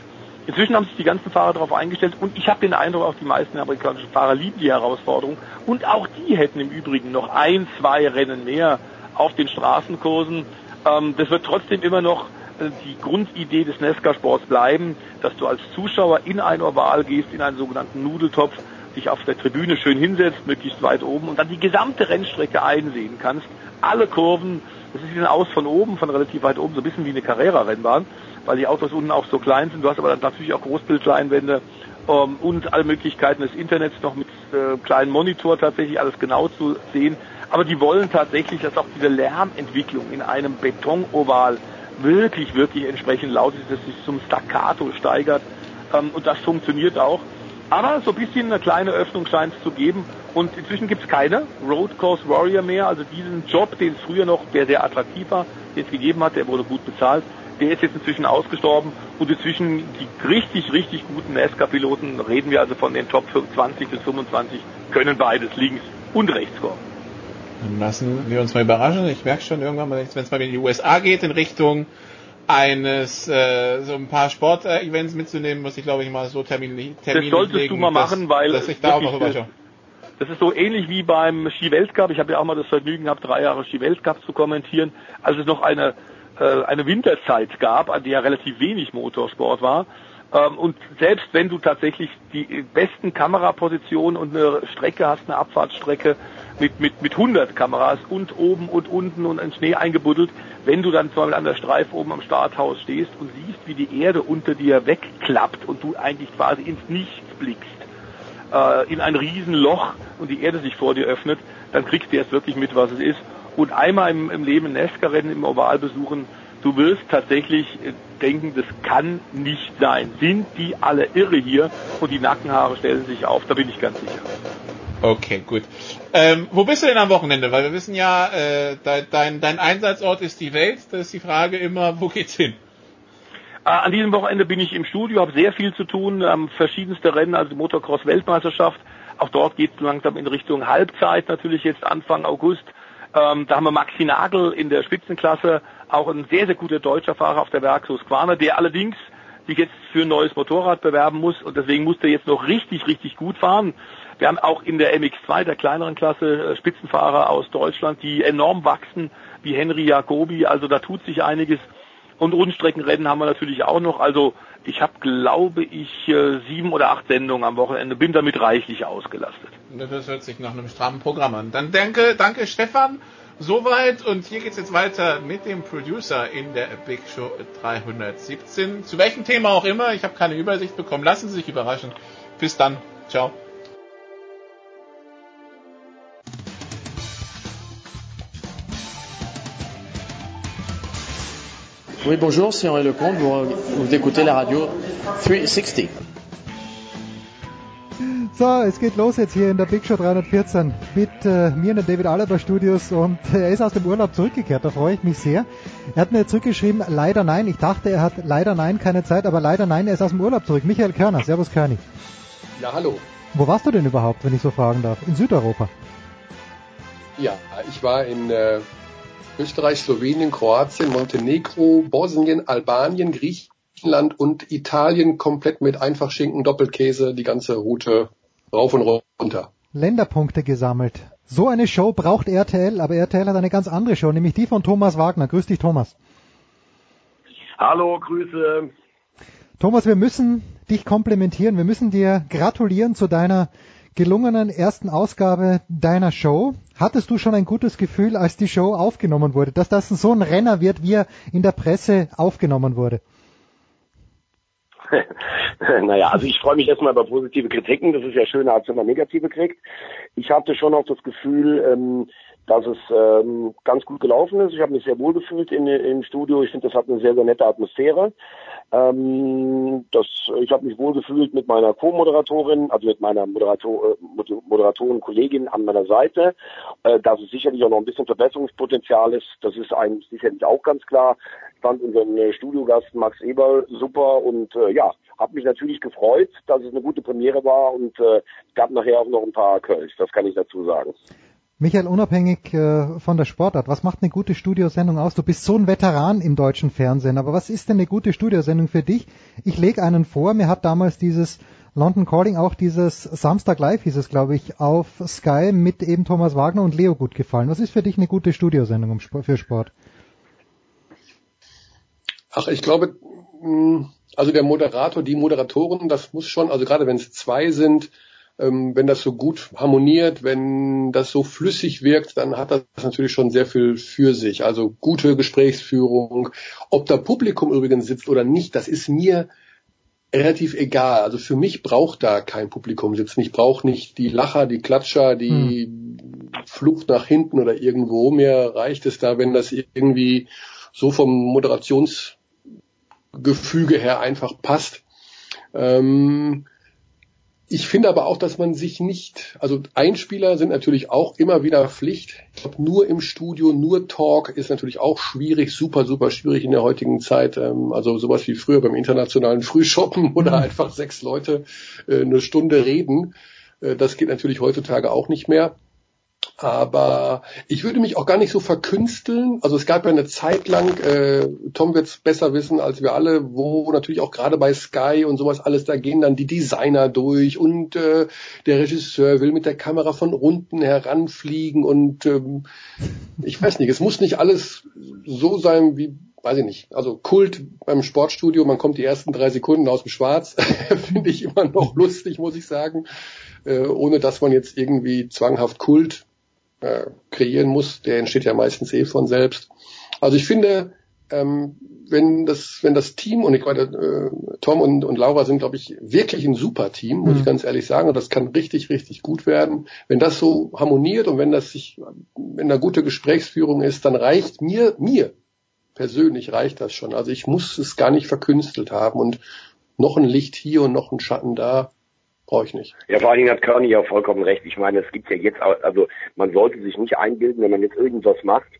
Inzwischen haben sich die ganzen Fahrer darauf eingestellt und ich habe den Eindruck, auch die meisten amerikanischen Fahrer lieben die Herausforderung und auch die hätten im Übrigen noch ein, zwei Rennen mehr auf den Straßenkursen. Ähm, das wird trotzdem immer noch äh, die Grundidee des NASCAR-Sports bleiben, dass du als Zuschauer in ein Oval gehst, in einen sogenannten Nudeltopf, dich auf der Tribüne schön hinsetzt, möglichst weit oben und dann die gesamte Rennstrecke einsehen kannst. Alle Kurven, das ist wie ein Aus von oben, von relativ weit oben, so ein bisschen wie eine Carrera-Rennbahn, weil die Autos unten auch so klein sind. Du hast aber dann natürlich auch Großbildleinwände ähm, und alle Möglichkeiten des Internets noch mit äh, kleinen Monitor tatsächlich alles genau zu sehen. Aber die wollen tatsächlich, dass auch diese Lärmentwicklung in einem Betonoval wirklich, wirklich entsprechend laut ist, dass sich zum Staccato steigert. Ähm, und das funktioniert auch. Aber so ein bisschen eine kleine Öffnung scheint es zu geben. Und inzwischen gibt es keine Road Course Warrior mehr. Also diesen Job, den es früher noch, der sehr attraktiv war, den es gegeben hat, der wurde gut bezahlt, der ist jetzt inzwischen ausgestorben. Und inzwischen die richtig, richtig guten NASCAR-Piloten, reden wir also von den Top 20 bis 25, können beides links und rechts kommen. Dann lassen wir uns mal überraschen. Ich merke schon irgendwann, wenn es mal in die USA geht, in Richtung eines äh, so ein paar Sportevents mitzunehmen, muss ich glaube ich mal so Termin, Termin Das solltest legen, du mal machen, dass, weil dass ich da auch noch überschaue. Das ist so ähnlich wie beim Ski-Weltcup. Ich habe ja auch mal das Vergnügen gehabt, drei Jahre Ski-Weltcup zu kommentieren, als es noch eine äh, eine Winterzeit gab, an der relativ wenig Motorsport war. Ähm, und selbst wenn du tatsächlich die besten Kamerapositionen und eine Strecke hast, eine Abfahrtsstrecke mit, mit, mit 100 Kameras und oben und unten und in Schnee eingebuddelt, wenn du dann zum Beispiel an der Streife oben am Starthaus stehst und siehst, wie die Erde unter dir wegklappt und du eigentlich quasi ins Nichts blickst, äh, in ein Riesenloch und die Erde sich vor dir öffnet, dann kriegst du erst wirklich mit, was es ist. Und einmal im, im Leben Nesca-Rennen im Oval besuchen, du wirst tatsächlich äh, denken, das kann nicht sein. Sind die alle irre hier? Und die Nackenhaare stellen sich auf, da bin ich ganz sicher. Okay, gut. Ähm, wo bist du denn am Wochenende? Weil wir wissen ja, äh, dein, dein Einsatzort ist die Welt. Da ist die Frage immer, wo geht's hin? Äh, an diesem Wochenende bin ich im Studio, habe sehr viel zu tun, ähm, verschiedenste Rennen, also Motocross-Weltmeisterschaft. Auch dort geht es langsam in Richtung Halbzeit, natürlich jetzt Anfang August. Ähm, da haben wir Maxi Nagel in der Spitzenklasse, auch ein sehr, sehr guter deutscher Fahrer auf der Werk Husqvarna, der allerdings sich jetzt für ein neues Motorrad bewerben muss und deswegen muss der jetzt noch richtig, richtig gut fahren. Wir haben auch in der MX2, der kleineren Klasse, äh, Spitzenfahrer aus Deutschland, die enorm wachsen, wie Henry Jacobi. Also da tut sich einiges. Und Rundstreckenrennen haben wir natürlich auch noch. Also ich habe, glaube ich, äh, sieben oder acht Sendungen am Wochenende, bin damit reichlich ausgelastet. Das hört sich nach einem strammen Programm an. Dann danke, danke Stefan. Soweit und hier geht's jetzt weiter mit dem Producer in der Big Show 317. Zu welchem Thema auch immer, ich habe keine Übersicht bekommen. Lassen Sie sich überraschen. Bis dann. Ciao. Oui, bonjour, c'est Henri Lecomte. Vous, vous écoutez la radio 360. So, es geht los jetzt hier in der Big Show 314 mit äh, mir in den David Alaba Studios und äh, er ist aus dem Urlaub zurückgekehrt, da freue ich mich sehr. Er hat mir zurückgeschrieben, leider nein. Ich dachte, er hat leider nein, keine Zeit, aber leider nein, er ist aus dem Urlaub zurück. Michael Körner, Servus Körni. Ja, hallo. Wo warst du denn überhaupt, wenn ich so fragen darf? In Südeuropa? Ja, ich war in äh, Österreich, Slowenien, Kroatien, Montenegro, Bosnien, Albanien, Griechenland und Italien komplett mit Einfachschinken, Doppelkäse, die ganze Route rauf und runter. Länderpunkte gesammelt. So eine Show braucht RTL, aber RTL hat eine ganz andere Show, nämlich die von Thomas Wagner. Grüß dich, Thomas. Hallo, Grüße. Thomas, wir müssen dich komplimentieren, wir müssen dir gratulieren zu deiner gelungenen ersten Ausgabe deiner Show. Hattest du schon ein gutes Gefühl, als die Show aufgenommen wurde, dass das so ein Renner wird, wie er in der Presse aufgenommen wurde? naja, also ich freue mich erstmal über positive Kritiken. Das ist ja schöner, als wenn man negative kriegt. Ich hatte schon auch das Gefühl, ähm, dass es ähm, ganz gut gelaufen ist. Ich habe mich sehr wohl gefühlt in, im Studio. Ich finde, das hat eine sehr, sehr nette Atmosphäre. Ähm, das, ich habe mich wohl gefühlt mit meiner Co-Moderatorin, also mit meiner Moderator, äh, Moderatorin, Kollegin an meiner Seite. Äh, dass es sicherlich auch noch ein bisschen Verbesserungspotenzial ist, das ist einem sicherlich auch ganz klar. Ich fand unseren äh, Studiogast Max Eberl super und äh, ja, habe mich natürlich gefreut, dass es eine gute Premiere war und äh, gab nachher auch noch ein paar Kölsch, das kann ich dazu sagen. Michael, unabhängig äh, von der Sportart, was macht eine gute Studiosendung aus? Du bist so ein Veteran im deutschen Fernsehen, aber was ist denn eine gute Studiosendung für dich? Ich lege einen vor, mir hat damals dieses London Calling, auch dieses Samstag Live hieß es, glaube ich, auf Sky mit eben Thomas Wagner und Leo gut gefallen. Was ist für dich eine gute Studiosendung für Sport? Ach, ich glaube, hm, also der Moderator, die Moderatoren, das muss schon, also gerade wenn es zwei sind, ähm, wenn das so gut harmoniert, wenn das so flüssig wirkt, dann hat das natürlich schon sehr viel für sich. Also gute Gesprächsführung. Ob da Publikum übrigens sitzt oder nicht, das ist mir relativ egal. Also für mich braucht da kein Publikum sitzen. Ich brauche nicht die Lacher, die Klatscher, die hm. Flucht nach hinten oder irgendwo. Mir reicht es da, wenn das irgendwie so vom Moderationsgefüge her einfach passt. Ähm, ich finde aber auch, dass man sich nicht, also Einspieler sind natürlich auch immer wieder Pflicht. Ich glaube, nur im Studio, nur Talk ist natürlich auch schwierig, super, super schwierig in der heutigen Zeit. Ähm, also sowas wie früher beim internationalen Frühshoppen oder mhm. einfach sechs Leute äh, eine Stunde reden. Äh, das geht natürlich heutzutage auch nicht mehr. Aber ich würde mich auch gar nicht so verkünsteln. Also es gab ja eine Zeit lang, äh, Tom wird es besser wissen als wir alle, wo natürlich auch gerade bei Sky und sowas alles, da gehen dann die Designer durch und äh, der Regisseur will mit der Kamera von unten heranfliegen und ähm, ich weiß nicht, es muss nicht alles so sein wie weiß ich nicht, also Kult beim Sportstudio, man kommt die ersten drei Sekunden aus dem Schwarz, finde ich immer noch lustig, muss ich sagen, äh, ohne dass man jetzt irgendwie zwanghaft Kult äh, kreieren muss, der entsteht ja meistens eh von selbst. Also ich finde, ähm, wenn das, wenn das Team und ich meine, äh, Tom und, und Laura sind, glaube ich, wirklich ein super Team, muss mhm. ich ganz ehrlich sagen, und das kann richtig, richtig gut werden. Wenn das so harmoniert und wenn das sich, wenn da gute Gesprächsführung ist, dann reicht mir, mir persönlich reicht das schon. Also ich muss es gar nicht verkünstelt haben und noch ein Licht hier und noch ein Schatten da brauche ich nicht. Ja, vor allen Dingen hat Körny ja vollkommen recht. Ich meine, es gibt ja jetzt, also man sollte sich nicht einbilden, wenn man jetzt irgendwas macht,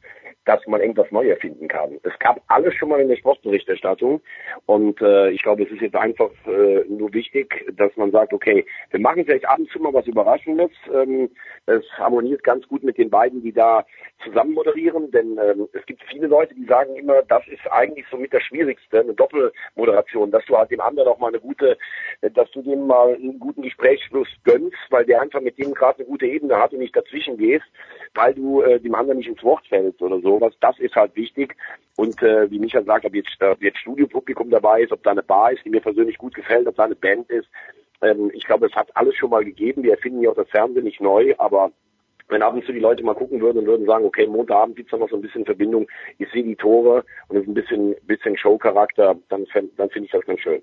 dass man irgendwas neu erfinden kann. Es gab alles schon mal in der Sportberichterstattung und äh, ich glaube, es ist jetzt einfach äh, nur wichtig, dass man sagt, okay, wir machen vielleicht ab und zu mal was Überraschendes. Ähm, es harmoniert ganz gut mit den beiden, die da zusammen moderieren, denn ähm, es gibt viele Leute, die sagen immer, das ist eigentlich so mit das Schwierigste, eine Doppelmoderation, dass du halt dem anderen auch mal eine gute, dass du dem mal einen guten Gesprächsfluss gönnst, weil der einfach mit dem gerade eine gute Ebene hat und nicht dazwischen gehst, weil du äh, dem anderen nicht ins Wort fällst oder sowas. Das ist halt wichtig. Und äh, wie Micha sagt, ob jetzt, ob jetzt Studiopublikum dabei ist, ob da eine Bar ist, die mir persönlich gut gefällt, ob da eine Band ist, ähm, ich glaube, es hat alles schon mal gegeben. Wir erfinden ja auch das Fernsehen nicht neu, aber wenn ab und zu die Leute mal gucken würden und würden sagen, okay, Montagabend gibt's da noch so ein bisschen Verbindung, ich sehe die Tore und es ist ein bisschen, bisschen Showcharakter, dann, dann finde ich das ganz schön.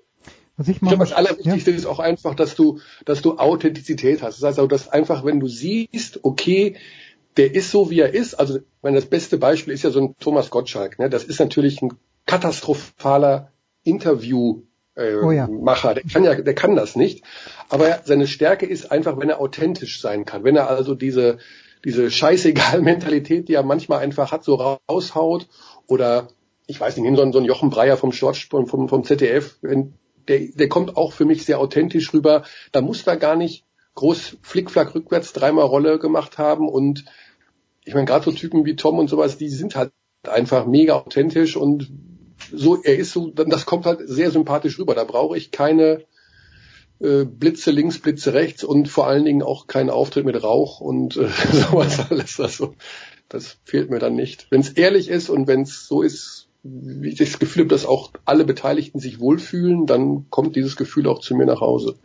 Was ich, ich glaube, das Allerwichtigste ja. ist auch einfach, dass du, dass du Authentizität hast. Das heißt auch, dass einfach, wenn du siehst, okay, der ist so, wie er ist. Also, wenn das beste Beispiel ist ja so ein Thomas Gottschalk. Ne? Das ist natürlich ein katastrophaler Interview äh, oh ja. Macher. Der kann ja, der kann das nicht. Aber seine Stärke ist einfach, wenn er authentisch sein kann. Wenn er also diese, diese scheißegal Mentalität, die er manchmal einfach hat, so raushaut oder ich weiß nicht, nimm so einen, so einen Jochen Breyer vom Short, vom, vom ZDF, wenn, der, der kommt auch für mich sehr authentisch rüber. Da muss da gar nicht groß Flickflack rückwärts dreimal Rolle gemacht haben und ich meine, gerade so Typen wie Tom und sowas, die sind halt einfach mega authentisch und so, er ist so, das kommt halt sehr sympathisch rüber. Da brauche ich keine äh, Blitze links, Blitze rechts und vor allen Dingen auch keinen Auftritt mit Rauch und äh, sowas alles. Also das fehlt mir dann nicht. Wenn es ehrlich ist und wenn es so ist, wie ich das Gefühl habe, dass auch alle Beteiligten sich wohlfühlen, dann kommt dieses Gefühl auch zu mir nach Hause.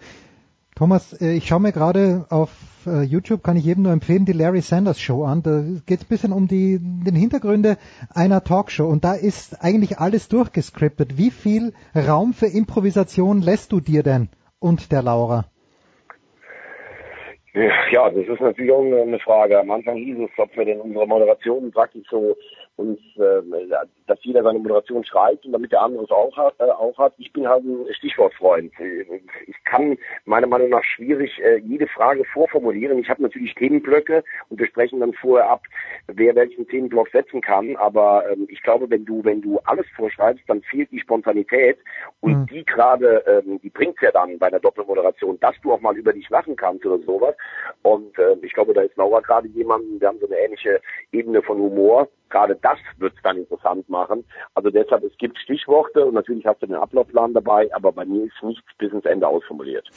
Thomas, äh, ich schaue mir gerade auf äh, YouTube, kann ich jedem nur empfehlen, die Larry Sanders Show an. Da geht es ein bisschen um die den Hintergründe einer Talkshow und da ist eigentlich alles durchgescriptet. Wie viel Raum für Improvisation lässt du dir denn und der Laura? Ja, das ist natürlich auch eine Frage. Am Anfang hieß es, ob wir denn unsere Moderation praktisch so uns, äh, dass jeder seine Moderation schreibt und damit der andere es auch hat, äh, auch hat. Ich bin halt ein Stichwortfreund. Ich kann meiner Meinung nach schwierig äh, jede Frage vorformulieren. Ich habe natürlich Themenblöcke und wir sprechen dann vorher ab, wer welchen Themenblock setzen kann. Aber ähm, ich glaube, wenn du wenn du alles vorschreibst, dann fehlt die Spontanität und mhm. die gerade, ähm, die bringt's ja dann bei einer Doppelmoderation, dass du auch mal über dich lachen kannst oder sowas. Und äh, ich glaube, da ist Laura gerade jemand, wir haben so eine ähnliche Ebene von Humor gerade das wird es dann interessant machen. Also deshalb, es gibt Stichworte und natürlich hast du den Ablaufplan dabei, aber bei mir ist nichts bis ins Ende ausformuliert.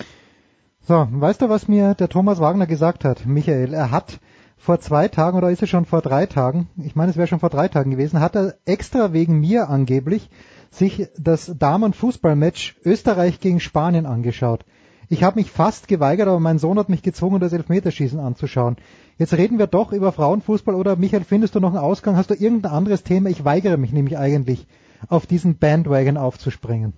So, weißt du, was mir der Thomas Wagner gesagt hat, Michael? Er hat vor zwei Tagen oder ist es schon vor drei Tagen, ich meine, es wäre schon vor drei Tagen gewesen, hat er extra wegen mir angeblich sich das Damenfußballmatch Österreich gegen Spanien angeschaut. Ich habe mich fast geweigert, aber mein Sohn hat mich gezwungen, das Elfmeterschießen anzuschauen. Jetzt reden wir doch über Frauenfußball oder Michael, findest du noch einen Ausgang? Hast du irgendein anderes Thema? Ich weigere mich nämlich eigentlich, auf diesen Bandwagon aufzuspringen.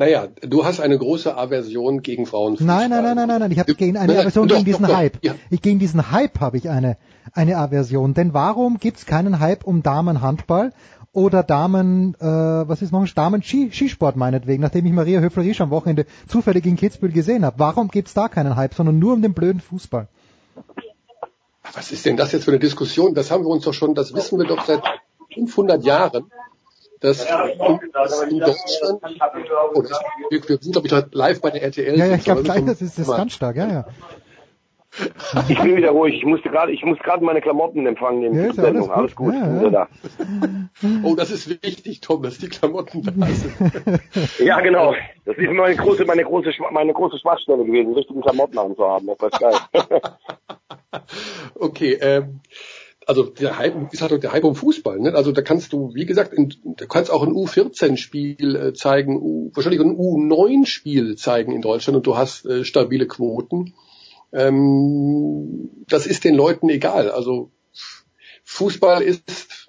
Naja, du hast eine große Aversion gegen Frauenfußball. Nein, nein, nein, nein, nein, nein. ich habe gegen eine nein, Aversion doch, gegen diesen doch, Hype. Ja. Ich gegen diesen Hype habe ich eine eine Aversion. Denn warum gibt's keinen Hype um Damenhandball oder Damen, äh, was ist noch, Damen Skisport meinetwegen, nachdem ich Maria Höfler-Riesch am Wochenende zufällig in Kitzbühel gesehen habe. Warum gibt's da keinen Hype, sondern nur um den blöden Fußball? Was ist denn das jetzt für eine Diskussion? Das haben wir uns doch schon, das wissen wir doch seit 500 Jahren, dass, dass in Deutschland, oh, das, wir, wir sind glaube ich live bei der RTL. Ja, ja ich glaube gleich, das ist, das ist ganz stark, ja, ja. Ich bin wieder ruhig. Ich musste gerade, ich muss gerade meine Klamotten empfangen in ja, Sendung. Alles gut. Alles gut. Ja, ja. Oh, das ist wichtig, Tom, dass die Klamotten da sind. ja, genau. Das ist meine große, meine große, meine große Schwachstelle gewesen, richtigen Klamotten anzuhaben. Das war geil. okay, ähm, also der Hype ist halt der Hype um Fußball. Ne? Also da kannst du, wie gesagt, in, du kannst auch ein U14-Spiel äh, zeigen, U, wahrscheinlich ein U9-Spiel zeigen in Deutschland und du hast äh, stabile Quoten ähm, das ist den Leuten egal. Also Fußball ist,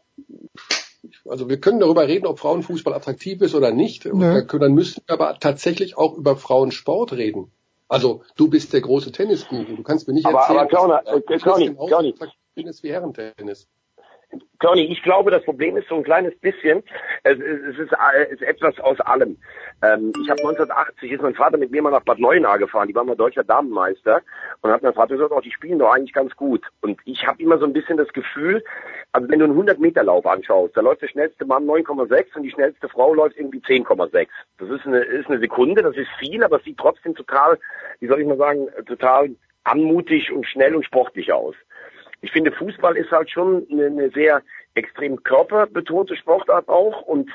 also wir können darüber reden, ob Frauenfußball attraktiv ist oder nicht. Ja. Dann müssen wir aber tatsächlich auch über Frauensport reden. Also du bist der große Tennisguru. Du kannst mir nicht aber, erzählen, aber Körner, äh, Körner, Körner. Tennis wie Herrentennis. Conny, ich glaube, das Problem ist so ein kleines bisschen, es, es ist, es ist etwas aus allem. Ähm, ich habe 1980, ist mein Vater mit mir mal nach Bad Neuenahr gefahren, die waren mal deutscher Damenmeister und hat mein Vater gesagt, oh, die spielen doch eigentlich ganz gut. Und ich habe immer so ein bisschen das Gefühl, also wenn du einen 100 Meter Lauf anschaust, da läuft der schnellste Mann 9,6 und die schnellste Frau läuft irgendwie 10,6. Das ist eine, ist eine Sekunde, das ist viel, aber es sieht trotzdem total, wie soll ich mal sagen, total anmutig und schnell und sportlich aus ich finde, Fußball ist halt schon eine, eine sehr extrem körperbetonte Sportart auch. Und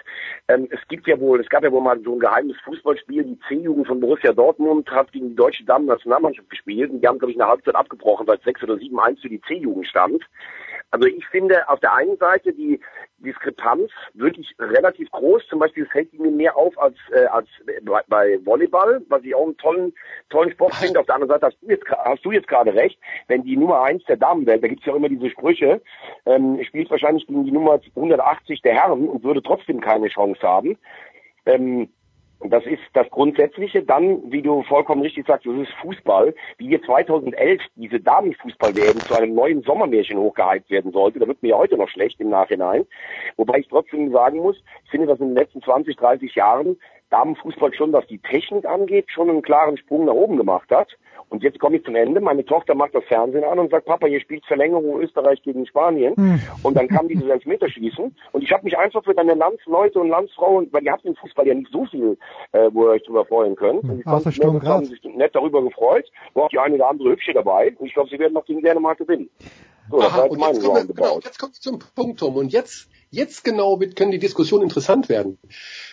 ähm, es gibt ja wohl, es gab ja wohl mal so ein geheimes Fußballspiel, die C-Jugend von Borussia Dortmund hat gegen die deutsche Damen-Nationalmannschaft gespielt. Und die haben, glaube ich, eine Halbzeit abgebrochen, weil es 6 oder 7-1 für die C-Jugend stand. Also ich finde auf der einen Seite die Diskrepanz wirklich relativ groß. Zum Beispiel fällt mir mehr auf als, äh, als bei Volleyball, was ich auch einen tollen, tollen Sport finde. Auf der anderen Seite hast du jetzt, hast du jetzt gerade recht, wenn die Nummer eins der Damenwelt, da gibt's ja auch immer diese Sprüche, ähm, spielt wahrscheinlich gegen die Nummer 180 der Herren und würde trotzdem keine Chance haben. Ähm, das ist das Grundsätzliche. Dann, wie du vollkommen richtig sagst, das ist Fußball. Wie hier 2011 diese Damenfußball-WM zu einem neuen Sommermärchen hochgehypt werden sollte, da wird mir ja heute noch schlecht im Nachhinein. Wobei ich trotzdem sagen muss, ich finde, dass in den letzten 20, 30 Jahren Damenfußball schon, was die Technik angeht, schon einen klaren Sprung nach oben gemacht hat. Und jetzt komme ich zum Ende. Meine Tochter macht das Fernsehen an und sagt, Papa, hier spielt Verlängerung Österreich gegen Spanien. Hm. Und dann kam dieses Elfmeterschießen. Und ich habe mich einfach für deine Landsleute und Landsfrauen, weil ihr habt im Fußball ja nicht so viel, äh, wo ihr euch drüber freuen könnt. Hm. Und die haben sich nett darüber gefreut. War auch die eine oder andere Hübsche dabei. Und ich glaube, sie werden noch gegen Dänemark gewinnen. So, Aha, und jetzt kommen, wir, genau, jetzt kommt zum Punkt, Tom. Und jetzt, jetzt genau können die Diskussionen interessant werden.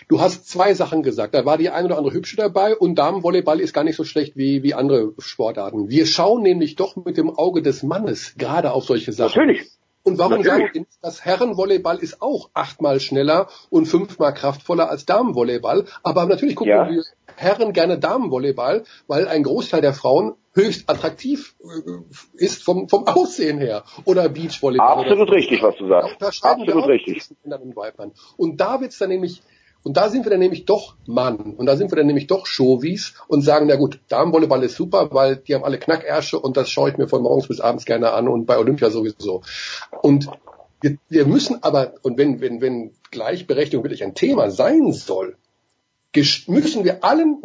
Du hast zwei Sachen gesagt. Da war die eine oder andere Hübsche dabei und Damenvolleyball ist gar nicht so schlecht wie, wie andere Sportarten. Wir schauen nämlich doch mit dem Auge des Mannes gerade auf solche Sachen. Natürlich. Und warum Natürlich. sagen wir nicht, das Herrenvolleyball ist auch achtmal schneller und fünfmal kraftvoller als Damenvolleyball? Aber natürlich gucken Ja. wir Herren gerne Damenvolleyball, weil ein Großteil der Frauen höchst attraktiv äh, ist vom, vom Aussehen her. Oder Beachvolleyball. Absolut oder richtig, was du Da sagst. wir Absolut auch richtig. und Weibern. Und da wird's dann nämlich, und da sind wir dann nämlich doch Mann. Und da sind wir dann nämlich doch Chauvis und sagen, na gut, Damenvolleyball ist super, weil die haben alle Knackärsche und das schaue ich mir von morgens bis abends gerne an und bei Olympia sowieso. Und wir, wir müssen aber, und wenn, wenn, wenn Gleichberechtigung wirklich ein Thema sein soll, müssen wir allen,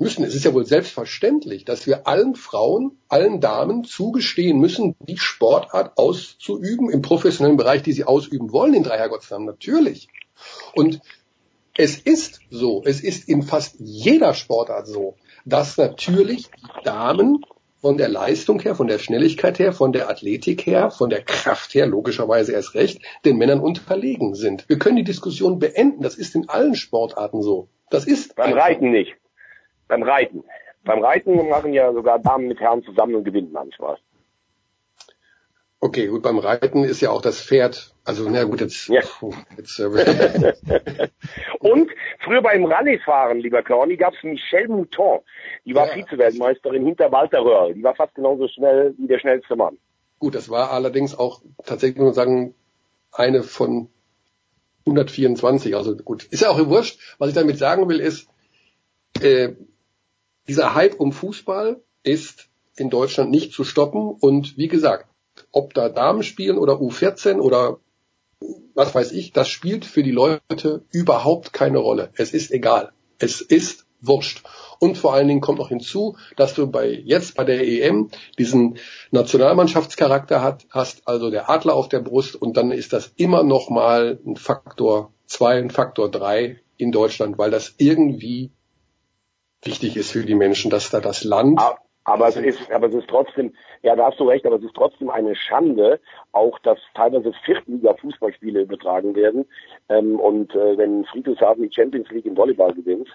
müssen, es ist ja wohl selbstverständlich, dass wir allen Frauen, allen Damen zugestehen müssen, die Sportart auszuüben im professionellen Bereich, die sie ausüben wollen, in drei Herrgottsnamen, natürlich. Und es ist so, es ist in fast jeder Sportart so, dass natürlich die Damen von der Leistung her, von der Schnelligkeit her, von der Athletik her, von der Kraft her, logischerweise erst recht, den Männern unterlegen sind. Wir können die Diskussion beenden. Das ist in allen Sportarten so. Das ist Beim einfach- Reiten nicht. Beim Reiten. Beim Reiten machen ja sogar Damen mit Herren zusammen und gewinnen manchmal. Okay, gut, beim Reiten ist ja auch das Pferd, also na gut, jetzt, Ja. puh, jetzt äh, Und früher beim Rallye-Fahren, lieber Corny, gab es Michelle Mouton. Die war Ja. Vize-Weltmeisterin hinter Walter Röhrl. Die war fast genauso schnell wie der schnellste Mann. Gut, das war allerdings auch tatsächlich nur sagen eine von 124. Also gut, ist ja auch wurscht. Was ich damit sagen will, ist, äh, dieser Hype um Fußball ist in Deutschland nicht zu stoppen. Und wie gesagt, ob da Damen spielen oder U14 oder was weiß ich, das spielt für die Leute überhaupt keine Rolle. Es ist egal. Es ist wurscht. Und vor allen Dingen kommt noch hinzu, dass du bei jetzt bei der EM diesen Nationalmannschaftscharakter hat, hast, also der Adler auf der Brust und dann ist das immer noch mal ein Faktor zwei, ein Faktor drei in Deutschland, weil das irgendwie wichtig ist für die Menschen, dass da das Land A- Aber es ist, aber es ist trotzdem, ja, da hast du recht, aber es ist trotzdem eine Schande, auch dass teilweise Viertliga-Fußballspiele übertragen werden. Ähm, und äh, wenn Friedrichshafen die Champions League im Volleyball gewinnt,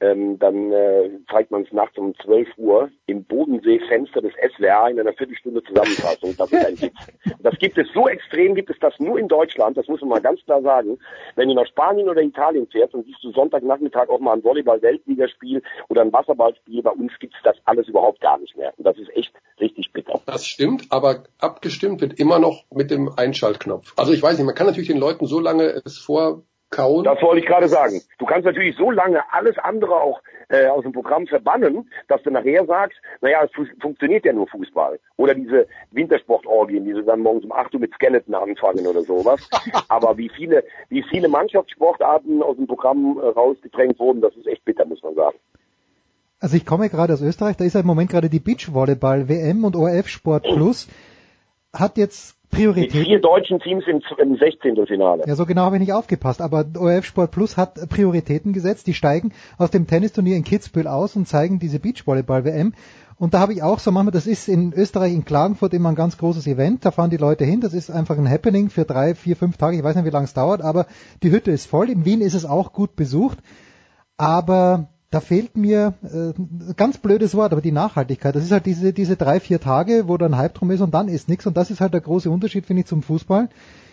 ähm, dann äh, zeigt man es nachts um 12 Uhr im Bodensee-Fenster des SWR in einer Viertelstunde Zusammenfassung. Das ist ein Witz. Das gibt es so extrem, gibt es das nur in Deutschland, das muss man mal ganz klar sagen. Wenn du nach Spanien oder Italien fährst und siehst du Sonntagnachmittag auch mal ein Volleyball-Weltligaspiel oder ein Wasserballspiel, bei uns gibt's das alles überhaupt gar nicht mehr. Und das ist echt richtig bitter. Das stimmt, aber abgestimmt wird immer noch mit dem Einschaltknopf. Also ich weiß nicht, man kann natürlich den Leuten so lange es vorkauen. Das wollte ich gerade sagen. Du kannst natürlich so lange alles andere auch äh, aus dem Programm verbannen, dass du nachher sagst, naja, es fu funktioniert ja nur Fußball. Oder diese Wintersportorgien, die sie dann morgens um 8 Uhr mit Skeleton anfangen oder sowas. Aber wie viele, wie viele Mannschaftssportarten aus dem Programm äh, rausgedrängt wurden, das ist echt bitter, muss man sagen. Also ich komme gerade aus Österreich, da ist ja im Moment gerade die Beachvolleyball WM und ORF Sport Plus hat jetzt Priorität. vier deutschen Teams im, im 16. Finale. Ja, so genau habe ich nicht aufgepasst, aber ORF Sport Plus hat Prioritäten gesetzt, die steigen aus dem Tennisturnier in Kitzbühel aus und zeigen diese Beachvolleyball WM. Und da habe ich auch so manchmal, das ist in Österreich in Klagenfurt immer ein ganz großes Event, da fahren die Leute hin, das ist einfach ein Happening für drei, vier, fünf Tage, ich weiß nicht, wie lange es dauert, aber die Hütte ist voll. In Wien ist es auch gut besucht, aber da fehlt mir äh, ganz blödes Wort, aber die Nachhaltigkeit. Das ist halt diese diese drei vier Tage, wo dann Hype drum ist und dann ist nichts und das ist halt der große Unterschied finde ich zum Fußball.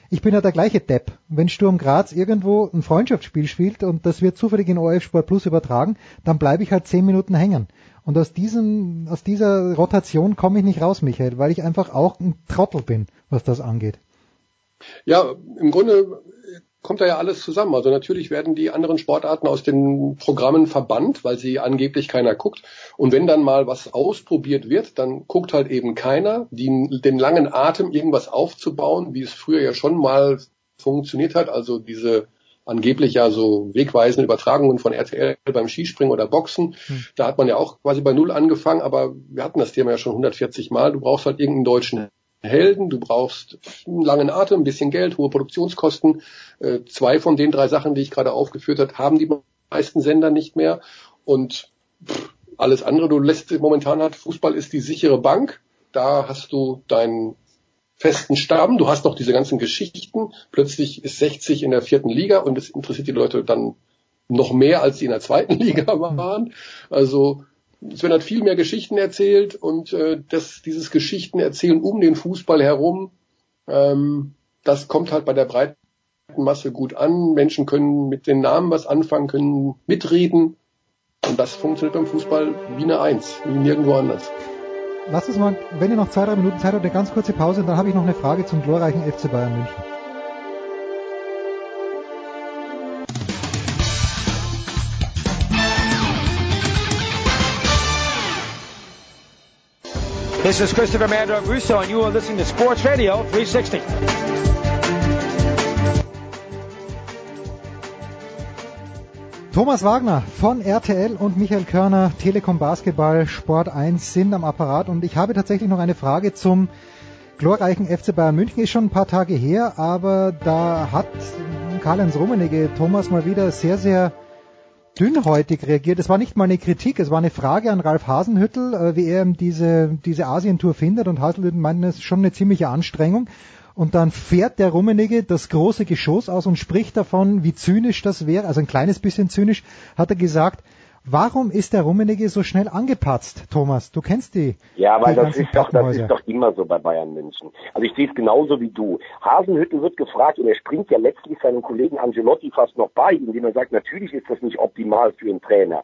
Ich bin ja der gleiche Depp. Wenn Sturm Graz irgendwo ein Freundschaftsspiel spielt und das wird zufällig in ORF Sport Plus übertragen, dann bleibe ich halt zehn Minuten hängen. Und aus diesem aus dieser Rotation komme ich nicht raus, Michael, weil ich einfach auch ein Trottel bin, was das angeht. Ja, im Grunde kommt da ja alles zusammen. Also natürlich werden die anderen Sportarten aus den Programmen verbannt, weil sie angeblich keiner guckt. Und wenn dann mal was ausprobiert wird, dann guckt halt eben keiner, die, den langen Atem irgendwas aufzubauen, wie es früher ja schon mal funktioniert hat. Also diese angeblich ja so wegweisende Übertragungen von RTL beim Skispringen oder Boxen. Da hat man ja auch quasi bei Null angefangen, aber wir hatten das Thema ja schon 140 Mal. Du brauchst halt irgendeinen deutschen Helden, du brauchst einen langen Atem, ein bisschen Geld, hohe Produktionskosten. Äh, zwei von den drei Sachen, die ich gerade aufgeführt habe, haben die meisten Sender nicht mehr. Und alles andere, du lässt momentan halt, Fußball ist die sichere Bank. Da hast du deinen festen Stamm, du hast noch diese ganzen Geschichten. Plötzlich ist 60 in der vierten Liga und es interessiert die Leute dann noch mehr, als sie in der zweiten Liga waren. Also es werden halt viel mehr Geschichten erzählt und äh, das, dieses Geschichtenerzählen um den Fußball herum, ähm, das kommt halt bei der breiten Masse gut an. Menschen können mit den Namen was anfangen, können mitreden. Und das funktioniert beim Fußball wie eine Eins, wie nirgendwo anders. Lass uns mal, wenn ihr noch zwei, drei Minuten Zeit habt, eine ganz kurze Pause, dann habe ich noch eine Frage zum glorreichen FC Bayern München. This is Christopher Mando Russo, and you are listening to Sports Radio 360. Thomas Wagner von RTL und Michael Körner, Telekom Basketball, Sport 1 sind am Apparat und ich habe tatsächlich noch eine Frage zum glorreichen FC Bayern München. Ist schon ein paar Tage her, aber da hat Karl-Heinz Rummenigge Thomas mal wieder sehr, sehr dünnhäutig reagiert. Es war nicht mal eine Kritik, es war eine Frage an Ralf Hasenhüttel, äh, wie er diese, diese Asientour findet und Hasenhüttel meint, es ist schon eine ziemliche Anstrengung. Und dann fährt der Rummenigge das große Geschoss aus und spricht davon, wie zynisch das wäre. Also ein kleines bisschen zynisch hat er gesagt, Warum ist der Rummenigge so schnell angepatzt, Thomas? Du kennst die. Ja, weil das ist doch, das ist doch immer so bei Bayern München. Also ich sehe es genauso wie du. Hasenhüttel wird gefragt und er springt ja letztlich seinem Kollegen Angelotti fast noch bei, indem er sagt, natürlich ist das nicht optimal für einen Trainer.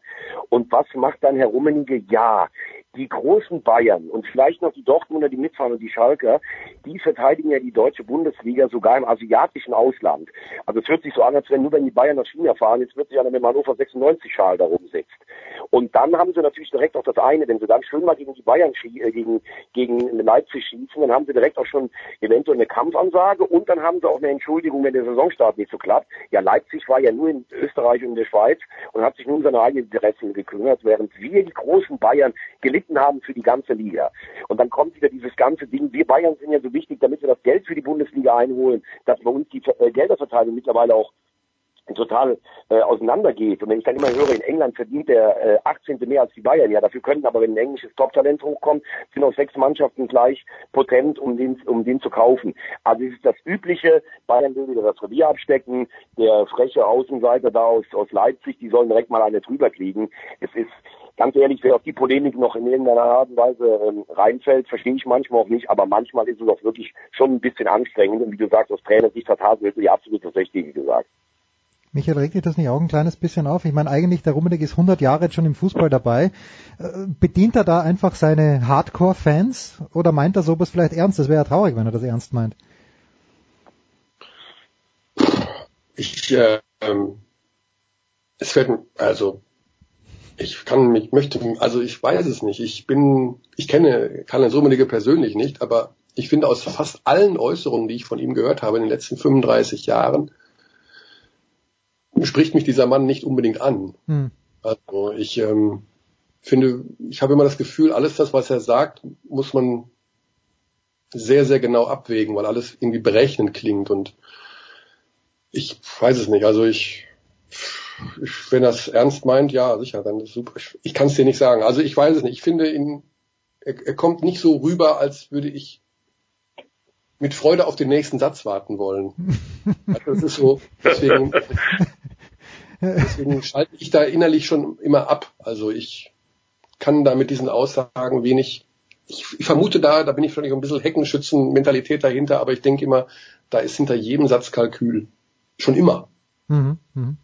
Und was macht dann Herr Rummenigge? Ja, die großen Bayern und vielleicht noch die Dortmunder, die mitfahren und die Schalker, die verteidigen ja die deutsche Bundesliga sogar im asiatischen Ausland. Also es hört sich so an, als wenn nur wenn die Bayern nach China fahren, jetzt wird sich einer mit dem Hannover 96 Schal da rumsetzt. Und dann haben sie natürlich direkt auch das eine, wenn sie dann schön mal gegen die Bayern äh, gegen, gegen Leipzig schießen, dann haben sie direkt auch schon eventuell eine Kampfansage und dann haben sie auch eine Entschuldigung, wenn der Saisonstart nicht so klappt. Ja, Leipzig war ja nur in Österreich und in der Schweiz und hat sich nun seine eigenen Interessen gekümmert, während wir die großen Bayern gelitten gelitten haben für die ganze Liga. Und dann kommt wieder dieses ganze Ding, wir Bayern sind ja so wichtig, damit wir das Geld für die Bundesliga einholen, dass bei uns die äh, Gelderverteilung mittlerweile auch total äh, auseinandergeht. Und wenn ich dann immer höre, in England verdient der äh, 18. mehr als die Bayern, ja, dafür können aber, wenn ein englisches Top-Talent hochkommt, sind auch sechs Mannschaften gleich potent, um den, um den zu kaufen. Also es ist das Übliche, Bayern will wieder das Revier abstecken, der freche Außenseiter da aus, aus Leipzig, die sollen direkt mal eine drüber kriegen. Es ist ganz ehrlich, wer auf die Polemik noch in irgendeiner Art und Weise ähm, reinfällt, verstehe ich manchmal auch nicht, aber manchmal ist es auch wirklich schon ein bisschen anstrengend. Und wie du sagst, aus Trainersicht hat Hasenhüttl ja absolut das Richtige gesagt. Michael, regt dich das nicht auch ein kleines bisschen auf? Ich meine, eigentlich, der Rummenigge ist 100 Jahre jetzt schon im Fußball dabei. Äh, bedient er da einfach seine Hardcore-Fans oder meint er sowas vielleicht ernst? Das wäre ja traurig, wenn er das ernst meint. Ich, äh, ähm, es fällt, also, ich kann mich, möchte, also ich weiß es nicht. Ich bin, ich kenne Karl-Heinz Rummenigge persönlich nicht, aber ich finde aus fast allen Äußerungen, die ich von ihm gehört habe in den letzten 35 Jahren, spricht mich dieser Mann nicht unbedingt an. Hm. Also ich ähm, finde, ich habe immer das Gefühl, alles das, was er sagt, muss man sehr, sehr genau abwägen, weil alles irgendwie berechnend klingt und ich weiß es nicht. Also ich, ich wenn das ernst meint, ja, sicher, dann ist super. Ich, ich kann es dir nicht sagen. Also ich weiß es nicht. Ich finde ihn, er, er kommt nicht so rüber, als würde ich mit Freude auf den nächsten Satz warten wollen. Also das ist so, deswegen, deswegen schalte ich da innerlich schon immer ab. Also ich kann da mit diesen Aussagen wenig, ich, ich vermute da, da bin ich vielleicht ein bisschen Heckenschützen-Mentalität dahinter, aber ich denke immer, da ist hinter jedem Satz Kalkül. Schon immer. Mhm, mh.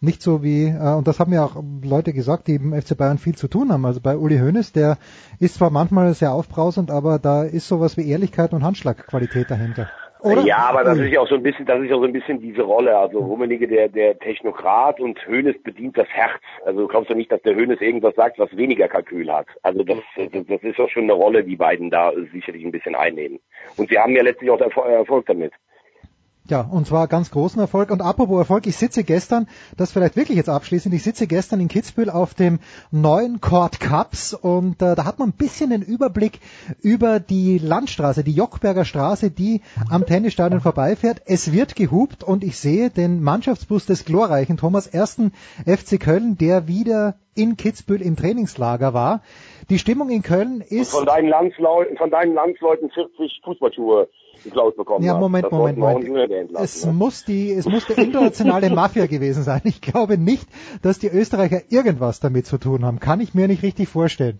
Nicht so wie, äh, und das haben ja auch Leute gesagt, die im FC Bayern viel zu tun haben. Also bei Uli Hoeneß, der ist zwar manchmal sehr aufbrausend, aber da ist sowas wie Ehrlichkeit und Handschlagqualität dahinter. Oder? Ja, aber das ist ja auch so ein bisschen, das ist ja so ein bisschen diese Rolle. Also Rummenigge, der, der Technokrat und Hoeneß bedient das Herz. Also du glaubst ja nicht, dass der Hoeneß irgendwas sagt, was weniger Kalkül hat. Also das, das, das ist doch schon eine Rolle, die beiden da sicherlich ein bisschen einnehmen. Und sie haben ja letztlich auch Erfolg damit. Ja, und zwar ganz großen Erfolg. Und apropos Erfolg, ich sitze gestern, das vielleicht wirklich jetzt abschließend, ich sitze gestern in Kitzbühel auf dem neuen Court Cups und äh, da hat man ein bisschen den Überblick über die Landstraße, die Jockberger Straße, die am Tennisstadion vorbeifährt. Es wird gehupt und ich sehe den Mannschaftsbus des glorreichen Thomas ersten FC Köln, der wieder in Kitzbühel im Trainingslager war. Die Stimmung in Köln ist... Und von deinen Landsleuten, von deinen Landsleuten 40 Fußballschuhe geklaut bekommen Ja, Moment, Moment, Moment. Es ne? muss die, es muss die internationale Mafia gewesen sein. Ich glaube nicht, dass die Österreicher irgendwas damit zu tun haben. Kann ich mir nicht richtig vorstellen.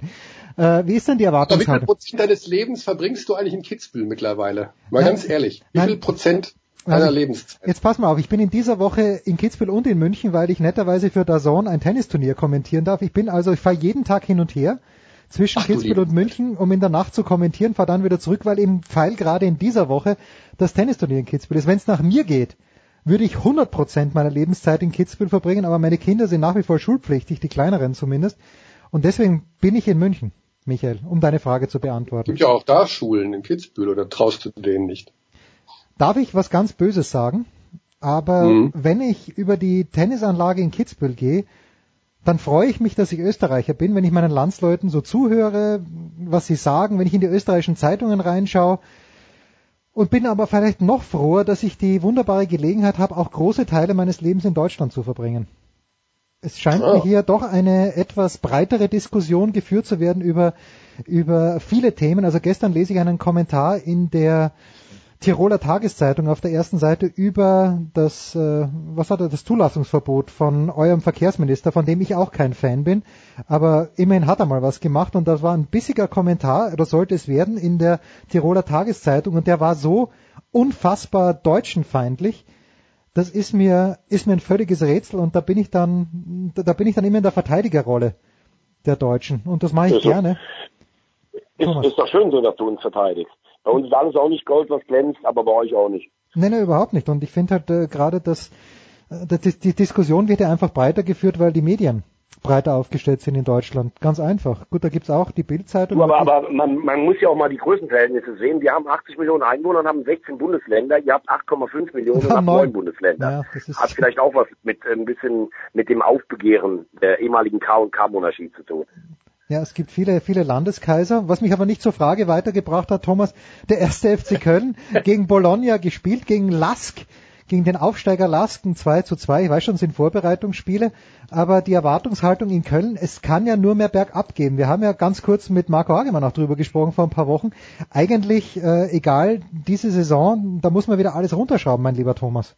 Äh, wie ist denn die Aber wie viel Erwartungshaltung? Prozent deines Lebens verbringst du eigentlich in Kitzbühel mittlerweile? Mal Nein. ganz ehrlich. Wie Nein. viel Prozent Nein. deiner Lebenszeit? Jetzt pass mal auf, ich bin in dieser Woche in Kitzbühel und in München, weil ich netterweise für Dazon ein Tennisturnier kommentieren darf. Ich bin also, ich fahre jeden Tag hin und her zwischen Ach, Kitzbühel und München, um in der Nacht zu kommentieren, fahre dann wieder zurück, weil im Pfeil gerade in dieser Woche das Tennisturnier in Kitzbühel ist. Wenn es nach mir geht, würde ich 100% meiner Lebenszeit in Kitzbühel verbringen, aber meine Kinder sind nach wie vor schulpflichtig, die kleineren zumindest. Und deswegen bin ich in München, Michael, um deine Frage zu beantworten. Gibt ja auch da Schulen in Kitzbühel oder traust du denen nicht? Darf ich was ganz Böses sagen? Aber Mhm. wenn ich über die Tennisanlage in Kitzbühel gehe, dann freue ich mich, dass ich Österreicher bin, wenn ich meinen Landsleuten so zuhöre, was sie sagen, wenn ich in die österreichischen Zeitungen reinschaue. Und bin aber vielleicht noch froher, dass ich die wunderbare Gelegenheit habe, auch große Teile meines Lebens in Deutschland zu verbringen. Es scheint Ah. mir hier doch eine etwas breitere Diskussion geführt zu werden über, über viele Themen. Also gestern lese ich einen Kommentar in der Tiroler Tageszeitung auf der ersten Seite über das, äh, was hat er, das Zulassungsverbot von eurem Verkehrsminister, von dem ich auch kein Fan bin. Aber immerhin hat er mal was gemacht und das war ein bissiger Kommentar, oder sollte es werden, in der Tiroler Tageszeitung und der war so unfassbar deutschenfeindlich. Das ist mir, ist mir ein völliges Rätsel und da bin ich dann, da bin ich dann immer in der Verteidigerrolle der Deutschen und das mache ich Also, gerne. Ist, Thomas. ist doch schön so, dass du uns verteidigst. Bei uns ist alles auch nicht Gold, was glänzt, aber bei euch auch nicht. Nein, nein, überhaupt nicht. Und ich finde halt äh, gerade, dass äh, die, die Diskussion wird ja einfach breiter geführt, weil die Medien breiter aufgestellt sind in Deutschland. Ganz einfach. Gut, da gibt's auch die Bildzeitung. Aber, aber man, man muss ja auch mal die Größenverhältnisse sehen. Wir haben 80 Millionen Einwohner und haben 16 Bundesländer. Ihr habt 8,5 Millionen und habt neun. 9 Bundesländer. Ja, das ist- Hat vielleicht auch was mit äh, ein bisschen mit dem Aufbegehren der ehemaligen K- und K-Monarchie zu tun. Ja, es gibt viele, viele Landeskaiser. Was mich aber nicht zur Frage weitergebracht hat, Thomas, der erste FC Köln gegen Bologna gespielt, gegen Lask, gegen den Aufsteiger Lask, ein 2 zu 2. Ich weiß schon, es sind Vorbereitungsspiele, aber die Erwartungshaltung in Köln, es kann ja nur mehr bergab gehen. Wir haben ja ganz kurz mit Marco Hagemann auch drüber gesprochen vor ein paar Wochen. Eigentlich, äh, egal, diese Saison, da muss man wieder alles runterschrauben, mein lieber Thomas.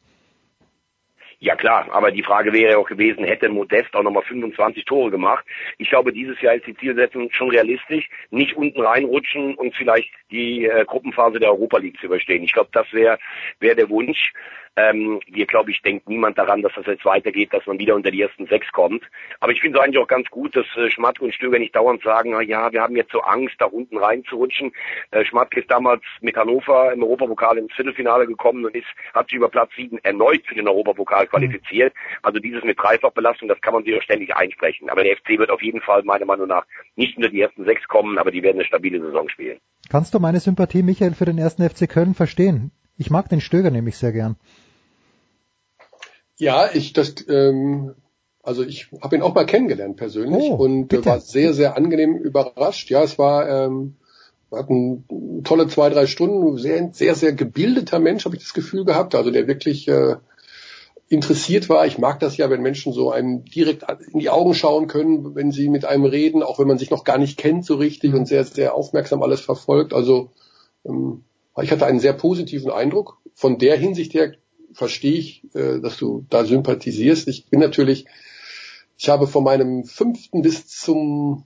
Ja klar, aber die Frage wäre ja auch gewesen, hätte Modest auch nochmal 25 Tore gemacht. Ich glaube, dieses Jahr ist die Zielsetzung schon realistisch. Nicht unten reinrutschen und vielleicht die äh, Gruppenphase der Europa League zu überstehen. Ich glaube, das wäre wär der Wunsch. Ähm, wir, glaube ich, denkt niemand daran, dass das jetzt weitergeht, dass man wieder unter die ersten sechs kommt. Aber ich finde es eigentlich auch ganz gut, dass äh, Schmatke und Stöger nicht dauernd sagen, na ja, wir haben jetzt so Angst, da unten reinzurutschen. Äh, Schmatke ist damals mit Hannover im Europapokal ins Viertelfinale gekommen und ist, hat sich über Platz sieben erneut für den Europapokal qualifiziert. Also dieses mit Dreifachbelastung, das kann man sich auch ständig einsprechen. Aber der FC wird auf jeden Fall meiner Meinung nach nicht unter die ersten sechs kommen, aber die werden eine stabile Saison spielen. Kannst du meine Sympathie, Michael, für den ersten FC Köln verstehen? Ich mag den Stöger nämlich sehr gern. Ja, ich das ähm, also ich habe ihn auch mal kennengelernt persönlich Oh, und äh, bitte. war sehr sehr angenehm überrascht. Ja, es war ähm, wir hatten tolle zwei drei Stunden. Sehr sehr sehr gebildeter Mensch habe ich das Gefühl gehabt. Also der wirklich äh, interessiert war. Ich mag das ja, wenn Menschen so einem direkt in die Augen schauen können, wenn sie mit einem reden, auch wenn man sich noch gar nicht kennt so richtig und sehr sehr aufmerksam alles verfolgt. Also ähm, ich hatte einen sehr positiven Eindruck. Von der Hinsicht her verstehe ich, äh, dass du da sympathisierst. Ich bin natürlich, ich habe von meinem fünften bis zum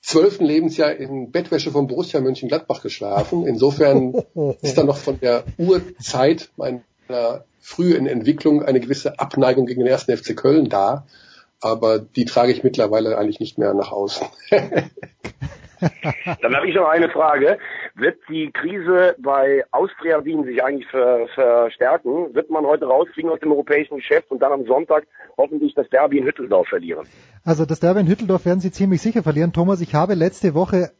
zwölften Lebensjahr in Bettwäsche von Borussia Mönchengladbach geschlafen. Insofern ist da noch von der Urzeit meiner frühen Entwicklung eine gewisse Abneigung gegen den ersten FC Köln da. Aber die trage ich mittlerweile eigentlich nicht mehr nach außen. Dann habe ich noch eine Frage. Wird die Krise bei Austria Wien sich eigentlich ver verstärken? Wird man heute rausfliegen aus dem europäischen Geschäft und dann am Sonntag hoffentlich das Derby in Hütteldorf verlieren? Also das Derby in Hütteldorf werden sie ziemlich sicher verlieren. Thomas, ich habe letzte Woche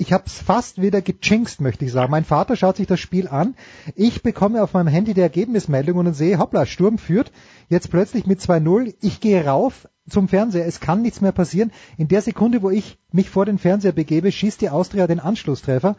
ich habe es fast wieder gejinxt, möchte ich sagen. Mein Vater schaut sich das Spiel an. Ich bekomme auf meinem Handy die Ergebnismeldungen und sehe, hoppla, Sturm führt. Jetzt plötzlich mit 2-0. Ich gehe rauf zum Fernseher. Es kann nichts mehr passieren. In der Sekunde, wo ich mich vor den Fernseher begebe, schießt die Austria den Anschlusstreffer.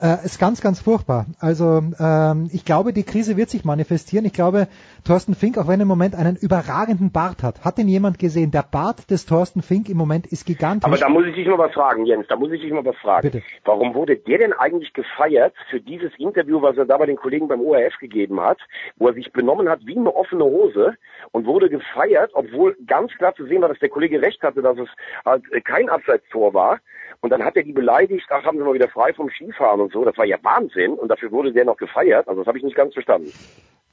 Äh, ist ganz, ganz furchtbar. Also ähm, ich glaube, die Krise wird sich manifestieren. Ich glaube, Thorsten Fink, auch wenn er im Moment einen überragenden Bart hat, hat den jemand gesehen? Der Bart des Thorsten Fink im Moment ist gigantisch. Aber da muss ich dich mal was fragen, Jens. Da muss ich dich mal was fragen. Bitte. Warum wurde der denn eigentlich gefeiert für dieses Interview, was er da bei den Kollegen beim ORF gegeben hat, wo er sich benommen hat wie eine offene Hose und wurde gefeiert, obwohl ganz klar zu sehen war, dass der Kollege recht hatte, dass es halt kein Abseitstor war. Und dann hat er die beleidigt, ach, haben sie mal wieder frei vom Skifahren und so. Das war ja Wahnsinn. Und dafür wurde der noch gefeiert. Also das habe ich nicht ganz verstanden.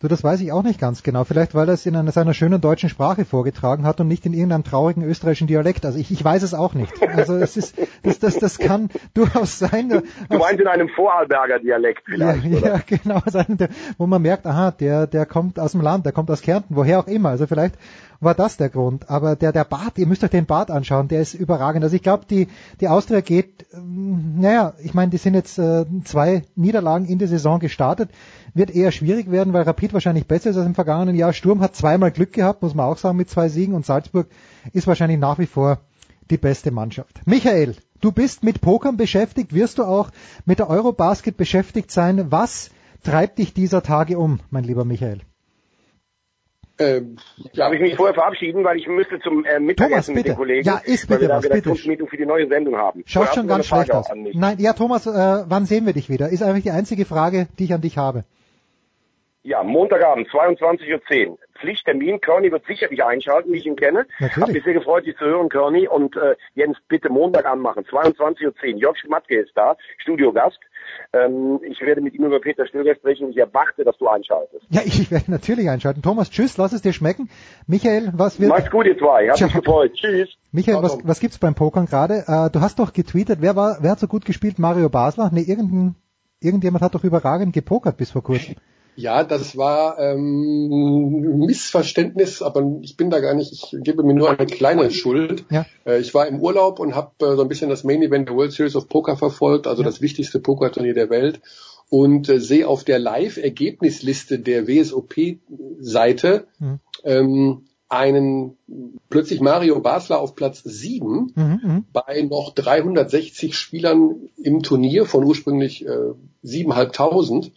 Du, das weiß ich auch nicht ganz genau. Vielleicht, weil er es in einer, seiner schönen deutschen Sprache vorgetragen hat und nicht in irgendeinem traurigen österreichischen Dialekt. Also ich, ich weiß es auch nicht. Also es ist, das, das, das kann durchaus sein. Du meinst in einem Vorarlberger Dialekt vielleicht, ja, oder? ja, genau. Also wo man merkt, aha, der, der kommt aus dem Land, der kommt aus Kärnten, woher auch immer. Also vielleicht war das der Grund. Aber der, der Bart, ihr müsst euch den Bart anschauen, der ist überragend. Also ich glaube, die, die Austria geht, ähm, naja, ich meine, die sind jetzt äh, zwei Niederlagen in die Saison gestartet. Wird eher schwierig werden, weil Rapid wahrscheinlich besser ist als im vergangenen Jahr. Sturm hat zweimal Glück gehabt, muss man auch sagen, mit zwei Siegen und Salzburg ist wahrscheinlich nach wie vor die beste Mannschaft. Michael, du bist mit Pokern beschäftigt, wirst du auch mit der Eurobasket beschäftigt sein. Was treibt dich dieser Tage um, mein lieber Michael? Ähm, Darf ich mich vorher verabschieden, weil ich müsste zum äh, Mittagessen Thomas, mit den Kollegen, Ja, ist weil bitte wir da was. Redaktionsmeeting für die neue Sendung haben. Schaut Vorher schon ganz schlecht aus. auch an mich. Nein, ja, Thomas, äh, wann sehen wir dich wieder? Ist eigentlich die einzige Frage, die ich an dich habe. Ja, Montagabend, 22.10 Uhr. Pflichttermin. Körny wird sicherlich einschalten, wie ich ihn kenne. Natürlich. Hab mich sehr gefreut, dich zu hören, Körny. Und äh, Jens, bitte Montag anmachen. 22.10 Uhr. Jörg Schmatke ist da, Studiogast. Ähm, ich werde mit ihm über Peter Stöger sprechen. Ich erwarte, dass du einschaltest. Ja, ich werde natürlich einschalten. Thomas, tschüss, lass es dir schmecken. Michael, was wird... Macht's gut, ihr zwei. Hab mich gefreut. Tschüss. Michael, was, was gibt's beim Pokern gerade? Äh, du hast doch getweetet, wer war, wer hat so gut gespielt? Mario Basler? Nee, irgendein, irgendjemand hat doch überragend gepokert bis vor kurzem. Ja, das war ähm, Missverständnis, aber ich bin da gar nicht, ich gebe mir nur eine kleine Schuld. Ja. Äh, ich war im Urlaub und habe äh, so ein bisschen das Main Event der World Series of Poker verfolgt, also das wichtigste Pokerturnier der Welt und äh, sehe auf der Live-Ergebnisliste der WSOP-Seite Mhm. ähm, einen plötzlich Mario Basler auf Platz 7 Mhm, mhm. bei noch 360 Spielern im Turnier von ursprünglich äh, 7.500.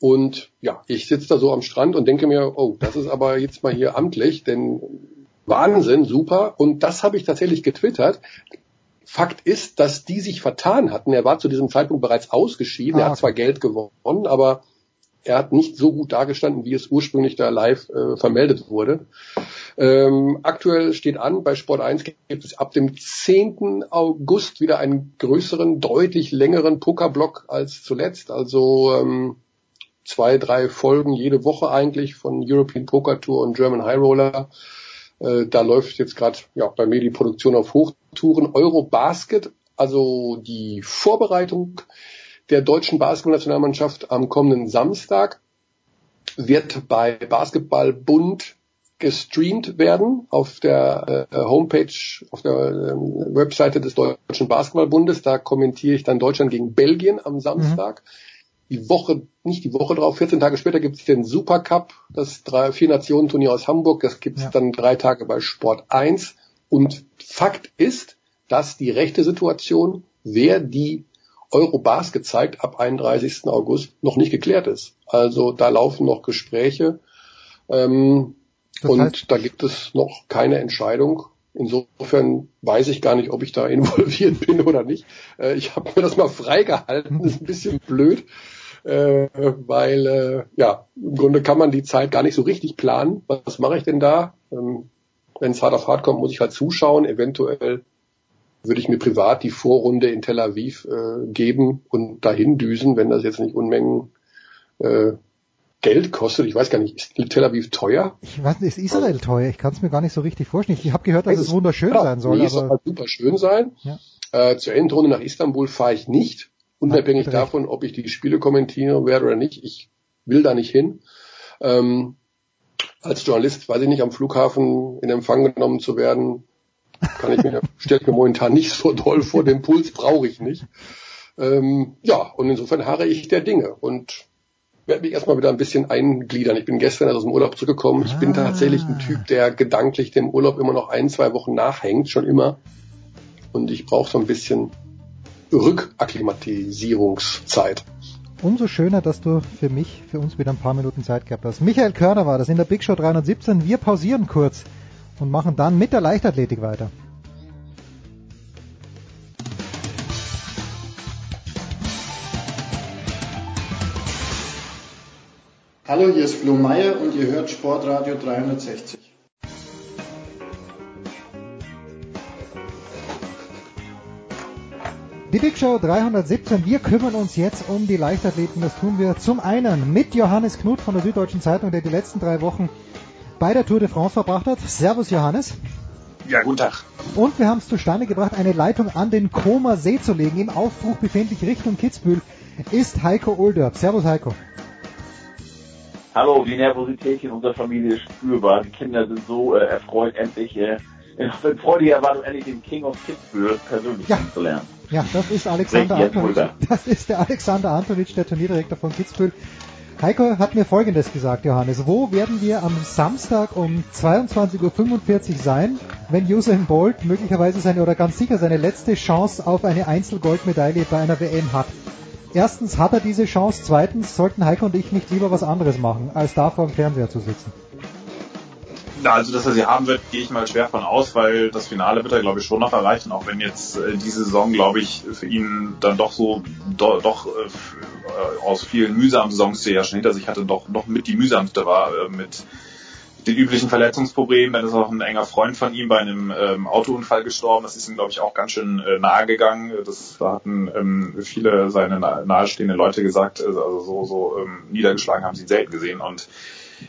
Und ja, ich sitze da so am Strand und denke mir, oh, das ist aber jetzt mal hier amtlich, denn Wahnsinn, super. Und das habe ich tatsächlich getwittert. Fakt ist, dass die sich vertan hatten. Er war zu diesem Zeitpunkt bereits ausgeschieden. Ah, er hat zwar Geld gewonnen, aber er hat nicht so gut dargestanden, wie es ursprünglich da live äh, vermeldet wurde. Ähm, aktuell steht an, bei Sport 1 gibt es ab dem 10. August wieder einen größeren, deutlich längeren Pokerblock als zuletzt. Also ähm, zwei, drei Folgen jede Woche eigentlich von European Poker Tour und German High Roller. Äh, da läuft jetzt gerade ja, bei mir die Produktion auf Hochtouren. Eurobasket, also die Vorbereitung der deutschen Basketballnationalmannschaft am kommenden Samstag wird bei Basketballbund gestreamt werden auf der äh, Homepage, auf der ähm, Webseite des Deutschen Basketballbundes. Da kommentiere ich dann Deutschland gegen Belgien am Samstag. Die Woche, nicht die Woche drauf, 14 Tage später gibt es den Supercup, das drei, vier Nationen Turnier aus Hamburg. Das gibt es dann drei Tage bei Sport 1. Und Fakt ist, dass die rechte Situation, wer die Eurobasket zeigt, ab 31. August noch nicht geklärt ist. Also da laufen noch Gespräche. Ähm, Das und heißt- da gibt es noch keine Entscheidung. Insofern weiß ich gar nicht, ob ich da involviert bin oder nicht. Äh, ich habe mir das mal freigehalten, ist ein bisschen blöd, äh, weil äh, ja im Grunde kann man die Zeit gar nicht so richtig planen. Was mache ich denn da? Ähm, Wenn es hart auf hart kommt, muss ich halt zuschauen. Eventuell würde ich mir privat die Vorrunde in Tel Aviv äh, geben und dahin düsen, wenn das jetzt nicht Unmengen äh, Geld kostet. Ich weiß gar nicht, ist Tel Aviv teuer? Ich weiß nicht, ist Israel teuer? Ich kann es mir gar nicht so richtig vorstellen. Ich habe gehört, dass es wunderschön Ja, sein soll. es soll halt super schön sein. Ja. Äh, zur Endrunde nach Istanbul fahre ich nicht, unabhängig recht. davon, ob ich die Spiele kommentieren werde oder nicht. Ich will da nicht hin. Ähm, als Journalist, weiß ich nicht, am Flughafen in Empfang genommen zu werden, kann ich mir, stellt mir momentan nicht so doll vor, den Puls brauche ich nicht. Ähm, ja, und insofern harre ich der Dinge und werde mich erstmal wieder ein bisschen eingliedern. Ich bin gestern aus dem Urlaub zurückgekommen. Ich bin tatsächlich ein Typ, der gedanklich dem Urlaub immer noch ein, zwei Wochen nachhängt, schon immer. Und ich brauche so ein bisschen Rückakklimatisierungszeit. umso schöner, dass du für mich, für uns wieder ein paar Minuten Zeit gehabt hast. Michael Körner war das in der Big Show 317. Wir pausieren kurz und machen dann mit der Leichtathletik weiter. Hallo, hier ist Flo Meyer und ihr hört Sportradio 360. Die Big Show 317. Wir kümmern uns jetzt um die Leichtathleten. Das tun wir zum einen mit Johannes Knut von der Süddeutschen Zeitung, der die letzten drei Wochen bei der Tour de France verbracht hat. Servus Johannes. Ja, guten Tag. Und wir haben es zustande gebracht, eine Leitung an den Koma See zu legen. Im Aufbruch befindlich Richtung Kitzbühel ist Heiko Oldorp. Servus Heiko. Hallo, die Nervosität in unserer Familie ist spürbar. Die Kinder sind so äh, erfreut, endlich äh, in freudiger Erwartung, endlich den King of Kitzbühel persönlich ja. kennenzulernen. Ja, das ist Alexander Antonitsch. Das ist der Alexander Antonitsch, der Turnierdirektor von Kitzbühel. Heiko hat mir Folgendes gesagt, Johannes. Wo werden wir am Samstag um 22.45 Uhr sein, wenn Usain Bolt möglicherweise seine oder ganz sicher seine letzte Chance auf eine Einzelgoldmedaille bei einer WM hat? Erstens hat er diese Chance, zweitens sollten Heiko und ich nicht lieber was anderes machen, als da vor dem Fernseher zu sitzen. Ja, also dass er sie haben wird, gehe ich mal schwer von aus, weil das Finale wird er, glaube ich, schon noch erreichen, auch wenn jetzt äh, diese Saison, glaube ich, für ihn dann doch so do, doch äh, äh, aus vielen mühsamen Saisons, die er ja schon hinter sich hatte, doch noch mit die mühsamste war äh, mit den üblichen Verletzungsproblemen. Dann ist auch ein enger Freund von ihm bei einem ähm, Autounfall gestorben. Das ist ihm, glaube ich, auch ganz schön äh, nahe gegangen. Das hatten ähm, viele seine nahestehenden Leute gesagt. Also so, so ähm, niedergeschlagen haben sie ihn selten gesehen. Und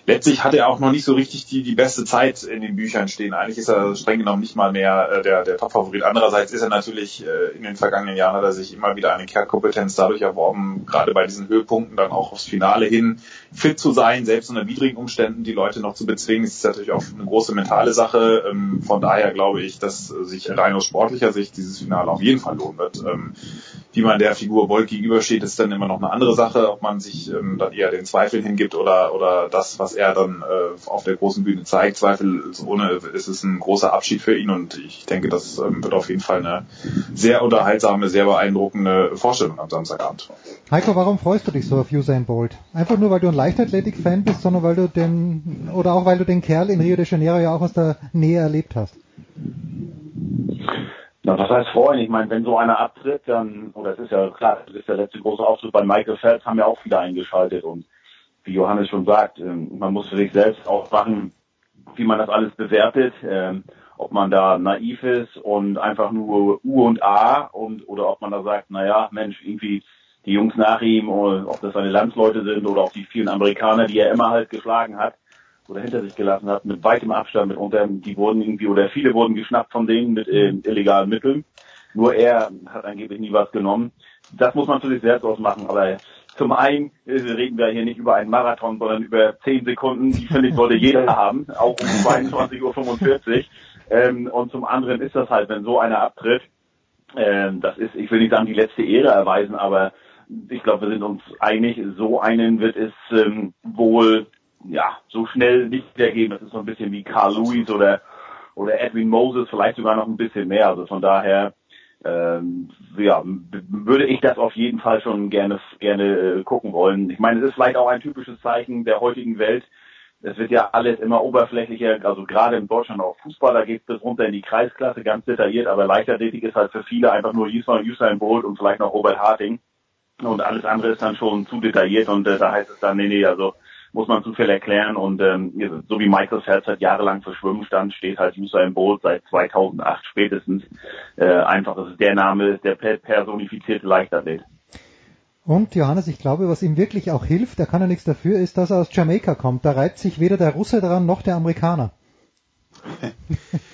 letztlich hat er auch noch nicht so richtig die, die beste Zeit in den Büchern stehen. Eigentlich ist er streng genommen nicht mal mehr äh, der, der Top-Favorit. Andererseits ist er natürlich, äh, in den vergangenen Jahren hat er sich immer wieder eine Kernkompetenz dadurch erworben, gerade bei diesen Höhepunkten dann auch aufs Finale hin fit zu sein, selbst unter widrigen Umständen die Leute noch zu bezwingen. Das ist natürlich auch eine große mentale Sache. Ähm, von daher glaube ich, dass sich rein aus sportlicher Sicht dieses Finale auf jeden Fall lohnen wird. Ähm, wie man der Figur Bolt gegenübersteht, ist dann immer noch eine andere Sache, ob man sich ähm, dann eher den Zweifeln hingibt oder, oder das, was er dann äh, auf der großen Bühne zeigt. Zweifelsohne ist es ein großer Abschied für ihn und ich denke, das ähm, wird auf jeden Fall eine sehr unterhaltsame, sehr beeindruckende Vorstellung am Samstagabend. Heiko, warum freust du dich so auf Usain Bolt? Einfach nur, weil du ein Leichtathletik-Fan bist, sondern weil du den, oder auch weil du den Kerl in Rio de Janeiro ja auch aus der Nähe erlebt hast? Na, was heißt freuen? Ich meine, wenn so einer abtritt, dann, oder es ist ja klar, das ist der letzte große Auftritt bei Michael Phelps, haben ja auch viele eingeschaltet und wie Johannes schon sagt, ähm, man muss für sich selbst aufwachen, wie man das alles bewertet, ähm, ob man da naiv ist und einfach nur U und A und oder ob man da sagt, naja, Mensch, irgendwie die Jungs nach ihm, ob das seine Landsleute sind oder auch die vielen Amerikaner, die er immer halt geschlagen hat oder hinter sich gelassen hat, mit weitem Abstand mitunter, die wurden irgendwie oder viele wurden geschnappt von denen mit äh, illegalen Mitteln. Nur er hat angeblich nie was genommen. Das muss man für sich selbst ausmachen, aber zum einen äh, reden wir hier nicht über einen Marathon, sondern über zehn Sekunden. Die finde ich sollte jeder haben, auch um 22.45 Uhr. Ähm, und zum anderen ist das halt, wenn so einer abtritt, ähm, das ist, ich will nicht sagen, die letzte Ehre erweisen, aber ich glaube, wir sind uns einig, so einen wird es ähm, wohl ja so schnell nicht mehr geben. Das ist so ein bisschen wie Carl Lewis oder oder Edwin Moses, vielleicht sogar noch ein bisschen mehr. Also von daher ähm, ja, würde ich das auf jeden Fall schon gerne gerne äh, gucken wollen. Ich meine, es ist vielleicht auch ein typisches Zeichen der heutigen Welt. Es wird ja alles immer oberflächlicher, also gerade in Deutschland auch Fußball, da geht es bis runter in die Kreisklasse, ganz detailliert, aber Leichtathletik ist halt für viele einfach nur Usain Bolt und vielleicht noch Robert Harting und alles andere ist dann schon zu detailliert und äh, da heißt es dann, nee, nee, also muss man zu viel erklären und ähm, so wie Michael Phelps halt jahrelang für Schwimmen stand, steht halt Usain Bolt seit 2008 spätestens äh, einfach, das ist der Name, der personifizierte Leichtathlet. Und Johannes, ich glaube, was ihm wirklich auch hilft, da kann er nichts dafür, ist, dass er aus Jamaika kommt. Da reibt sich weder der Russe dran noch der Amerikaner.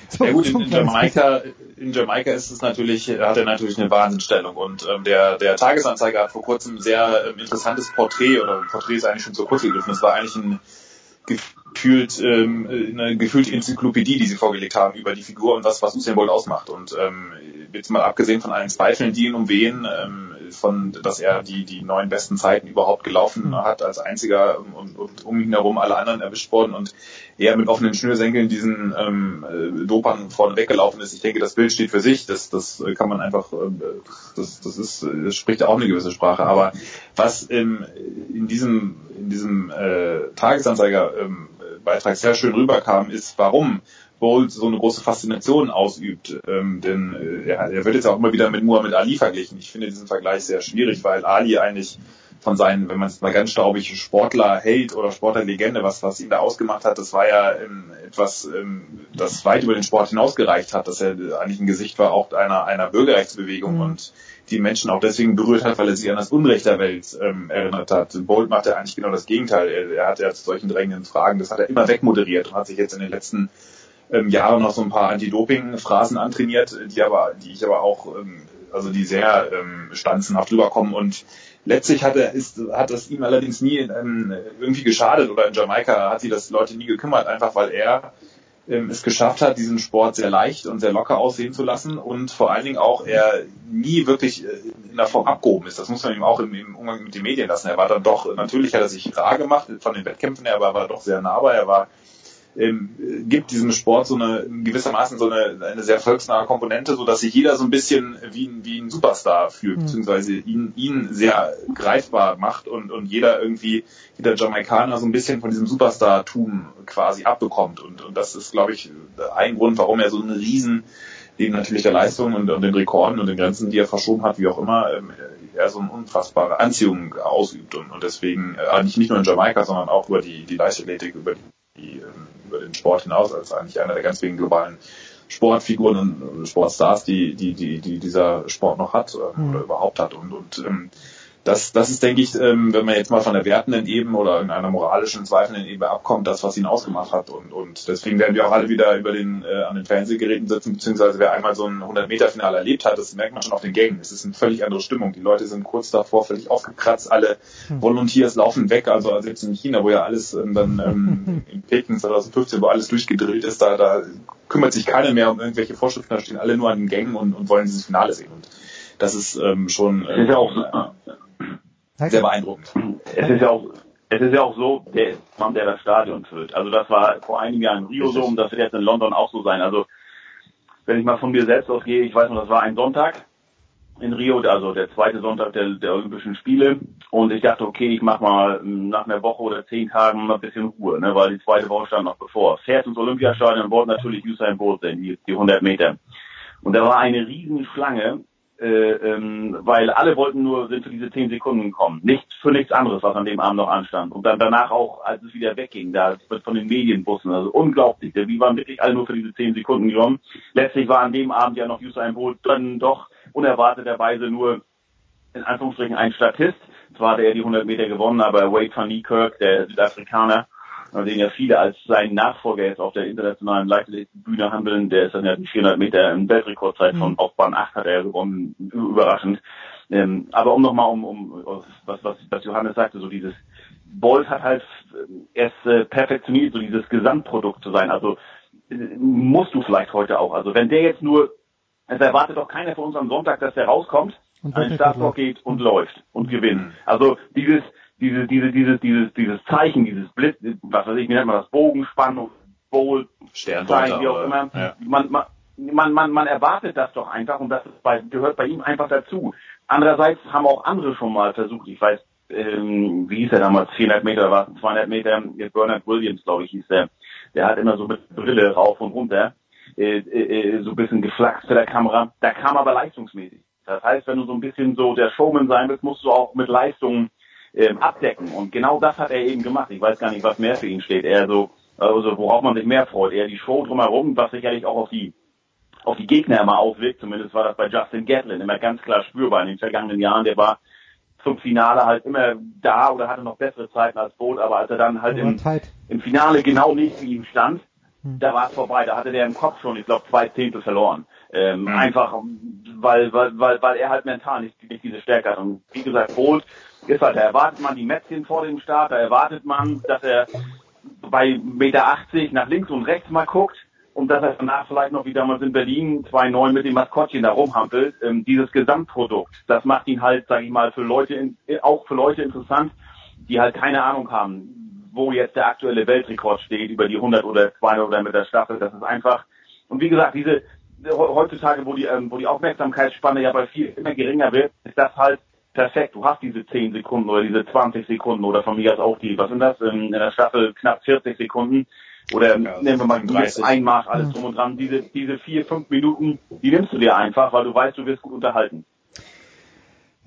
So ja gut, in, Jamaika, in Jamaika ist es natürlich, hat er natürlich eine Wahnsinnstellung und ähm, der, der Tagesanzeiger hat vor kurzem ein sehr ähm, interessantes Porträt oder Porträt ist eigentlich schon zu kurz gegriffen. Es war eigentlich ein gefühlt ähm, eine gefühlte Enzyklopädie, die sie vorgelegt haben über die Figur und was was Usain Bolt ausmacht. Und ähm, jetzt mal abgesehen von allen Zweifeln, die ihn umwehen, ähm, von, dass er die die neun besten Zeiten überhaupt gelaufen hat als einziger und, und um ihn herum alle anderen erwischt worden und er mit offenen Schnürsenkeln diesen ähm, äh, Dopern vorne weggelaufen ist. Ich denke, das Bild steht für sich. Das, das kann man einfach, äh, das, das ist, das spricht auch eine gewisse Sprache. Aber was ähm, in diesem, in diesem äh, Tagesanzeiger ähm, Beitrag sehr schön rüberkam, ist, warum Bolt so eine große Faszination ausübt. Ähm, denn äh, er, er wird jetzt auch immer wieder mit Muhammad Ali verglichen. Ich finde diesen Vergleich sehr schwierig, weil Ali eigentlich von seinen, wenn man es mal ganz staubig Sportler hält oder Sportlerlegende, was, was ihn da ausgemacht hat, das war ja ähm, etwas, ähm, das weit über den Sport hinausgereicht hat, dass er eigentlich ein Gesicht war auch einer, einer Bürgerrechtsbewegung mhm. und die Menschen auch deswegen berührt hat, weil er sich an das Unrecht der Welt ähm, erinnert hat. Bolt macht ja eigentlich genau das Gegenteil. Er, er hat ja zu solchen drängenden Fragen, das hat er immer wegmoderiert und hat sich jetzt in den letzten ähm, Jahren noch so ein paar Anti-Doping-Phrasen antrainiert, die aber, die ich aber auch, ähm, also die sehr ähm, stanzenhaft rüberkommen und letztlich hat er, ist, hat das ihm allerdings nie ähm, irgendwie geschadet oder in Jamaika hat sie das Leute nie gekümmert, einfach weil er ähm, es geschafft hat, diesen Sport sehr leicht und sehr locker aussehen zu lassen und vor allen Dingen auch er nie wirklich äh, in der Form abgehoben ist. Das muss man ihm auch im, im Umgang mit den Medien lassen. Er war dann doch, natürlich hat er sich rar gemacht von den Wettkämpfen her, aber er war doch sehr nahbar. Er war ähm, gibt diesem Sport so eine gewissermaßen so eine, eine sehr volksnahe Komponente, so dass sich jeder so ein bisschen wie, wie ein Superstar fühlt, mhm. beziehungsweise ihn, ihn sehr greifbar macht und, und jeder irgendwie, jeder Jamaikaner so ein bisschen von diesem Superstar-Tum quasi abbekommt. Und, und das ist, glaube ich, ein Grund, warum er so einen riesen neben natürlich der Leistung und, und den Rekorden und den Grenzen, die er verschoben hat, wie auch immer, ähm, er so eine unfassbare Anziehung ausübt und, und deswegen äh, nicht, nicht nur in Jamaika, sondern auch über die, die Leichtathletik, über die, ähm, den Sport hinaus als eigentlich einer der ganz wenigen globalen Sportfiguren und Sportstars, die, die, die, die dieser Sport noch hat ähm, oder überhaupt hat. Und, und ähm, das, das ist, denke ich, ähm, wenn man jetzt mal von der wertenden Ebene oder in einer moralischen, zweifelnden Ebene abkommt, das, was ihn ausgemacht hat. Und, und deswegen werden wir auch alle wieder über den, äh, an den Fernsehgeräten sitzen, beziehungsweise wer einmal so ein 100-Meter-Finale erlebt hat, das merkt man schon auf den Gängen. Es ist eine völlig andere Stimmung. Die Leute sind kurz davor völlig aufgekratzt, alle hm. Volunteers laufen weg, also, jetzt in China, wo ja alles ähm, dann ähm, in Peking 2015, wo alles durchgedrillt ist, da, da kümmert sich keiner mehr um irgendwelche Vorschriften, da stehen alle nur an den Gängen und, und wollen dieses Finale sehen. Und das ist ähm, schon äh, ist ja auch äh, sehr beeindruckend. Es ist ja auch es ist ja auch so, der Mann, der das Stadion füllt. Also das war vor einigen Jahren in Rio so und das wird jetzt in London auch so sein. Also wenn ich mal von mir selbst ausgehe, ich weiß noch, das war ein Sonntag in Rio, also der zweite Sonntag der, der Olympischen Spiele. Und ich dachte, okay, ich mache mal nach einer Woche oder zehn Tagen mal ein bisschen Ruhe, ne, weil die zweite Woche stand noch bevor. Fährt ins Olympiastadion und wollte natürlich Usain Bolt sehen, die, die 100 Meter. Und da war eine riesen Schlange äh, ähm, weil alle wollten nur für diese zehn Sekunden kommen, nicht für nichts anderes, was an dem Abend noch anstand. Und dann danach auch, als es wieder wegging, da wird von den Medienbussen, also unglaublich, die waren wirklich alle nur für diese zehn Sekunden gekommen. Letztlich war an dem Abend ja noch Usain Bolt dann doch unerwarteterweise nur in Anführungsstrichen ein Statist. Zwar hat er die 100 Meter gewonnen, aber Wade van Niekerk, der Südafrikaner, den ja viele als seinen Nachfolger jetzt auf der internationalen Leichtathletikbühne handeln. Der ist dann ja die 400 Meter in Weltrekordzeit von mhm. auf Bahn 8 hat er gewonnen, überraschend. Ähm, aber um nochmal um, um was, was, was Johannes sagte, so dieses Bolt hat halt erst äh, perfektioniert, so dieses Gesamtprodukt zu sein. Also äh, musst du vielleicht heute auch. Also wenn der jetzt nur, es erwartet doch keiner von uns am Sonntag, dass der rauskommt, an den Startblock geht und läuft und gewinnt. Mhm. Also dieses diese, diese, dieses, dieses, dieses Zeichen, dieses Blitz, was weiß ich, wie nennt man das, Bogenspann, Bowl, Sternzeichen, wie auch immer. Ja. Man, man, man, man, man erwartet das doch einfach und das bei, gehört bei ihm einfach dazu. Andererseits haben auch andere schon mal versucht, ich weiß, ähm, wie hieß er damals, 400 Meter war es, 200 Meter, Bernard Williams, glaube ich, hieß der. Der hat immer so mit Brille rauf und runter, äh, äh, so ein bisschen geflaxt für der Kamera. Da kam aber leistungsmäßig. Das heißt, wenn du so ein bisschen so der Showman sein willst, musst du auch mit Leistungen ähm, abdecken. Und genau das hat er eben gemacht. Ich weiß gar nicht, was mehr für ihn steht. Er so, also worauf man sich mehr freut. Er die Show drumherum, was sicherlich auch auf die auf die Gegner immer auswirkt. Zumindest war das bei Justin Gatlin immer ganz klar spürbar in den vergangenen Jahren. Der war zum Finale halt immer da oder hatte noch bessere Zeiten als Boot, aber als er dann halt im, im Finale genau nicht wie ihm stand, hm. da war es vorbei. Da hatte der im Kopf schon, ich glaube, zwei Zehntel verloren. Ähm, mhm. Einfach, weil, weil, weil, weil er halt mental nicht, nicht diese Stärke hat. Und wie gesagt, Bolt ist halt, da erwartet man die Mätzchen vor dem Start, da erwartet man, dass er bei Meter 80 nach links und rechts mal guckt und dass er danach vielleicht noch wie damals in Berlin 2-9 mit dem Maskottchen da rumhampelt. Ähm, dieses Gesamtprodukt, das macht ihn halt, sage ich mal, für Leute, in, auch für Leute interessant, die halt keine Ahnung haben, wo jetzt der aktuelle Weltrekord steht über die 100 oder 200 oder mit der Staffel. Das ist einfach, und wie gesagt, diese, heutzutage, wo die, ähm, wo die Aufmerksamkeitsspanne ja bei viel immer geringer wird, ist das halt perfekt. Du hast diese 10 Sekunden oder diese 20 Sekunden oder von mir aus auch die, was sind das, in, in der Staffel knapp 40 Sekunden oder ja, nehmen wir mal 30. Einmach, alles drum und dran. Diese, diese vier, fünf Minuten, die nimmst du dir einfach, weil du weißt, du wirst gut unterhalten.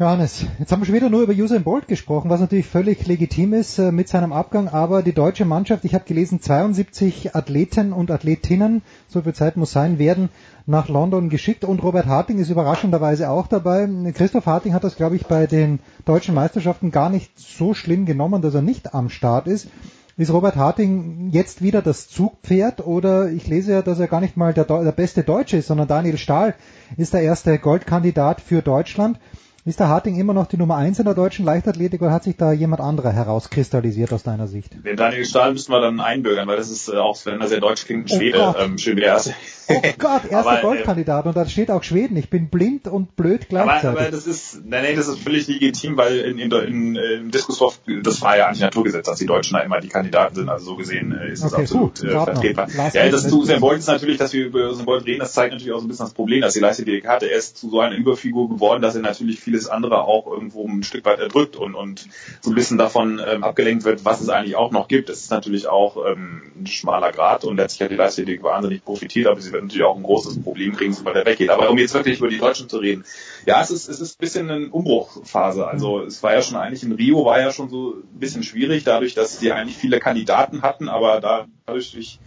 Johannes, jetzt haben wir schon wieder nur über Usain Bolt gesprochen, was natürlich völlig legitim ist äh, mit seinem Abgang, aber die deutsche Mannschaft, ich habe gelesen, 72 Athleten und Athletinnen, so viel Zeit muss sein, werden nach London geschickt und Robert Harting ist überraschenderweise auch dabei. Christoph Harting hat das, glaube ich, bei den deutschen Meisterschaften gar nicht so schlimm genommen, dass er nicht am Start ist. Ist Robert Harting jetzt wieder das Zugpferd oder ich lese ja, dass er gar nicht mal der, der beste Deutsche ist, sondern Daniel Stahl ist der erste Goldkandidat für Deutschland. Ist der Harting immer noch die Nummer eins in der deutschen Leichtathletik oder hat sich da jemand anderer herauskristallisiert aus deiner Sicht? Den Daniel Stahl müssten wir dann einbürgern, weil das ist äh, auch, wenn er sehr deutsch klingt, ein Schwede. Gott. ähm, schön der erste. Oh Gott, erster Aber, äh, Goldkandidat und da steht auch Schweden. Ich bin blind und blöd Aber, gleichzeitig. aber das ist, nein, nein, das ist völlig legitim, weil in, in, in, im Diskuswurf, das war ja eigentlich Naturgesetz, dass die Deutschen da immer die Kandidaten sind. Also so gesehen äh, ist das Okay, absolut noch. vertretbar. Last Ja, das zu Diskussion. Usain Bolt ist natürlich, dass wir über Usain Bolt reden, das zeigt natürlich auch so ein bisschen das Problem, dass die Leichtathletik hatte. Er ist zu so einer Überfigur geworden, dass er natürlich vieles andere auch irgendwo ein Stück weit erdrückt und, und so ein bisschen davon ähm, abgelenkt wird, was es eigentlich auch noch gibt. Es ist natürlich auch ähm, ein schmaler Grad und letztlich hat die Leichtathletik wahnsinnig profitiert, aber sie wird natürlich auch ein großes Problem kriegen, sobald er weggeht. Aber um jetzt wirklich über die Deutschen zu reden, ja, es ist, es ist ein bisschen eine Umbruchphase. Also es war ja schon eigentlich in Rio war ja schon so ein bisschen schwierig, dadurch, dass sie eigentlich viele Kandidaten hatten, aber da- dadurch, durch,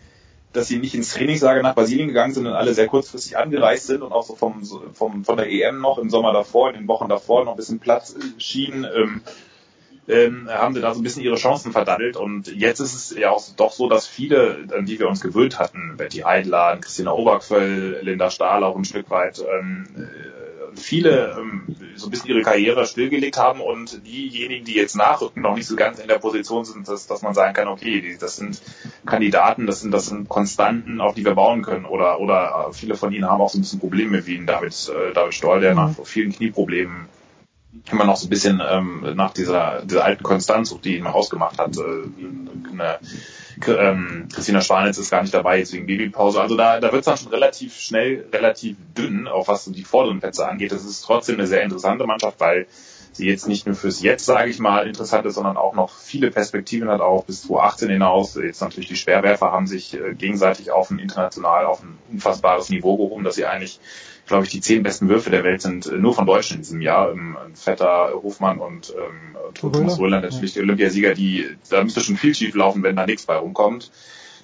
dass sie nicht ins Trainingslager nach Brasilien gegangen sind und alle sehr kurzfristig angereist sind und auch so vom, vom von der EM noch im Sommer davor, in den Wochen davor noch ein bisschen Platz äh, schienen, ähm, ähm, haben sie da so ein bisschen ihre Chancen verdattelt. Und jetzt ist es ja auch doch so, dass viele, an die wir uns gewöhnt hatten, Betty Eidler, Christina Oberquell, Linda Stahl auch ein Stück weit, ähm, äh, viele ähm, so ein bisschen ihre Karriere stillgelegt haben und diejenigen, die jetzt nachrücken, noch nicht so ganz in der Position sind, dass, dass man sagen kann, okay, das sind Kandidaten, das sind, das sind Konstanten, auf die wir bauen können. Oder, oder äh, viele von ihnen haben auch so ein bisschen Probleme, wie David, äh, David Stoll, der Mhm. nach vielen Knieproblemen immer noch so ein bisschen ähm, nach dieser, dieser alten Konstanz sucht, die ihn mal ausgemacht hat. Äh, eine, ähm, Christina Schwanitz ist gar nicht dabei, jetzt wegen Babypause. Also da, da wird es dann schon relativ schnell, relativ dünn, auch was die vorderen Plätze angeht. Das ist trotzdem eine sehr interessante Mannschaft, weil sie jetzt nicht nur fürs Jetzt, sage ich mal, interessant ist, sondern auch noch viele Perspektiven hat, auch bis 2018 hinaus. Jetzt natürlich die Schwerwerfer haben sich äh, gegenseitig auf ein international, auf ein unfassbares Niveau gehoben, dass sie eigentlich glaube ich, die zehn besten Würfe der Welt sind äh, nur von Deutschen in diesem Jahr. Ähm, Vetter, Hofmann und ähm, Thomas Röhler, natürlich die Olympiasieger, die, da müsste schon viel schief laufen, wenn da nichts bei rumkommt.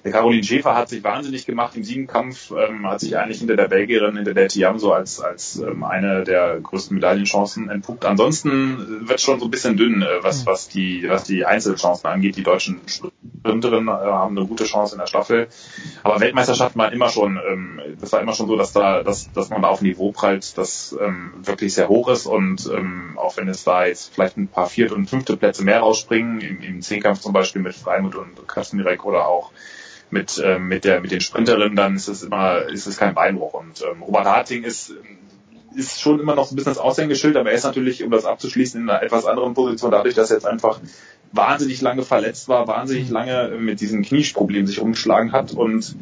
Der Caroline Schäfer hat sich wahnsinnig gemacht im Siebenkampf, ähm, hat sich eigentlich hinter der Belgierin, hinter der Tiam so als, als ähm, eine der größten Medaillenchancen entpuppt. Ansonsten wird schon so ein bisschen dünn, äh, was, was die, was die Einzelchancen angeht. Die deutschen Sprinterinnen äh, haben eine gute Chance in der Staffel. Aber Weltmeisterschaften waren immer schon, ähm, das war immer schon so, dass da, dass, dass man da auf ein Niveau prallt, das ähm, wirklich sehr hoch ist und ähm, auch wenn es da jetzt vielleicht ein paar vierte und fünfte Plätze mehr rausspringen, im, im Zehnkampf zum Beispiel mit Freimut und Kasmirek oder auch mit, ähm, mit der, mit den Sprinterinnen, dann ist es immer, ist es kein Beinbruch. Und ähm, Robert Harting ist, ist schon immer noch so ein bisschen das Aushängeschild, aber er ist natürlich, um das abzuschließen, in einer etwas anderen Position, dadurch, dass er jetzt einfach wahnsinnig lange verletzt war, wahnsinnig lange mit diesem Knieproblem sich umgeschlagen hat und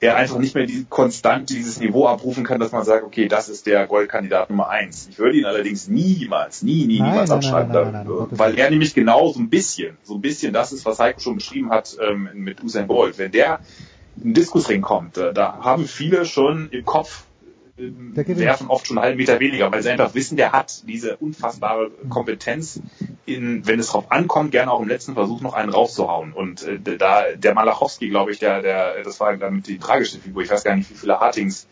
er einfach nicht mehr die, konstant dieses Niveau abrufen kann, dass man sagt, okay, das ist der Goldkandidat Nummer eins. Ich würde ihn allerdings niemals, nie, nie, Nein, niemals nein, abschreiben, nein, nein, nein, nein, da- weil er nämlich genau so ein bisschen, so ein bisschen das ist, was Heiko schon beschrieben hat ähm, mit Usain Bolt. Wenn der in den Diskusring kommt, äh, da haben viele schon im Kopf gewinnt. werfen oft schon einen halben Meter weniger, weil sie einfach wissen, der hat diese unfassbare Kompetenz, in, wenn es drauf ankommt, gerne auch im letzten Versuch noch einen rauszuhauen. Und äh, da der Malachowski, glaube ich, der, der, das war damit die tragische Figur. Ich weiß gar nicht, wie viele Hartings,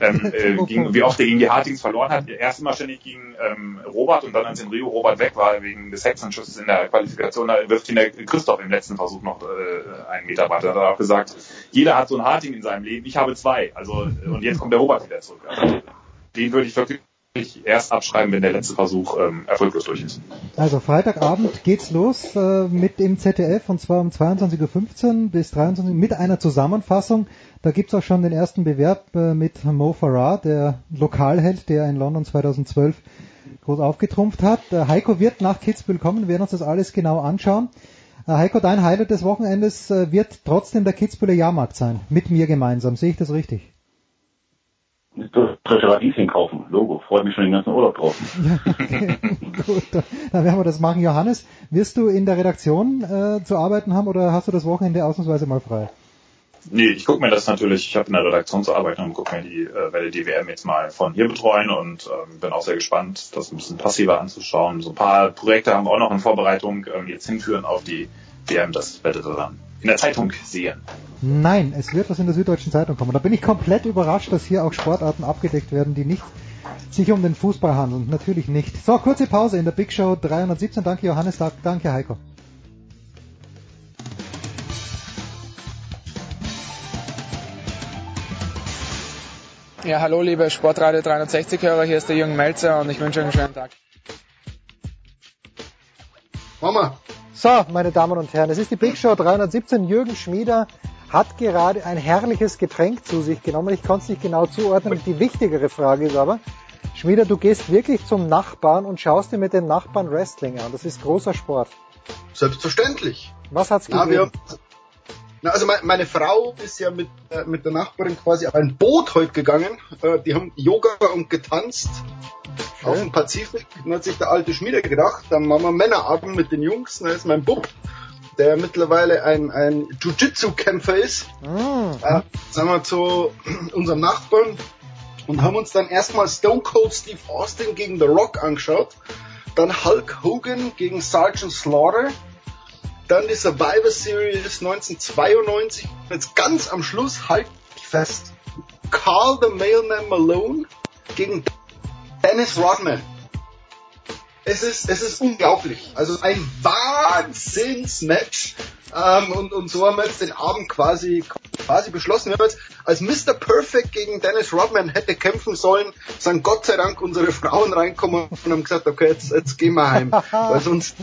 ähm, äh, gegen, wie oft er gegen die Hartings verloren hat. Erst immer ständig gegen ähm, Robert und dann, als in Rio Robert weg war wegen des Hexenschusses in der Qualifikation, da wirft ihn der Christoph im letzten Versuch noch äh, einen Meter weiter. Da hat er auch gesagt, jeder hat so ein Harting in seinem Leben. Ich habe zwei. Also und jetzt kommt der Robert wieder zurück. Also, den würde ich wirklich erst abschreiben, wenn der letzte Versuch ähm, erfolglos durch ist. Also Freitagabend geht's los äh, mit dem ZDF und zwar um 22.15 Uhr bis 23 Uhr mit einer Zusammenfassung. Da gibt's auch schon den ersten Bewerb äh, mit Mo Farah, der Lokalheld, der in London 2012 groß aufgetrumpft hat. Äh, Heiko wird nach Kitzbühel kommen, wir werden uns das alles genau anschauen. Äh, Heiko, dein Highlight des Wochenendes äh, wird trotzdem der Kitzbüheler Jahrmarkt sein, mit mir gemeinsam. Sehe ich das richtig? Frische Radieschen kaufen. Logo. Freut mich schon den ganzen Urlaub drauf. Gut, dann werden wir das machen. Johannes, wirst du in der Redaktion äh, zu arbeiten haben oder hast du das Wochenende ausnahmsweise mal frei? Nee, ich gucke mir das natürlich, ich habe in der Redaktionsarbeit und gucke mir die, äh, werde die WM jetzt mal von hier betreuen und ähm, bin auch sehr gespannt, das ein bisschen passiver anzuschauen. So ein paar Projekte haben wir auch noch in Vorbereitung, ähm, jetzt hinführen auf die WM, das ihr dann in der Zeitung sehen. Nein, es wird was in der Süddeutschen Zeitung kommen. Da bin ich komplett überrascht, dass hier auch Sportarten abgedeckt werden, die nicht sich um den Fußball handeln. Natürlich nicht. So, kurze Pause in der Big Show 317. Danke Johannes, danke Heiko. Ja, hallo liebe Sportradio 360-Hörer, hier ist der Jürgen Melzer und ich wünsche euch einen schönen Tag. Mama. So, meine Damen und Herren, es ist die Big Show 317. Jürgen Schmieder hat gerade ein herrliches Getränk zu sich genommen. Ich konnte es nicht genau zuordnen. Die wichtigere Frage ist aber, Schmieder, du gehst wirklich zum Nachbarn und schaust dir mit dem Nachbarn Wrestling an. Das ist großer Sport. Selbstverständlich. Was hat's gegeben? Ja, na, also meine, meine, Frau ist ja mit, äh, mit der Nachbarin quasi auf ein Boot heute gegangen. Äh, die haben Yoga und getanzt Schön. auf dem Pazifik. Dann hat sich der alte Schmiede gedacht, dann machen wir Männerabend mit den Jungs. Da ist mein Bub, der mittlerweile ein, ein Jiu-Jitsu-Kämpfer ist. Mhm. Äh, sagen wir zu unserem Nachbarn und haben uns dann erstmal Stone Cold Steve Austin gegen The Rock angeschaut. Dann Hulk Hogan gegen Sergeant Slaughter dann die Survivor Series 1992. Jetzt ganz am Schluss halt fest. Carl the Mailman Malone gegen Dennis Rodman. Es ist, es ist unglaublich. Also ein Wahnsinnsmatch. Ähm, und, und so haben wir jetzt den Abend quasi, quasi beschlossen. Wir haben jetzt als Mr. Perfect gegen Dennis Rodman hätte kämpfen sollen, sind Gott sei Dank unsere Frauen reinkommen und haben gesagt, okay, jetzt, jetzt gehen wir heim. Weil sonst,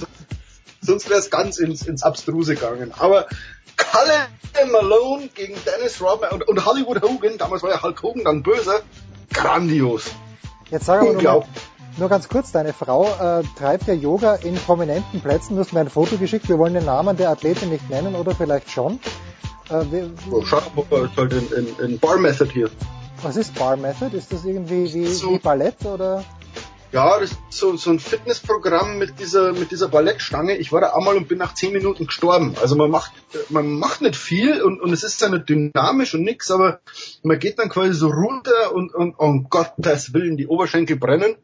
sonst wäre es ganz ins, ins Abstruse gegangen. Aber Kalle Malone gegen Dennis Rodman und, und Hollywood Hogan, damals war ja Hulk Hogan dann böse, grandios. Jetzt sag aber nur, nur ganz kurz, deine Frau äh, treibt ja Yoga in prominenten Plätzen. Du hast mir ein Foto geschickt. Wir wollen den Namen der Athletin nicht nennen oder vielleicht schon. Äh, wir, oh, schau, halt in, in, in Bar Method hier. Was ist Bar Method? Ist das irgendwie wie, so, wie Ballett oder? Ja, das ist so, so ein Fitnessprogramm mit dieser, mit dieser Ballettstange. Ich war da einmal und bin nach zehn Minuten gestorben. Also man macht, man macht nicht viel und, und es ist ja nicht dynamisch und nix, aber man geht dann quasi so runter und, und um Gottes Willen, die Oberschenkel brennen.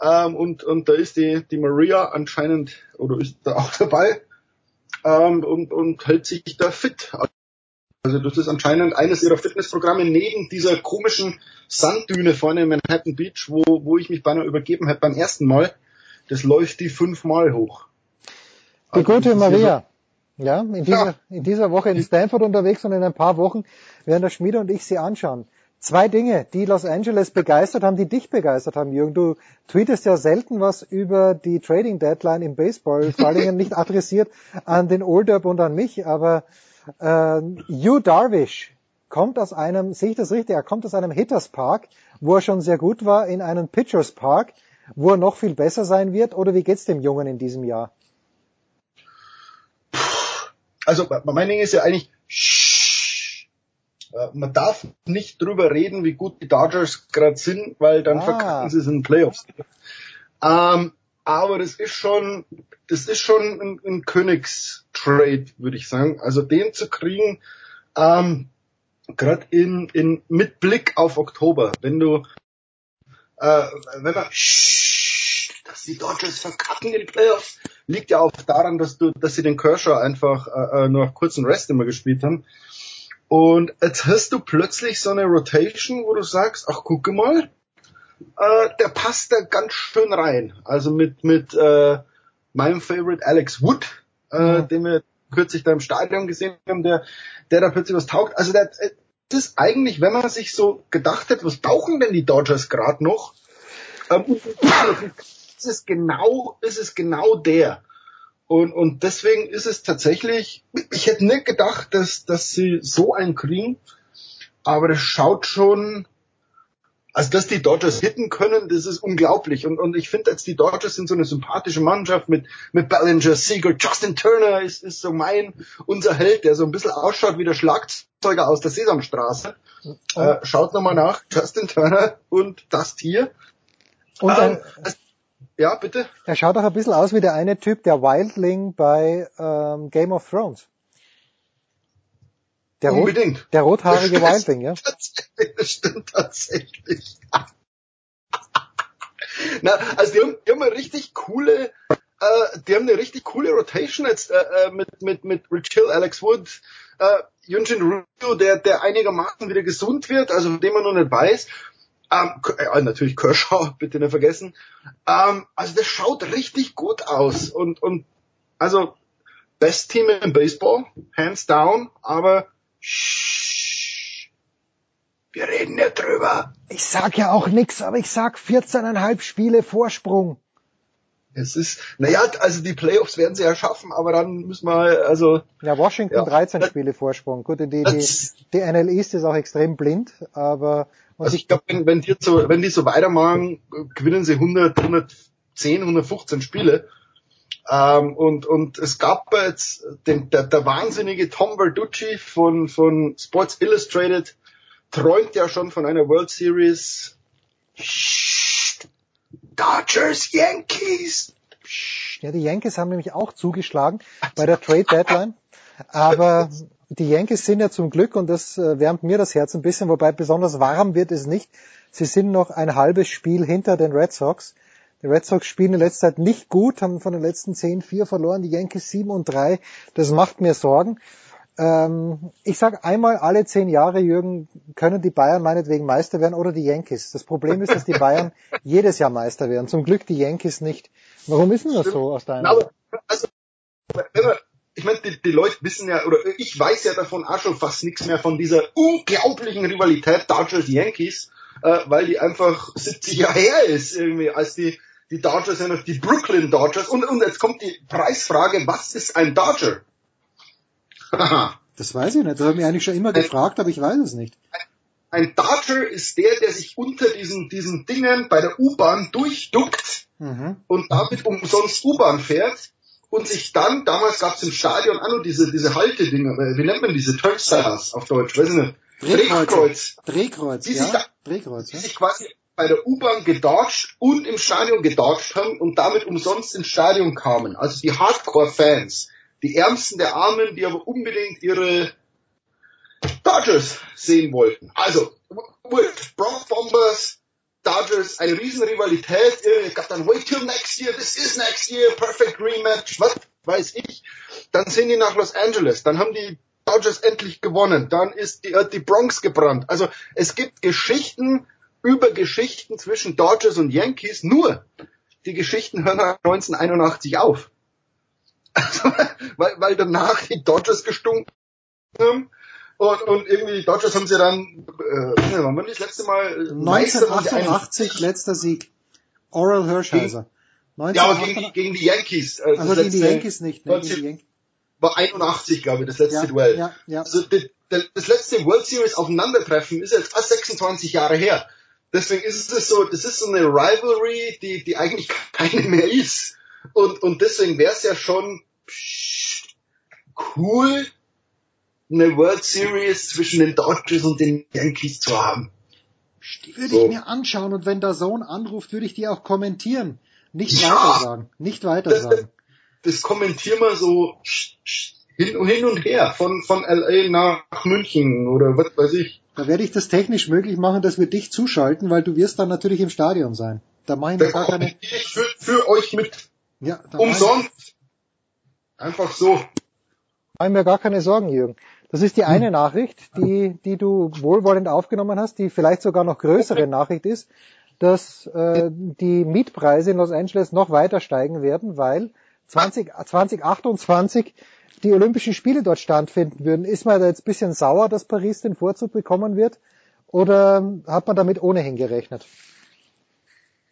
Ähm, und, und da ist die, die Maria anscheinend, oder ist da auch dabei, ähm, und, und hält sich da fit. Also das ist anscheinend eines ihrer Fitnessprogramme neben dieser komischen Sanddüne vorne in Manhattan Beach, wo, wo ich mich beinahe übergeben habe beim ersten Mal. Das läuft die fünfmal hoch. Die also gute Maria. Ja, in dieser, ja. in dieser Woche in Stanford unterwegs und in ein paar Wochen werden der Schmiede und ich sie anschauen. Zwei Dinge, die Los Angeles begeistert haben, die dich begeistert haben, Jürgen. Du tweetest ja selten was über die Trading Deadline im Baseball, vor allen Dingen nicht adressiert an den Olderb und an mich, aber äh, Hugh Darvish kommt aus einem, sehe ich das richtig, er kommt aus einem Hitters Park, wo er schon sehr gut war, in einen Pitchers Park, wo er noch viel besser sein wird, oder wie geht's dem Jungen in diesem Jahr? Also, mein Ding ist ja eigentlich, äh, man darf nicht drüber reden, wie gut die Dodgers gerade sind, weil dann ah. verkacken sie es in den Playoffs. Ähm, aber das ist schon, das ist schon ein, ein Königstrade, würde ich sagen. Also den zu kriegen, ähm, gerade in, in mit Blick auf Oktober, wenn du, äh, wenn man, dass die Dodgers verkacken in den Playoffs, liegt ja auch daran, dass du, dass sie den Kershaw einfach äh, äh nur auf kurzen Rest immer gespielt haben. Und jetzt hast du plötzlich so eine Rotation, wo du sagst, ach guck mal, äh, der passt da ganz schön rein. Also mit mit äh, meinem Favorite Alex Wood, äh, ja. den wir kürzlich da im Stadion gesehen haben, der der da plötzlich was taugt. Also der, das ist eigentlich, wenn man sich so gedacht hat, was brauchen denn die Dodgers gerade noch? Ähm, ist es genau, ist es genau der. Und, und deswegen ist es tatsächlich, ich hätte nicht gedacht, dass, dass sie so einen kriegen, aber das schaut schon, also dass die Dodgers hitten können, das ist unglaublich. Und, und ich finde jetzt, die Dodgers sind so eine sympathische Mannschaft mit, mit Ballinger, Siegel, Justin Turner ist, ist so mein, unser Held, der so ein bisschen ausschaut wie der Schlagzeuger aus der Sesamstraße. Äh, schaut nochmal nach, Justin Turner und das Tier. Und ähm, also, ja, bitte? Er schaut auch ein bisschen aus wie der eine Typ, der Wildling bei ähm, Game of Thrones. Der, Unbedingt. Rot, der rothaarige Wilding, ja? Das stimmt tatsächlich. Na, also die haben, die haben eine richtig coole, äh, die haben eine richtig coole Rotation jetzt äh, äh, mit mit mit Rich Hill, Alex Wood, äh, Yunjin Ryu, der der einigermaßen wieder gesund wird, also von dem man noch nicht weiß. Ähm, äh, natürlich Kershaw, bitte nicht vergessen. Ähm, also das schaut richtig gut aus und und also Best Team im Baseball, hands down, aber wir reden nicht drüber. Ich sag ja auch nix, aber ich sag 14,5 Spiele Vorsprung. Es ist, naja, also die Playoffs werden sie ja schaffen, aber dann müssen wir, also. Ja, Washington Ja. 13 Spiele Vorsprung. Gut, die, die, die NL East ist auch extrem blind, aber Also ich glaube, wenn, wenn, die so, wenn die so weitermachen, gewinnen sie 100, 110, 115 Spiele. Ähm, und, und es gab jetzt den, der, der wahnsinnige Tom Verducci von, von Sports Illustrated träumt ja schon von einer World Series. Dodgers, Yankees. Ja, die Yankees haben nämlich auch zugeschlagen bei der Trade Deadline. Aber die Yankees sind ja zum Glück, und das äh, wärmt mir das Herz ein bisschen, wobei besonders warm wird es nicht. Sie sind noch ein halbes Spiel hinter den Red Sox. Die Red Sox spielen in letzter Zeit nicht gut, haben von den letzten 10 4 verloren, die Yankees 7 und 3. Das macht mir Sorgen. Ähm, ich sage einmal alle zehn Jahre, Jürgen, können die Bayern meinetwegen Meister werden oder die Yankees. Das Problem ist, dass die Bayern jedes Jahr Meister werden. Zum Glück die Yankees nicht. Warum ist denn das so aus deiner aber, also, ich meine, die, die Leute wissen ja, oder ich weiß ja davon auch schon fast nichts mehr von dieser unglaublichen Rivalität Dodgers-Yankees, äh, weil die einfach 70 Jahre her ist, irgendwie, als die, die Dodgers ja noch die Brooklyn Dodgers. Und, und jetzt kommt die Preisfrage, was ist ein Dodger? Das weiß ich nicht. Das habe ich mich eigentlich schon immer gefragt, aber ich weiß es nicht. Ein Dodger ist der, der sich unter diesen, diesen Dingen bei der U-Bahn durchduckt Mhm. und damit umsonst U-Bahn fährt und sich dann, damals gab es im Stadion auch noch diese, diese Haltedinger, wie nennt man diese, Turnstiles auf Deutsch, weiß ich nicht, Drehkreuz, Drehkreuz, die ja. sich, da, Drehkreuz, die ja. sich quasi bei der U-Bahn gedodged und im Stadion gedodged haben und damit umsonst ins Stadion kamen. Also die Hardcore-Fans, die Ärmsten der Armen, die aber unbedingt ihre Dodgers sehen wollten. Also, Bronx Bombers, Dodgers, eine riesen Rivalität. Gab dann Wait till next year, this is next year, perfect rematch, was weiß ich. Dann sind die nach Los Angeles, dann haben die Dodgers endlich gewonnen, dann ist die, hat die Bronx gebrannt. Also es gibt Geschichten über Geschichten zwischen Dodgers und Yankees, nur die Geschichten hören 1981 auf. Also, weil, weil danach die Dodgers gestunken haben und, und irgendwie die Dodgers haben sie dann, äh, wann war das letzte Mal? äh, Meister waren sie 1988 letzter Sieg. Oral Hirschheiser. Ja, aber gegen, die- gegen die Yankees. Äh, Also das gegen die Yankees nicht, ne? Gegen die Yankees. war 81, glaube ich, das letzte Ja, Duell. ja, ja. Also die, das letzte World Series Aufeinandertreffen ist jetzt fast 26 Jahre her. Deswegen ist es so, das ist so eine Rivalry, die, die eigentlich keine mehr ist. Und, und deswegen wäre es ja schon cool, eine World Series zwischen den Dodgers und den Yankees zu haben. Würde So. ich mir anschauen und wenn der Sohn anruft, würde ich die auch kommentieren. Nicht Ja. weiter sagen. Nicht weiter sagen. Das kommentieren wir so hin, hin und her, von, von LA nach München oder was weiß ich. Da werde ich das technisch möglich machen, dass wir dich zuschalten, weil du wirst dann natürlich im Stadion sein. Da mache ich mir Da gar keine, ich für, für euch mit. ja, da mache ich- Umsonst. Einfach so. mache ich mir gar keine Sorgen, Jürgen. Das ist die Hm. eine Nachricht, die, die du wohlwollend aufgenommen hast, die vielleicht sogar noch größere Nachricht ist, dass äh, die Mietpreise in Los Angeles noch weiter steigen werden, weil 20, 2028 die Olympischen Spiele dort stattfinden würden. Ist man da jetzt ein bisschen sauer, dass Paris den Vorzug bekommen wird? Oder hat man damit ohnehin gerechnet?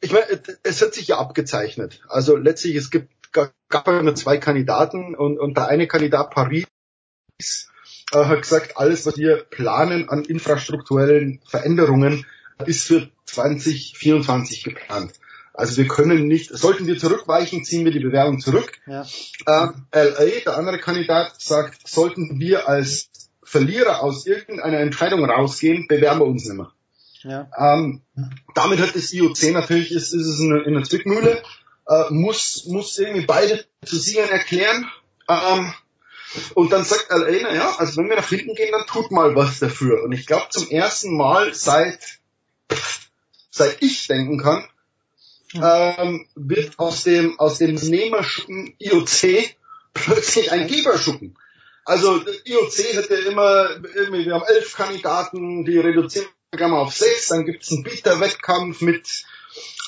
Ich meine, es hat sich ja abgezeichnet. Also letztlich, es gibt, gab ja nur zwei Kandidaten und, und der eine Kandidat Paris äh, hat gesagt, alles, was wir planen an infrastrukturellen Veränderungen, ist für 2024 geplant. Also wir können nicht, sollten wir zurückweichen, ziehen wir die Bewerbung zurück. Ja. Äh, LA, der andere Kandidat, sagt, sollten wir als Verlierer aus irgendeiner Entscheidung rausgehen, bewerben wir uns nicht mehr. Ja. Ähm, damit hat das IOC natürlich, ist, ist es in, in der Zwickmühle, äh, muss, muss irgendwie beide zu Siegern erklären. Ähm, Und dann sagt LA, na ja, also wenn wir nach hinten gehen, dann tut mal was dafür. Und ich glaube zum ersten Mal seit, seit ich denken kann, ähm, wird aus dem, aus dem Nehmerschuppen IOC plötzlich ein Geberschuppen. Also IOC hätte immer, irgendwie, wir haben elf Kandidaten, die reduzieren wir mal auf sechs, dann gibt es einen Bieterwettkampf mit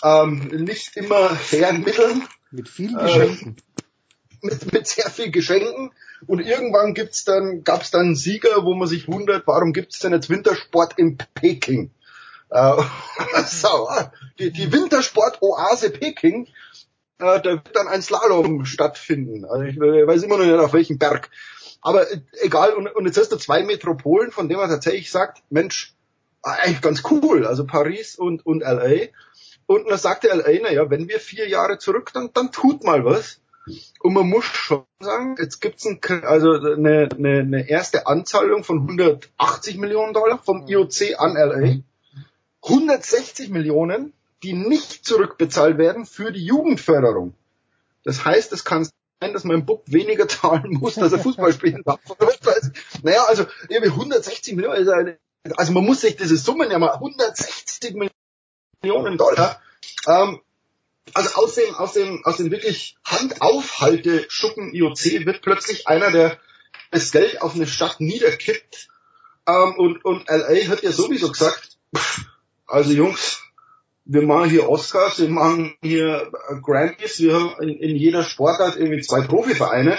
ähm, nicht immer fairen Mitteln. Mit vielen Geschenken. Äh, mit, mit sehr viel Geschenken. Und irgendwann gibt's dann, gab's dann einen Sieger, wo man sich wundert, warum gibt's denn jetzt Wintersport in Peking? Äh, so, die, die Wintersport-Oase Peking, äh, da wird dann ein Slalom stattfinden. Also ich weiß immer noch nicht auf welchem Berg. Aber äh, egal, und, und jetzt hast du zwei Metropolen, von denen man tatsächlich sagt, Mensch, eigentlich ganz cool, also Paris und, und LA. Und dann sagte LA, na ja, wenn wir vier Jahre zurück, dann, dann tut mal was. Und man muss schon sagen, jetzt gibt's ein, also eine, eine, eine erste Anzahlung von 180 Millionen Dollar vom IOC an LA. 160 Millionen, die nicht zurückbezahlt werden für die Jugendförderung. Das heißt, es kann sein, dass mein Bub weniger zahlen muss, dass er Fußball spielen darf. naja, also irgendwie 160 Millionen, also, also man muss sich diese Summen ja mal 160 Millionen Dollar. Ähm, also aus dem, aus dem, aus dem wirklich Handaufhalte Schuppen IOC wird plötzlich einer, der das Geld auf eine Stadt niederkippt. Ähm, und, und LA hat ja sowieso gesagt, also Jungs, wir machen hier Oscars, wir machen hier Grammys, wir haben in, in jeder Sportart irgendwie zwei Profivereine.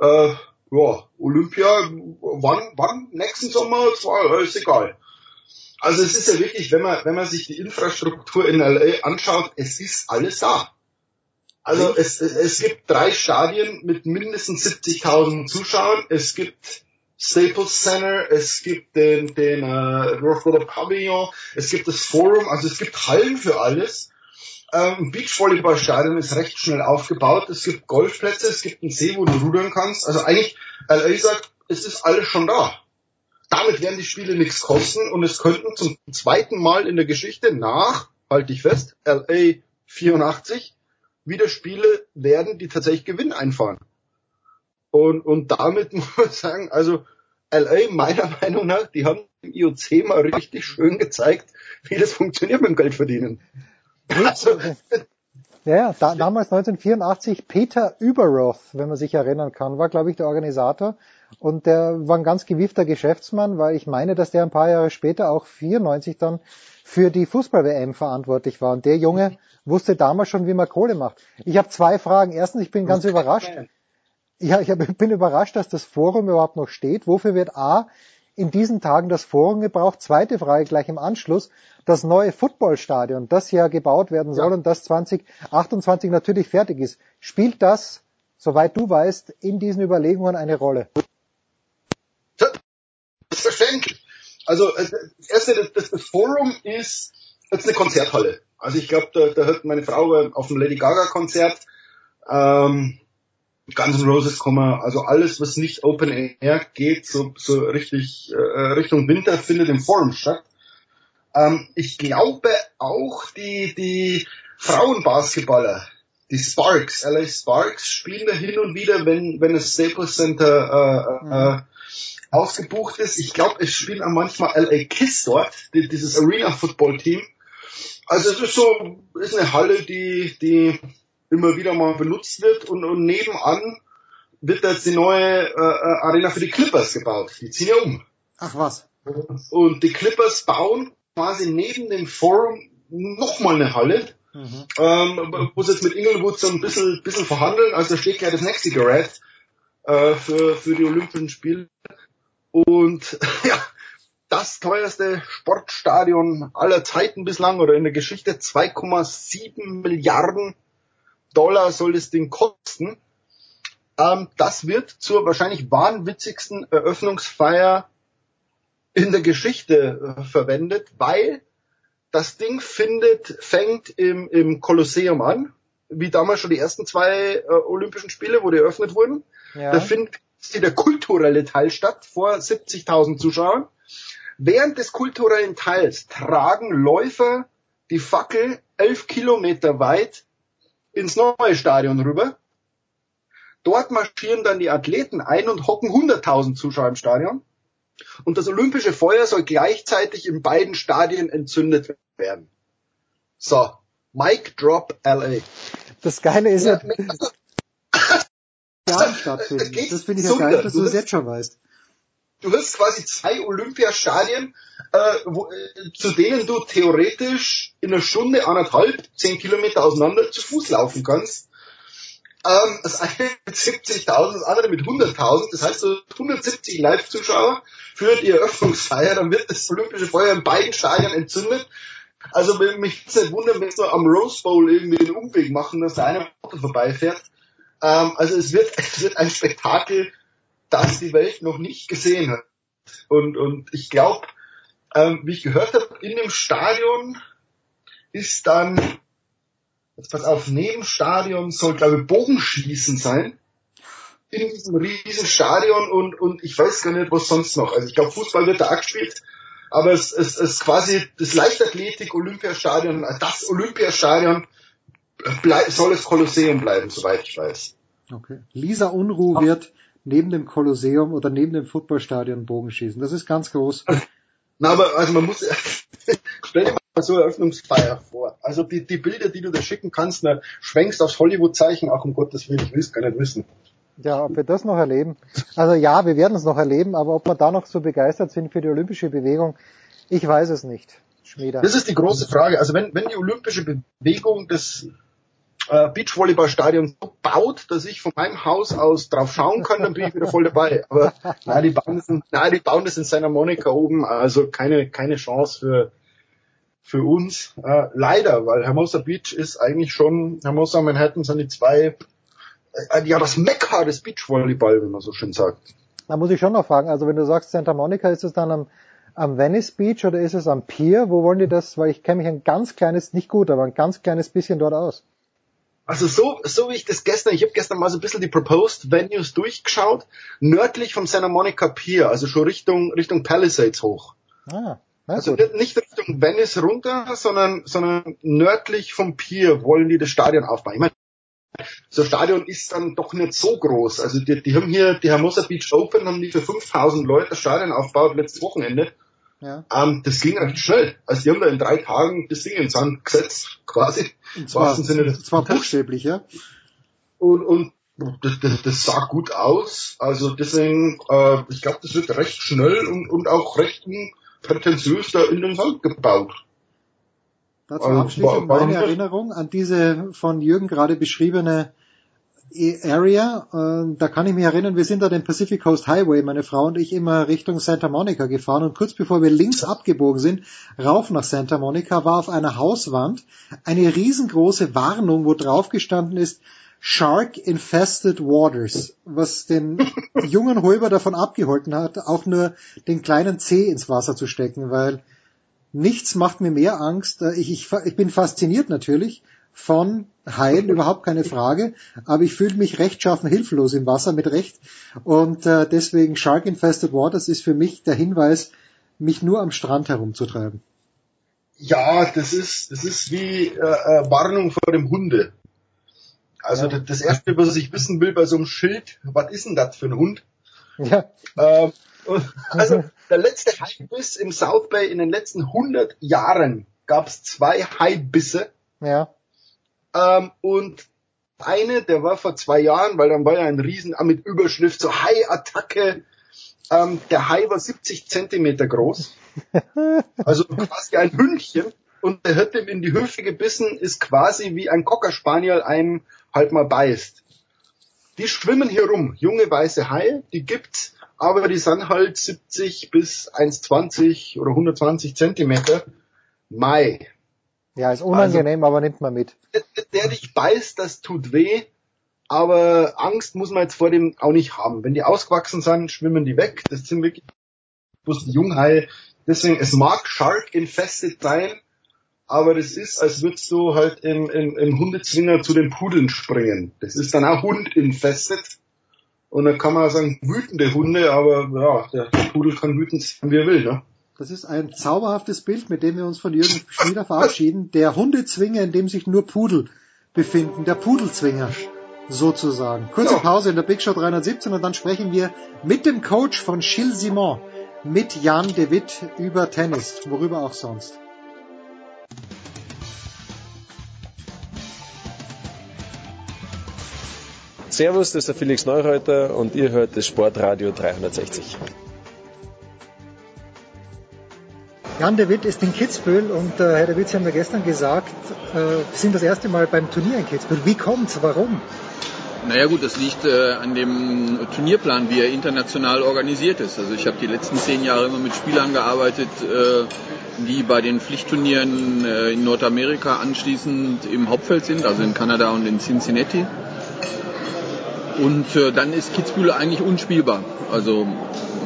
Äh, ja, Olympia, wann, wann? Nächsten Sommer? Zwar, ist egal. Also es ist ja wirklich, wenn man, wenn man sich die Infrastruktur in LA anschaut, es ist alles da. Also es, es gibt drei Stadien mit mindestens 70.000 Zuschauern. Es gibt Staples Center, es gibt den, den äh, North Pavilion, es gibt das Forum, also es gibt Hallen für alles. Ähm, Beachvolleyballstadion ist recht schnell aufgebaut. Es gibt Golfplätze, es gibt einen See, wo du rudern kannst. Also eigentlich, LA sagt, es ist alles schon da. Damit werden die Spiele nichts kosten und es könnten zum zweiten Mal in der Geschichte nach, halte ich fest, LA 84 wieder Spiele werden, die tatsächlich Gewinn einfahren. Und, und damit muss man sagen, also LA meiner Meinung nach, die haben im IOC mal richtig schön gezeigt, wie das funktioniert mit dem Geld verdienen. Also, ja, ja da, damals 1984 Peter Überroth, wenn man sich erinnern kann, war glaube ich der Organisator und der war ein ganz gewiefter Geschäftsmann, weil ich meine, dass der ein paar Jahre später auch 94 dann für die Fußball-WM verantwortlich war und der Junge wusste damals schon, wie man Kohle macht. Ich habe zwei Fragen. Erstens, ich bin ganz überrascht. Ja, ich bin überrascht, dass das Forum überhaupt noch steht. Wofür wird A in diesen Tagen das Forum gebraucht? Zweite Frage gleich im Anschluss. Das neue Footballstadion, das ja gebaut werden soll ja. und das 2028 natürlich fertig ist. Spielt das, soweit du weißt, in diesen Überlegungen eine Rolle? Selbstverständlich. Also das erste, das, das Forum ist jetzt eine Konzerthalle. Also ich glaube, da, da hat meine Frau auf dem Lady Gaga Konzert ähm, Guns N' Roses also alles, was nicht Open Air geht, so, so richtig äh, Richtung Winter, findet im Forum statt. Ähm, ich glaube auch die, die Frauenbasketballer, die Sparks, LA Sparks, spielen da hin und wieder, wenn, wenn das Staples Center äh, mhm. äh, ausgebucht ist. Ich glaube, es spielen auch manchmal LA Kiss dort, die, dieses Arena Football Team. Also es ist so, ist eine Halle, die, die immer wieder mal benutzt wird und, und nebenan wird jetzt die neue äh, äh, Arena für die Clippers gebaut. Die ziehen ja um. Ach was. Und die Clippers bauen quasi neben dem Forum nochmal eine Halle, mhm. ähm, wo sie jetzt mit Inglewood so ein bisschen, bisschen verhandeln. Also da steht ja das nächste Gerät äh, für, für die Olympischen Spiele. Und ja, das teuerste Sportstadion aller Zeiten bislang oder in der Geschichte 2,7 Milliarden Dollar soll das Ding kosten. Ähm, das wird zur wahrscheinlich wahnwitzigsten Eröffnungsfeier in der Geschichte äh, verwendet, weil das Ding findet, fängt im, im Kolosseum an, wie damals schon die ersten zwei äh, Olympischen Spiele, wo die eröffnet wurden. Ja. Da findet der kulturelle Teil statt vor 70.000 Zuschauern. Während des kulturellen Teils tragen Läufer die Fackel elf Kilometer weit ins neue Stadion rüber. dort marschieren dann die Athleten ein und hocken 100.000 Zuschauer im Stadion. Und das olympische Feuer soll gleichzeitig in beiden Stadien entzündet werden. So, Mic Drop LA. Das Geile ist ja, ja stattfinden. Das finde ich ja geil, dass du das jetzt schon weißt. Du hast quasi zwei Olympiastadien, äh, wo, äh, zu denen du theoretisch in einer Stunde, anderthalb, zehn Kilometer auseinander zu Fuß laufen kannst. Ähm, das eine mit 70.000, das andere mit 100.000. Das heißt, so 170 Live-Zuschauer für die Eröffnungsfeier. Dann wird das Olympische Feuer in beiden Stadien entzündet. Also mich würde nicht wundern, wenn wir am Rose Bowl irgendwie den Umweg machen, dass da einer vorbeifährt. Ähm, also es wird, es wird ein Spektakel, das die Welt noch nicht gesehen hat. Und, und ich glaube, ähm, wie ich gehört habe, in dem Stadion ist dann, jetzt pass auf, neben Stadion soll, glaube ich, Bogenschießen sein. In diesem riesen Stadion und, und ich weiß gar nicht, was sonst noch. Also ich glaube, Fußball wird da gespielt, aber es ist es, es quasi das Leichtathletik Olympiastadion, das Olympiastadion soll das Kolosseum bleiben, soweit ich weiß. Okay. Lisa Unruh wird neben dem Kolosseum oder neben dem Footballstadion Bogenschießen. Das ist ganz groß. Na, aber also man muss, stell dir mal so eine Eröffnungsfeier vor. Also die, die Bilder, die du da schicken kannst, na, schwenkst aufs Hollywood-Zeichen, auch um Gottes Willen, ich will es gar nicht wissen. Ja, ob wir das noch erleben. Also ja, wir werden es noch erleben, aber ob wir da noch so begeistert sind für die olympische Bewegung, ich weiß es nicht. Schmieder. Das ist die große Frage. Also wenn, wenn die olympische Bewegung das äh, Beachvolleyballstadion so baut, dass ich von meinem Haus aus drauf schauen kann, dann bin ich wieder voll dabei. Aber nein, die bauen das in, nein, die bauen das in Santa Monica oben, also keine, keine Chance für, für uns. Äh, leider, weil Hermosa Beach ist eigentlich schon, Hermosa und Manhattan sind die zwei, äh, ja, das Mekka des Beachvolleyball, wenn man so schön sagt. Da muss ich schon noch fragen, also wenn du sagst Santa Monica, ist es dann am, am Venice Beach oder ist es am Pier? Wo wollen die das? Weil ich kenne mich ein ganz kleines, nicht gut, aber ein ganz kleines bisschen dort aus. Also so, so wie ich das gestern, ich habe gestern mal so ein bisschen die Proposed Venues durchgeschaut, nördlich vom Santa Monica Pier, also schon Richtung, Richtung Palisades hoch. Ah, also gut. nicht Richtung Venice runter, sondern, sondern nördlich vom Pier wollen die das Stadion aufbauen. Ich meine, so ein Stadion ist dann doch nicht so groß. Also die, die haben hier, die Hermosa Beach Open haben die für 5000 Leute das Stadion aufgebaut letztes Wochenende. Ja. Ähm, das ging recht schnell. Also die haben da in drei Tagen das Ding in Sand gesetzt, quasi. Und zwar, Sinne des zwar buchstäblich, ja. Und, und das, das, das sah gut aus. Also deswegen, äh, ich glaube, das wird recht schnell und, und auch recht prätentiös da in den Sand gebaut. Dazu also, abschließend meine Erinnerung an diese von Jürgen gerade beschriebene Area. Äh, da kann ich mich erinnern, wir sind da den Pacific Coast Highway, meine Frau und ich, immer Richtung Santa Monica gefahren und kurz bevor wir links abgebogen sind, rauf nach Santa Monica, war auf einer Hauswand eine riesengroße Warnung, wo drauf gestanden ist, Shark Infested Waters, was den jungen Holber davon abgehalten hat, auch nur den kleinen Zeh ins Wasser zu stecken, weil nichts macht mir mehr Angst. Äh, ich, ich, ich bin fasziniert natürlich von Haien, überhaupt keine Frage. Aber ich fühle mich rechtschaffen hilflos im Wasser mit Recht. Und äh, deswegen Shark Infested Waters ist für mich der Hinweis, mich nur am Strand herumzutreiben. Ja, das ist, das ist wie äh, äh, Warnung vor dem Hunde. Also ja. das erste, was ich wissen will bei so einem Schild, was ist denn das für ein Hund? Ja. Ähm, also der letzte Haibiss im South Bay in den letzten 100 Jahren gab es zwei Haibisse. Ja. Ähm, und eine, der war vor zwei Jahren, weil dann war ja ein Riesen mit Überschrift so Hai-Attacke. Ähm, der Hai war 70 Zentimeter groß. Also quasi ein Hündchen. Und der hat ihm in die Hüfte gebissen, ist quasi wie ein Cocker Spaniel einem halt mal beißt. Die schwimmen hier rum, junge weiße Haie, die gibt's, aber die sind halt 70 bis 1,20 oder 120 Zentimeter. Mai. Ja, ist unangenehm, also, aber nimmt man mit. Der, der dich beißt, das tut weh, aber Angst muss man jetzt vor dem auch nicht haben. Wenn die ausgewachsen sind, schwimmen die weg. Das sind wirklich bloß die Junghaie. Deswegen, es mag Shark infested sein, aber das ist, als würdest du halt im, im, im Hundezwinger zu den Pudeln springen. Das ist dann auch Hund infested. Und dann kann man sagen, wütende Hunde, aber ja, der, der Pudel kann wütend sein, wie er will, ne? Das ist ein zauberhaftes Bild, mit dem wir uns von Jürgen Schmieder verabschieden. Der Hundezwinger, in dem sich nur Pudel befinden. Der Pudelzwinger. sozusagen. Kurze ja. Pause in der Big Show 317 und dann sprechen wir mit dem Coach von Gilles Simon, mit Jan de Witt über Tennis, worüber auch sonst. Servus, das ist der Felix Neureuter und ihr hört das Sportradio 360. Jan de Witt ist in Kitzbühel und äh, Herr de Witt, Sie haben ja gestern gesagt, äh, Sie sind das erste Mal beim Turnier in Kitzbühel. Wie kommt's? Warum? Naja gut, das liegt äh, an dem Turnierplan, wie er international organisiert ist. Also ich habe die letzten zehn Jahre immer mit Spielern gearbeitet, äh, die bei den Pflichtturnieren äh, in Nordamerika anschließend im Hauptfeld sind, also in Kanada und in Cincinnati. Und äh, dann ist Kitzbühel eigentlich unspielbar. Also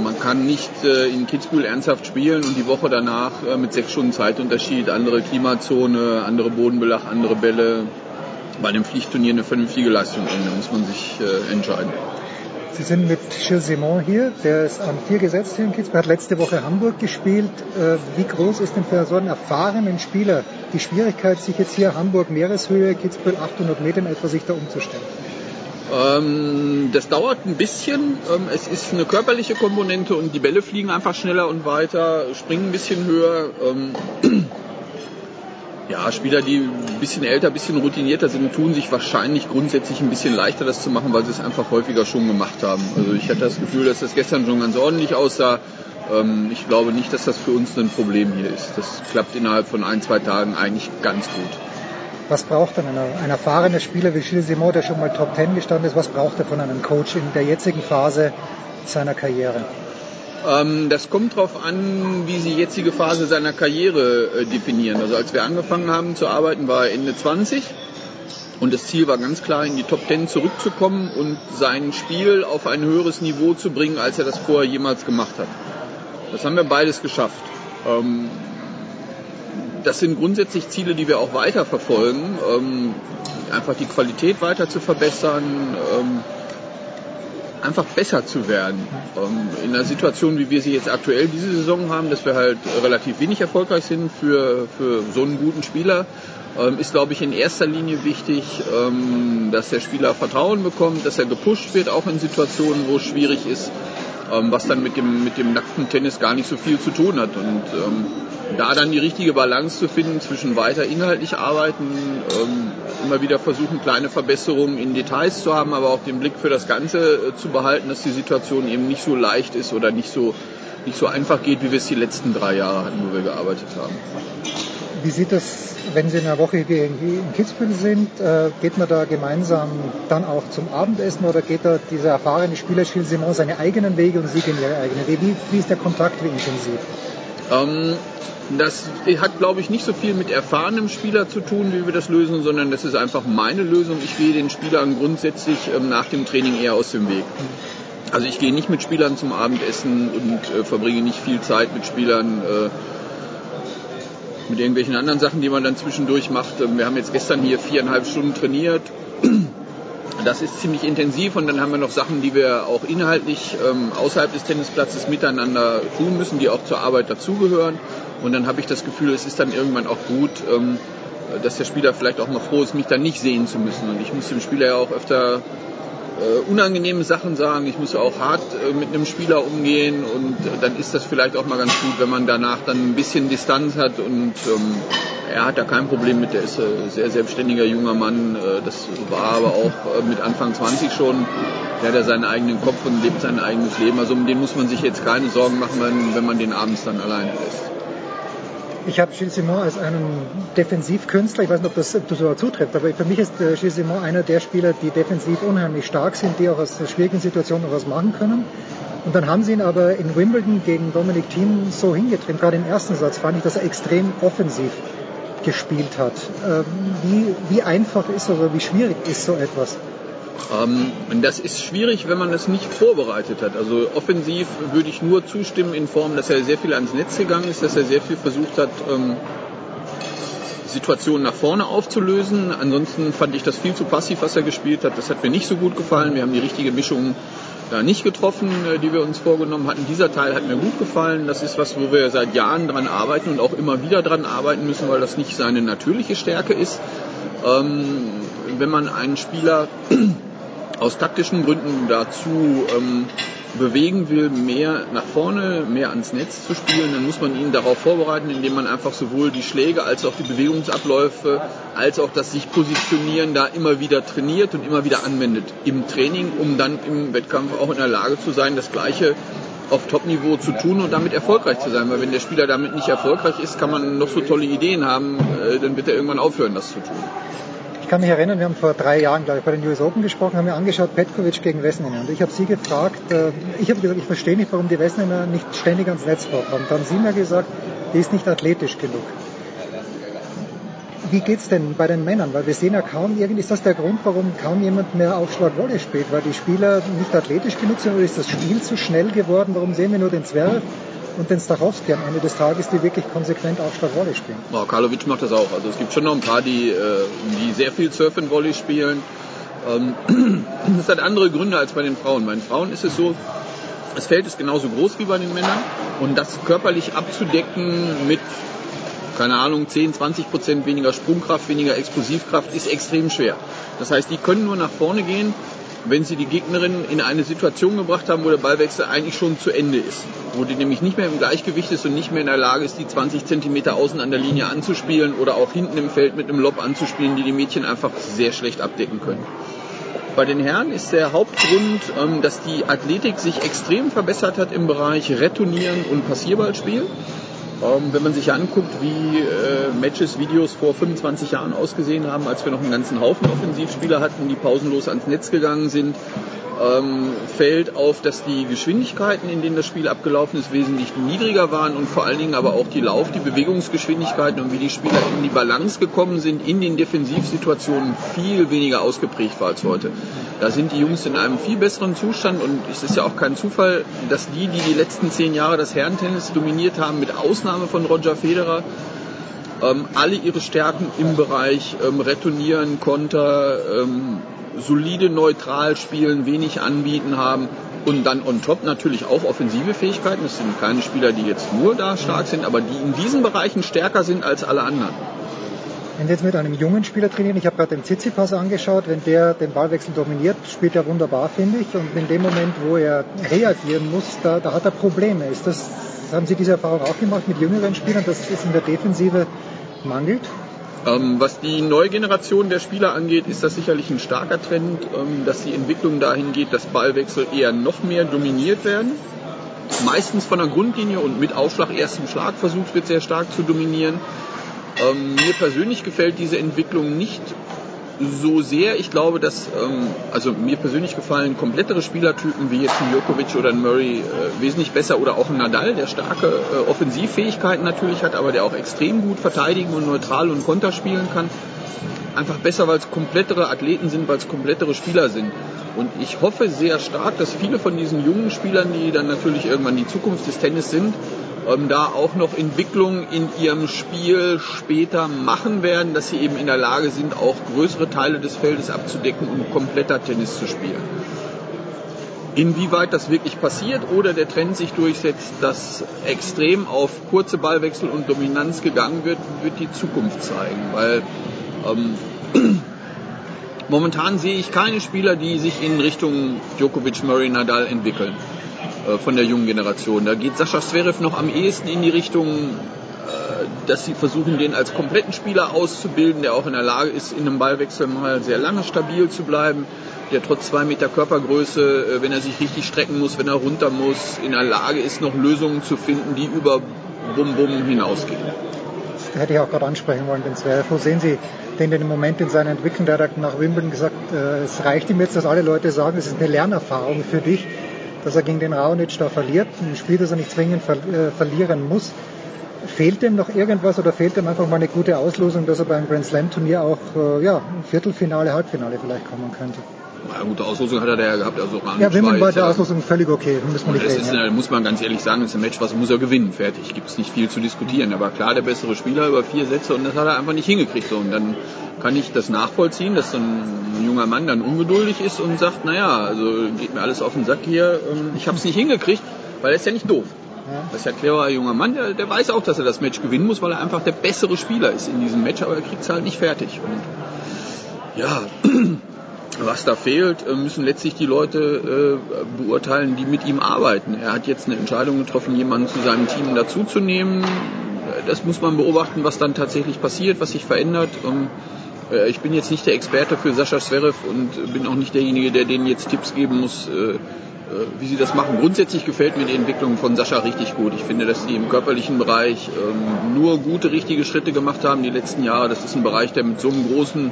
man kann nicht äh, in Kitzbühel ernsthaft spielen und die Woche danach äh, mit sechs Stunden Zeitunterschied, andere Klimazone, andere Bodenbelach, andere Bälle, bei einem Pflichtturnier eine vernünftige Leistung bringen. Da muss man sich äh, entscheiden. Sie sind mit Gilles Simon hier, der ist an vier gesetzt hier in Kitzbühel, hat letzte Woche Hamburg gespielt. Äh, wie groß ist denn für so einen erfahrenen Spieler die Schwierigkeit, sich jetzt hier Hamburg Meereshöhe, Kitzbühel 800 Meter in etwa sich da umzustellen? Ähm, das dauert ein bisschen. Ähm, es ist eine körperliche Komponente und die Bälle fliegen einfach schneller und weiter, springen ein bisschen höher. Ähm, ja, Spieler, die ein bisschen älter, ein bisschen routinierter sind, tun sich wahrscheinlich grundsätzlich ein bisschen leichter, das zu machen, weil sie es einfach häufiger schon gemacht haben. Also ich hatte das Gefühl, dass das gestern schon ganz ordentlich aussah. Ähm, ich glaube nicht, dass das für uns ein Problem hier ist. Das klappt innerhalb von ein, zwei Tagen eigentlich ganz gut. Was braucht denn ein, erfahrener Spieler wie Gilles Simon, der schon mal Top Ten gestanden ist, was braucht er von einem Coach in der jetzigen Phase seiner Karriere? Ähm, das kommt darauf an, wie Sie jetzige Phase seiner Karriere äh, definieren. Also als wir angefangen haben zu arbeiten, war er Ende 20 und das Ziel war ganz klar, in die Top 10 zurückzukommen und sein Spiel auf ein höheres Niveau zu bringen, als er das vorher jemals gemacht hat. Das haben wir beides geschafft. Das sind grundsätzlich Ziele, die wir auch weiter verfolgen. Ähm, einfach die Qualität weiter zu verbessern, ähm, einfach besser zu werden. Ähm, in einer Situation, wie wir sie jetzt aktuell diese Saison haben, dass wir halt relativ wenig erfolgreich sind für, für so einen guten Spieler, ähm, ist, glaube ich, in erster Linie wichtig, ähm, dass der Spieler Vertrauen bekommt, dass er gepusht wird, auch in Situationen, wo es schwierig ist, ähm, was dann mit dem, mit dem nackten Tennis gar nicht so viel zu tun hat. Und da dann die richtige Balance zu finden zwischen weiter inhaltlich arbeiten, ähm, immer wieder versuchen, kleine Verbesserungen in Details zu haben, aber auch den Blick für das Ganze äh, zu behalten, dass die Situation eben nicht so leicht ist oder nicht so, nicht so einfach geht, wie wir es die letzten drei Jahre hatten, wo wir gearbeitet haben. Wie sieht das, wenn Sie in einer Woche hier in Kitzbühel sind? Äh, geht man da gemeinsam dann auch zum Abendessen oder geht da dieser erfahrene Spieler Gilles Simon seine eigenen Wege und Sie gehen Ihre eigenen Wege? Wie, wie ist der Kontakt, wie intensiv? Ähm, das hat, glaube ich, nicht so viel mit erfahrenem Spieler zu tun, wie wir das lösen, sondern das ist einfach meine Lösung. Ich gehe den Spielern grundsätzlich ähm, nach dem Training eher aus dem Weg. Also ich gehe nicht mit Spielern zum Abendessen und äh, verbringe nicht viel Zeit mit Spielern, äh, mit irgendwelchen anderen Sachen, die man dann zwischendurch macht. Ähm, wir haben jetzt gestern hier viereinhalb Stunden trainiert. Das ist ziemlich intensiv und dann haben wir noch Sachen, die wir auch inhaltlich ähm, außerhalb des Tennisplatzes miteinander tun müssen, die auch zur Arbeit dazugehören. Und dann habe ich das Gefühl, es ist dann irgendwann auch gut, ähm, dass der Spieler vielleicht auch mal froh ist, mich dann nicht sehen zu müssen. Und ich muss dem Spieler ja auch öfter äh, unangenehme Sachen sagen. Ich muss auch hart äh, mit einem Spieler umgehen und äh, dann ist das vielleicht auch mal ganz gut, wenn man danach dann ein bisschen Distanz hat und ähm, er hat da kein Problem mit, der ist ein sehr selbstständiger junger Mann, äh, das war aber auch äh, mit Anfang 20 schon, der hat ja seinen eigenen Kopf und lebt sein eigenes Leben, also um den muss man sich jetzt keine Sorgen machen, wenn, wenn man den abends dann alleine lässt. Ich habe Gilles Simon als einen Defensivkünstler, ich weiß nicht, ob das, ob das so zutrifft, aber für mich ist äh, Gilles Simon einer der Spieler, die defensiv unheimlich stark sind, die auch aus schwierigen Situationen noch was machen können. Und dann haben sie ihn aber in Wimbledon gegen Dominic Thiem so hingetrieben, gerade im ersten Satz fand ich, dass er extrem offensiv gespielt hat. Ähm, wie, wie einfach ist oder wie schwierig ist so etwas? Ähm, das ist schwierig, wenn man es nicht vorbereitet hat. Also offensiv würde ich nur zustimmen in Form, dass er sehr viel ans Netz gegangen ist, dass er sehr viel versucht hat, ähm, Situationen nach vorne aufzulösen. Ansonsten fand ich das viel zu passiv, was er gespielt hat. Das hat mir nicht so gut gefallen. Wir haben die richtige Mischung da nicht getroffen, äh, die wir uns vorgenommen hatten. Dieser Teil hat mir gut gefallen. Das ist was, wo wir seit Jahren dran arbeiten und auch immer wieder dran arbeiten müssen, weil das nicht seine natürliche Stärke ist. Wenn man einen Spieler aus taktischen Gründen dazu ähm, bewegen will, mehr nach vorne, mehr ans Netz zu spielen, dann muss man ihn darauf vorbereiten, indem man einfach sowohl die Schläge als auch die Bewegungsabläufe, als auch das sich positionieren da immer wieder trainiert und immer wieder anwendet im Training, um dann im Wettkampf auch in der Lage zu sein, das Gleiche auf Top-Niveau zu tun und damit erfolgreich zu sein. Weil wenn der Spieler damit nicht erfolgreich ist, kann man noch so tolle Ideen haben, äh, dann wird er irgendwann aufhören, das zu tun kann mich erinnern, wir haben vor drei Jahren, glaube ich, bei den US Open gesprochen, haben wir angeschaut, Petkovic gegen Wessener. Und ich habe sie gefragt, äh, ich habe gesagt, ich verstehe nicht, warum die Wessener nicht ständig ans Netz vorkommt. Dann haben sie mir gesagt, die ist nicht athletisch genug. Wie geht's denn bei den Männern? Weil wir sehen ja kaum, irgendwie ist das der Grund, warum kaum jemand mehr Aufschlag Volley spielt, weil die Spieler nicht athletisch genug sind oder ist das Spiel zu schnell geworden? Warum sehen wir nur den Zwerg und den Stachowski am Ende des Tages, die wirklich konsequent Aufschlag-Volley spielen. Ja, Karlovic macht das auch. Also es gibt schon noch ein paar, die, äh, die sehr viel Surf and Volley spielen. Ähm, das hat andere Gründe als bei den Frauen. Bei den Frauen ist es so, das Feld ist genauso groß wie bei den Männern und das körperlich abzudecken mit keine Ahnung, 10, 20 Prozent weniger Sprungkraft, weniger Explosivkraft ist extrem schwer. Das heißt, die können nur nach vorne gehen, wenn sie die Gegnerin in eine Situation gebracht haben, wo der Ballwechsel eigentlich schon zu Ende ist. Wo die nämlich nicht mehr im Gleichgewicht ist und nicht mehr in der Lage ist, die 20 Zentimeter außen an der Linie anzuspielen oder auch hinten im Feld mit einem Lob anzuspielen, die die Mädchen einfach sehr schlecht abdecken können. Bei den Herren ist der Hauptgrund, ähm, dass die Athletik sich extrem verbessert hat im Bereich Retournieren und Passierballspiel. Ähm, wenn man sich anguckt, wie äh, Matches, Videos vor 25 Jahren ausgesehen haben, als wir noch einen ganzen Haufen Offensivspieler hatten, die pausenlos ans Netz gegangen sind, ähm, fällt auf, dass die Geschwindigkeiten, in denen das Spiel abgelaufen ist, wesentlich niedriger waren und vor allen Dingen aber auch die Lauf-, die Bewegungsgeschwindigkeiten und wie die Spieler in die Balance gekommen sind in den Defensivsituationen viel weniger ausgeprägt war als heute. Da sind die Jungs in einem viel besseren Zustand und es ist ja auch kein Zufall, dass die, die die letzten zehn Jahre das Herrentennis dominiert haben, mit Ausnahme von Roger Federer, ähm, alle ihre Stärken im Bereich ähm, Retournieren, Konter, ähm, solide neutral spielen, wenig anbieten haben und dann on top natürlich auch offensive Fähigkeiten. Das sind keine Spieler, die jetzt nur da stark sind, aber die in diesen Bereichen stärker sind als alle anderen. Wenn Sie jetzt mit einem jungen Spieler trainieren, ich habe gerade den Tsitsipas angeschaut, wenn der den Ballwechsel dominiert, spielt er wunderbar, finde ich. Und in dem Moment, wo er reagieren muss, da, da hat er Probleme. Ist das, haben Sie diese Erfahrung auch gemacht mit jüngeren Spielern, dass es in der Defensive mangelt? Ähm, was die neue Generation der Spieler angeht, ist das sicherlich ein starker Trend, ähm, dass die Entwicklung dahin geht, dass Ballwechsel eher noch mehr dominiert werden. Meistens von der Grundlinie und mit Aufschlag ersten Schlag versucht wird sehr stark zu dominieren. Ähm, mir persönlich gefällt diese Entwicklung nicht so sehr. Ich glaube, dass, ähm, also mir persönlich gefallen komplettere Spielertypen wie jetzt ein Djokovic oder ein Murray äh, wesentlich besser oder auch ein Nadal, der starke äh, Offensivfähigkeiten natürlich hat, aber der auch extrem gut verteidigen und neutral und Konter spielen kann. Einfach besser, weil es komplettere Athleten sind, weil es komplettere Spieler sind. Und ich hoffe sehr stark, dass viele von diesen jungen Spielern, die dann natürlich irgendwann die Zukunft des Tennis sind, ähm, da auch noch Entwicklungen in ihrem Spiel später machen werden, dass sie eben in der Lage sind, auch größere Teile des Feldes abzudecken und kompletter Tennis zu spielen. Inwieweit das wirklich passiert oder der Trend sich durchsetzt, dass extrem auf kurze Ballwechsel und Dominanz gegangen wird, wird die Zukunft zeigen. Weil ähm, momentan sehe ich keine Spieler, die sich in Richtung Djokovic, Murray, Nadal entwickeln. Äh, von der jungen Generation. Da geht Sascha Zverev noch am ehesten in die Richtung, äh, dass sie versuchen, den als kompletten Spieler auszubilden, der auch in der Lage ist, in einem Ballwechsel mal sehr lange stabil zu bleiben, der trotz zwei Meter Körpergröße, äh, wenn er sich richtig strecken muss, wenn er runter muss, in der Lage ist, noch Lösungen zu finden, die über Bum-Bum hinausgehen. Das hätte ich auch gerade ansprechen wollen, den Zverev. Wo sehen Sie den denn im Moment in seiner Entwicklung? Der hat nach Wimbledon gesagt, es reicht ihm jetzt, dass alle Leute sagen, es ist eine Lernerfahrung für dich dass er gegen den Raonic da verliert, ein Spiel, das er nicht zwingend ver äh, verlieren muss. Fehlt ihm noch irgendwas oder fehlt ihm einfach mal eine gute Auslosung, dass er beim Grand Slam Turnier auch äh, ja, Viertelfinale, Halbfinale vielleicht kommen könnte? Ja, gute Auslosung hat er da ja gehabt. Also ja, Wimbledon war der Auslosung völlig okay. Muss man nicht reden, ist, ja. muss man ganz ehrlich sagen, ist ein Match, was muss er gewinnen. Fertig. Gibt es nicht viel zu diskutieren. Er war klar der bessere Spieler über vier Sätze und das hat er einfach nicht hingekriegt. So. Und dann kann ich das nachvollziehen, dass so ein junger Mann dann ungeduldig ist und sagt, naja, also geht mir alles auf den Sack hier, ähm, ich habe es nicht hingekriegt, weil er ist ja nicht doof. Das ist ja cleverer junger Mann, der, der, weiß auch, dass er das Match gewinnen muss, weil er einfach der bessere Spieler ist in diesem Match, aber er kriegt es halt nicht fertig. Und ja, was da fehlt, äh, müssen letztlich die Leute äh, beurteilen, die mit ihm arbeiten. Er hat jetzt eine Entscheidung getroffen, jemanden zu seinem Team dazuzunehmen. Das muss man beobachten, was dann tatsächlich passiert, was sich verändert. Ähm, äh, ich bin jetzt nicht der Experte für Sascha Zverev und bin auch nicht derjenige, der denen jetzt Tipps geben muss, äh, äh, wie sie das machen. Grundsätzlich gefällt mir die Entwicklung von Sascha richtig gut. Ich finde, dass die im körperlichen Bereich ähm, nur gute, richtige Schritte gemacht haben die letzten Jahre. Das ist ein Bereich, der mit so einem großen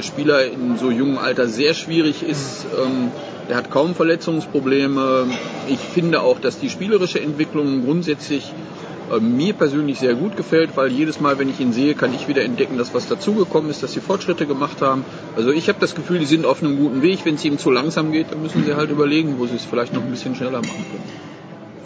Spieler in so jungem Alter sehr schwierig ist. Ähm, der hat kaum Verletzungsprobleme. Ich finde auch, dass die spielerische Entwicklung grundsätzlich äh, mir persönlich sehr gut gefällt, weil jedes Mal, wenn ich ihn sehe, kann ich wieder entdecken, dass was dazugekommen ist, dass sie Fortschritte gemacht haben. Also ich habe das Gefühl, die sind auf einem guten Weg. Wenn es ihm zu langsam geht, dann müssen sie halt überlegen, wo sie es vielleicht noch ein bisschen schneller machen können.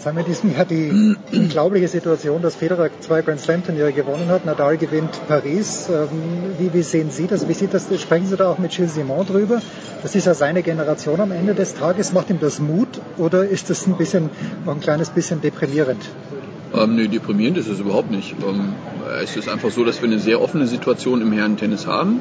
Haben wir diesem Jahr die unglaubliche Situation, dass Federer zwei Grand Slam Turniere gewonnen hat. Nadal gewinnt Paris. Ähm, wie, wie sehen Sie das? Wie sieht das? Sprechen Sie da auch mit Gilles Simon drüber? Das ist ja seine Generation am Ende des Tages. Macht ihm das Mut oder ist das ein bisschen, ein kleines bisschen deprimierend? Ähm, nee, deprimierend ist es überhaupt nicht. Ähm, es ist einfach so, dass wir eine sehr offene Situation im Herrentennis haben.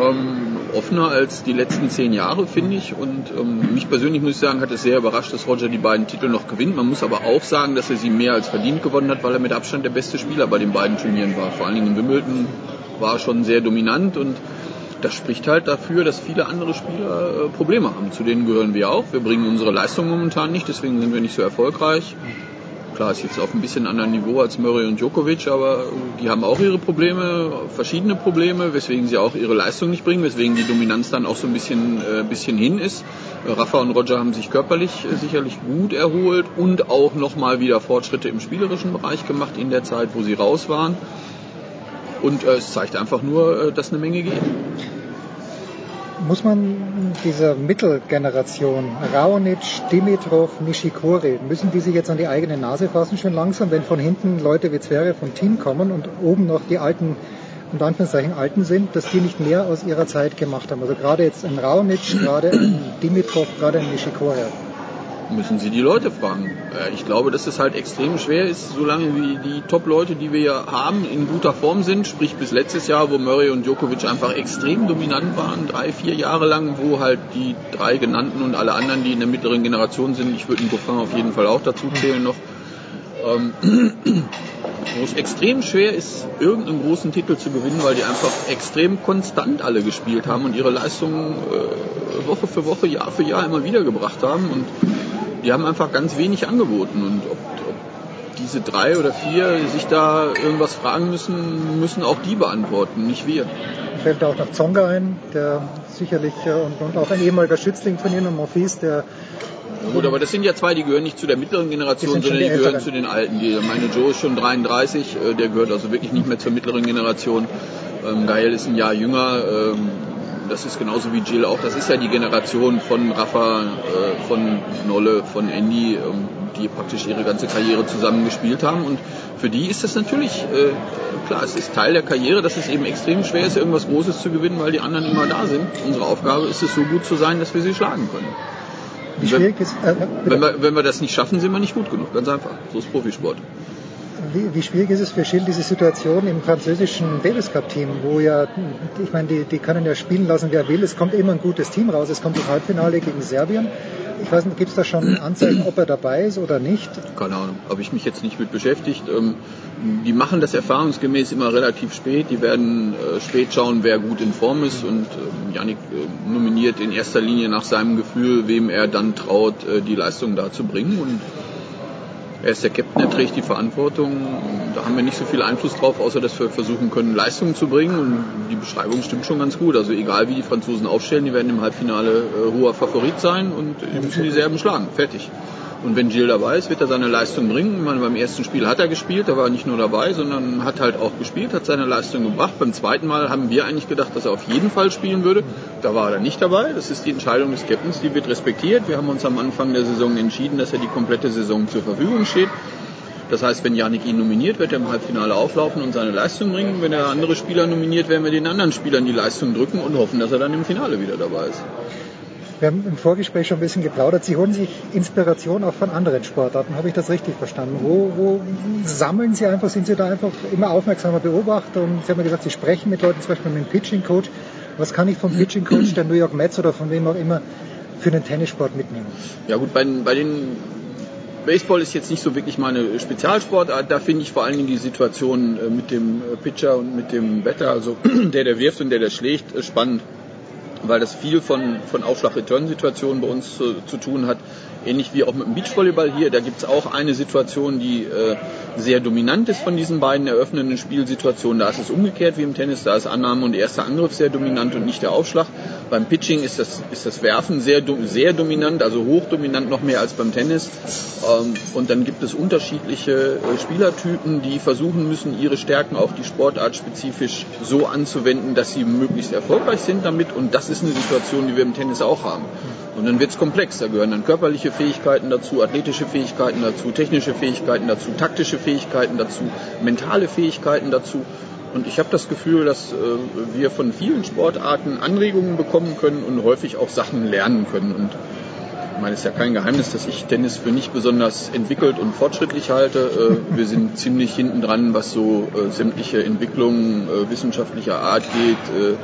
Ähm, offener als die letzten zehn Jahre, finde ich. Und ähm, mich persönlich muss ich sagen, hat es sehr überrascht, dass Roger die beiden Titel noch gewinnt. Man muss aber auch sagen, dass er sie mehr als verdient gewonnen hat, weil er mit Abstand der beste Spieler bei den beiden Turnieren war. Vor allen Dingen in Wimbledon war er schon sehr dominant und das spricht halt dafür, dass viele andere Spieler äh, Probleme haben. Zu denen gehören wir auch. Wir bringen unsere Leistung momentan nicht, deswegen sind wir nicht so erfolgreich. Klar, ist jetzt auf ein bisschen anderen Niveau als Murray und Djokovic, aber die haben auch ihre Probleme, verschiedene Probleme, weswegen sie auch ihre Leistung nicht bringen, weswegen die Dominanz dann auch so ein bisschen, äh, bisschen hin ist. Rafa und Roger haben sich körperlich äh, sicherlich gut erholt und auch nochmal wieder Fortschritte im spielerischen Bereich gemacht in der Zeit, wo sie raus waren. Und äh, es zeigt einfach nur, äh, dass eine Menge geht muss man dieser Mittelgeneration, Raonic, Dimitrov, Nishikori, müssen die sich jetzt an die eigene Nase fassen schon langsam, wenn von hinten Leute wie Zverev vom Team kommen und oben noch die alten, unter Anführungszeichen Alten sind, dass die nicht mehr aus ihrer Zeit gemacht haben. Also gerade jetzt ein Raonic, gerade ein Dimitrov, gerade ein Nishikori müssen Sie die Leute fragen. Äh, ich glaube, dass es halt extrem schwer ist, solange wie die Top-Leute, die wir ja haben, in guter Form sind, sprich bis letztes Jahr, wo Murray und Djokovic einfach extrem dominant waren, drei, vier Jahre lang, wo halt die drei genannten und alle anderen, die in der mittleren Generation sind, ich würde den Goffin auf jeden Fall auch dazu zählen noch, ähm, wo es extrem schwer ist, irgendeinen großen Titel zu gewinnen, weil die einfach extrem konstant alle gespielt haben und ihre Leistungen äh, Woche für Woche, Jahr für Jahr immer wieder gebracht haben und die haben einfach ganz wenig angeboten und ob, ob diese drei oder vier sich da irgendwas fragen müssen, müssen auch die beantworten, nicht wir. Fällt auch noch Zonga ein, der sicherlich äh, und, und auch ein ehemaliger Schützling von Ihnen, Morphis, der Gut, aber das sind ja zwei, die gehören nicht zu der mittleren Generation, sondern die, die gehören zu den alten. Die, meine Joe ist schon 33, äh, der gehört also wirklich nicht mehr zur mittleren Generation. Ähm, Gael ist ein Jahr jünger. Ähm, das ist genauso wie Jill auch. Das ist ja die Generation von Rafa, äh, von Nolle, von Andy, ähm, die praktisch ihre ganze Karriere zusammen gespielt haben. Und für die ist das natürlich, äh, klar, es ist Teil der Karriere, dass es eben extrem schwer ist, irgendwas Großes zu gewinnen, weil die anderen immer da sind. Unsere Aufgabe ist es, so gut zu sein, dass wir sie schlagen können. Wie schwierig ist, äh, wenn, wir, wenn wir das nicht schaffen, sind wir nicht gut genug. Ganz einfach. So ist Profisport. Wie, wie schwierig ist es für Schill diese Situation im französischen Davis Cup Team, wo ja, ich meine, die, die können ja spielen lassen, wer will. Es kommt immer ein gutes Team raus. Es kommt das Halbfinale gegen Serbien. Ich weiß nicht, gibt es da schon Anzeichen, ob er dabei ist oder nicht? Keine Ahnung, habe ich mich jetzt nicht mit beschäftigt. Ähm, die machen das erfahrungsgemäß immer relativ spät. Die werden äh, spät schauen, wer gut in Form ist. Und ähm, Yannick äh, nominiert in erster Linie nach seinem Gefühl, wem er dann traut, äh, die Leistung da zu bringen. Und er ist der Captain, er trägt die Verantwortung. Da haben wir nicht so viel Einfluss drauf, außer dass wir versuchen können, Leistungen zu bringen. Und die Beschreibung stimmt schon ganz gut. Also egal wie die Franzosen aufstellen, die werden im Halbfinale äh, hoher Favorit sein und die müssen die Serben schlagen. Fertig. Und wenn Gilles dabei ist, wird er seine Leistung bringen. Ich meine, beim ersten Spiel hat er gespielt, er war nicht nur dabei, sondern hat halt auch gespielt, hat seine Leistung gebracht. Beim zweiten Mal haben wir eigentlich gedacht, dass er auf jeden Fall spielen würde. Da war er nicht dabei. Das ist die Entscheidung des Captains, die wird respektiert. Wir haben uns am Anfang der Saison entschieden, dass er die komplette Saison zur Verfügung steht. Das heißt, wenn Janik ihn nominiert, wird er im Halbfinale auflaufen und seine Leistung bringen. Wenn er andere Spieler nominiert, werden wir den anderen Spielern die Leistung drücken und hoffen, dass er dann im Finale wieder dabei ist. Wir haben im Vorgespräch schon ein bisschen geplaudert. Sie holen sich Inspiration auch von anderen Sportarten. Habe ich das richtig verstanden? Wo, wo sammeln Sie einfach, sind Sie da einfach immer aufmerksamer Beobachter? Und Sie haben ja gesagt, Sie sprechen mit Leuten, zum Beispiel mit dem Pitching Coach. Was kann ich vom Pitching Coach der New York Mets oder von wem auch immer für den Tennissport mitnehmen? Ja gut, bei, bei den Baseball ist jetzt nicht so wirklich meine Spezialsportart. Da finde ich vor allen Dingen die Situation äh, mit dem äh, Pitcher und mit dem Wetter, also der, der wirft und der, der schlägt, äh, spannend, weil das viel von, von Aufschlag-Return-Situationen bei uns zu, zu tun hat ähnlich wie auch mit dem Beachvolleyball hier. Da gibt es auch eine Situation, die äh, sehr dominant ist von diesen beiden eröffnenden Spielsituationen. Da ist es umgekehrt wie im Tennis. Da ist Annahme und erster Angriff sehr dominant und nicht der Aufschlag. Beim Pitching ist das, ist das Werfen sehr, sehr dominant, also hochdominant noch mehr als beim Tennis. Ähm, und dann gibt es unterschiedliche äh, Spielertypen, die versuchen müssen, ihre Stärken auf die Sportart spezifisch so anzuwenden, dass sie möglichst erfolgreich sind damit. Und das ist eine Situation, die wir im Tennis auch haben. Und dann wird es komplex. Da gehören dann körperliche Fähigkeiten dazu, athletische Fähigkeiten dazu, technische Fähigkeiten dazu, taktische Fähigkeiten dazu, mentale Fähigkeiten dazu. Und ich habe das Gefühl, dass äh, wir von vielen Sportarten Anregungen bekommen können und häufig auch Sachen lernen können. Und ich meine, es ist ja kein Geheimnis, dass ich Tennis für nicht besonders entwickelt und fortschrittlich halte. Äh, wir sind ziemlich hinten dran, was so äh, sämtliche Entwicklungen äh, wissenschaftlicher Art geht äh,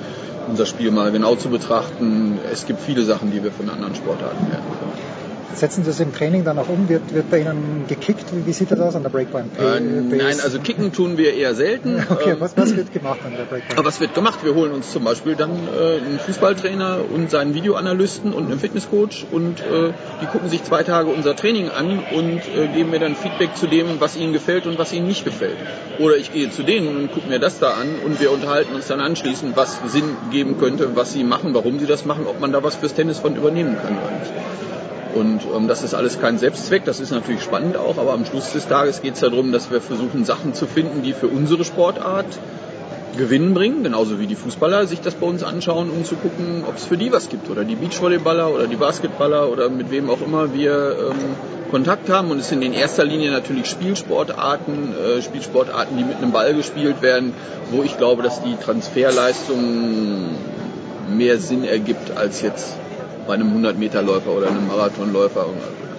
unser Spiel mal genau zu betrachten. Es gibt viele Sachen, die wir von anderen Sportarten lernen können. Setzen Sie das im Training dann auch um? Wird, wird bei Ihnen gekickt? Wie, wie sieht das aus an der Breakpoint? Äh, nein, also kicken tun wir eher selten. Okay, was, was wird gemacht an der Breakpoint? Aber was wird gemacht? Wir holen uns zum Beispiel dann äh, einen Fußballtrainer und seinen Videoanalysten und einen Fitnesscoach und äh, die gucken sich zwei Tage unser Training an und äh, geben mir dann Feedback zu dem, was ihnen gefällt und was ihnen nicht gefällt. Oder ich gehe zu denen und gucke mir das da an und wir unterhalten uns dann anschließend, was Sinn geben könnte, was sie machen, warum sie das machen, ob man da was fürs Tennis von übernehmen kann oder nicht. Und ähm, das ist alles kein Selbstzweck, das ist natürlich spannend auch, aber am Schluss des Tages geht es darum, dass wir versuchen, Sachen zu finden, die für unsere Sportart Gewinn bringen, genauso wie die Fußballer sich das bei uns anschauen, um zu gucken, ob es für die was gibt. Oder die Beachvolleyballer oder die Basketballer oder mit wem auch immer wir ähm, Kontakt haben. Und es sind in erster Linie natürlich Spielsportarten, äh, Spielsportarten, die mit einem Ball gespielt werden, wo ich glaube, dass die Transferleistung mehr Sinn ergibt als jetzt bei einem 100-Meter-Läufer oder einem Marathonläufer.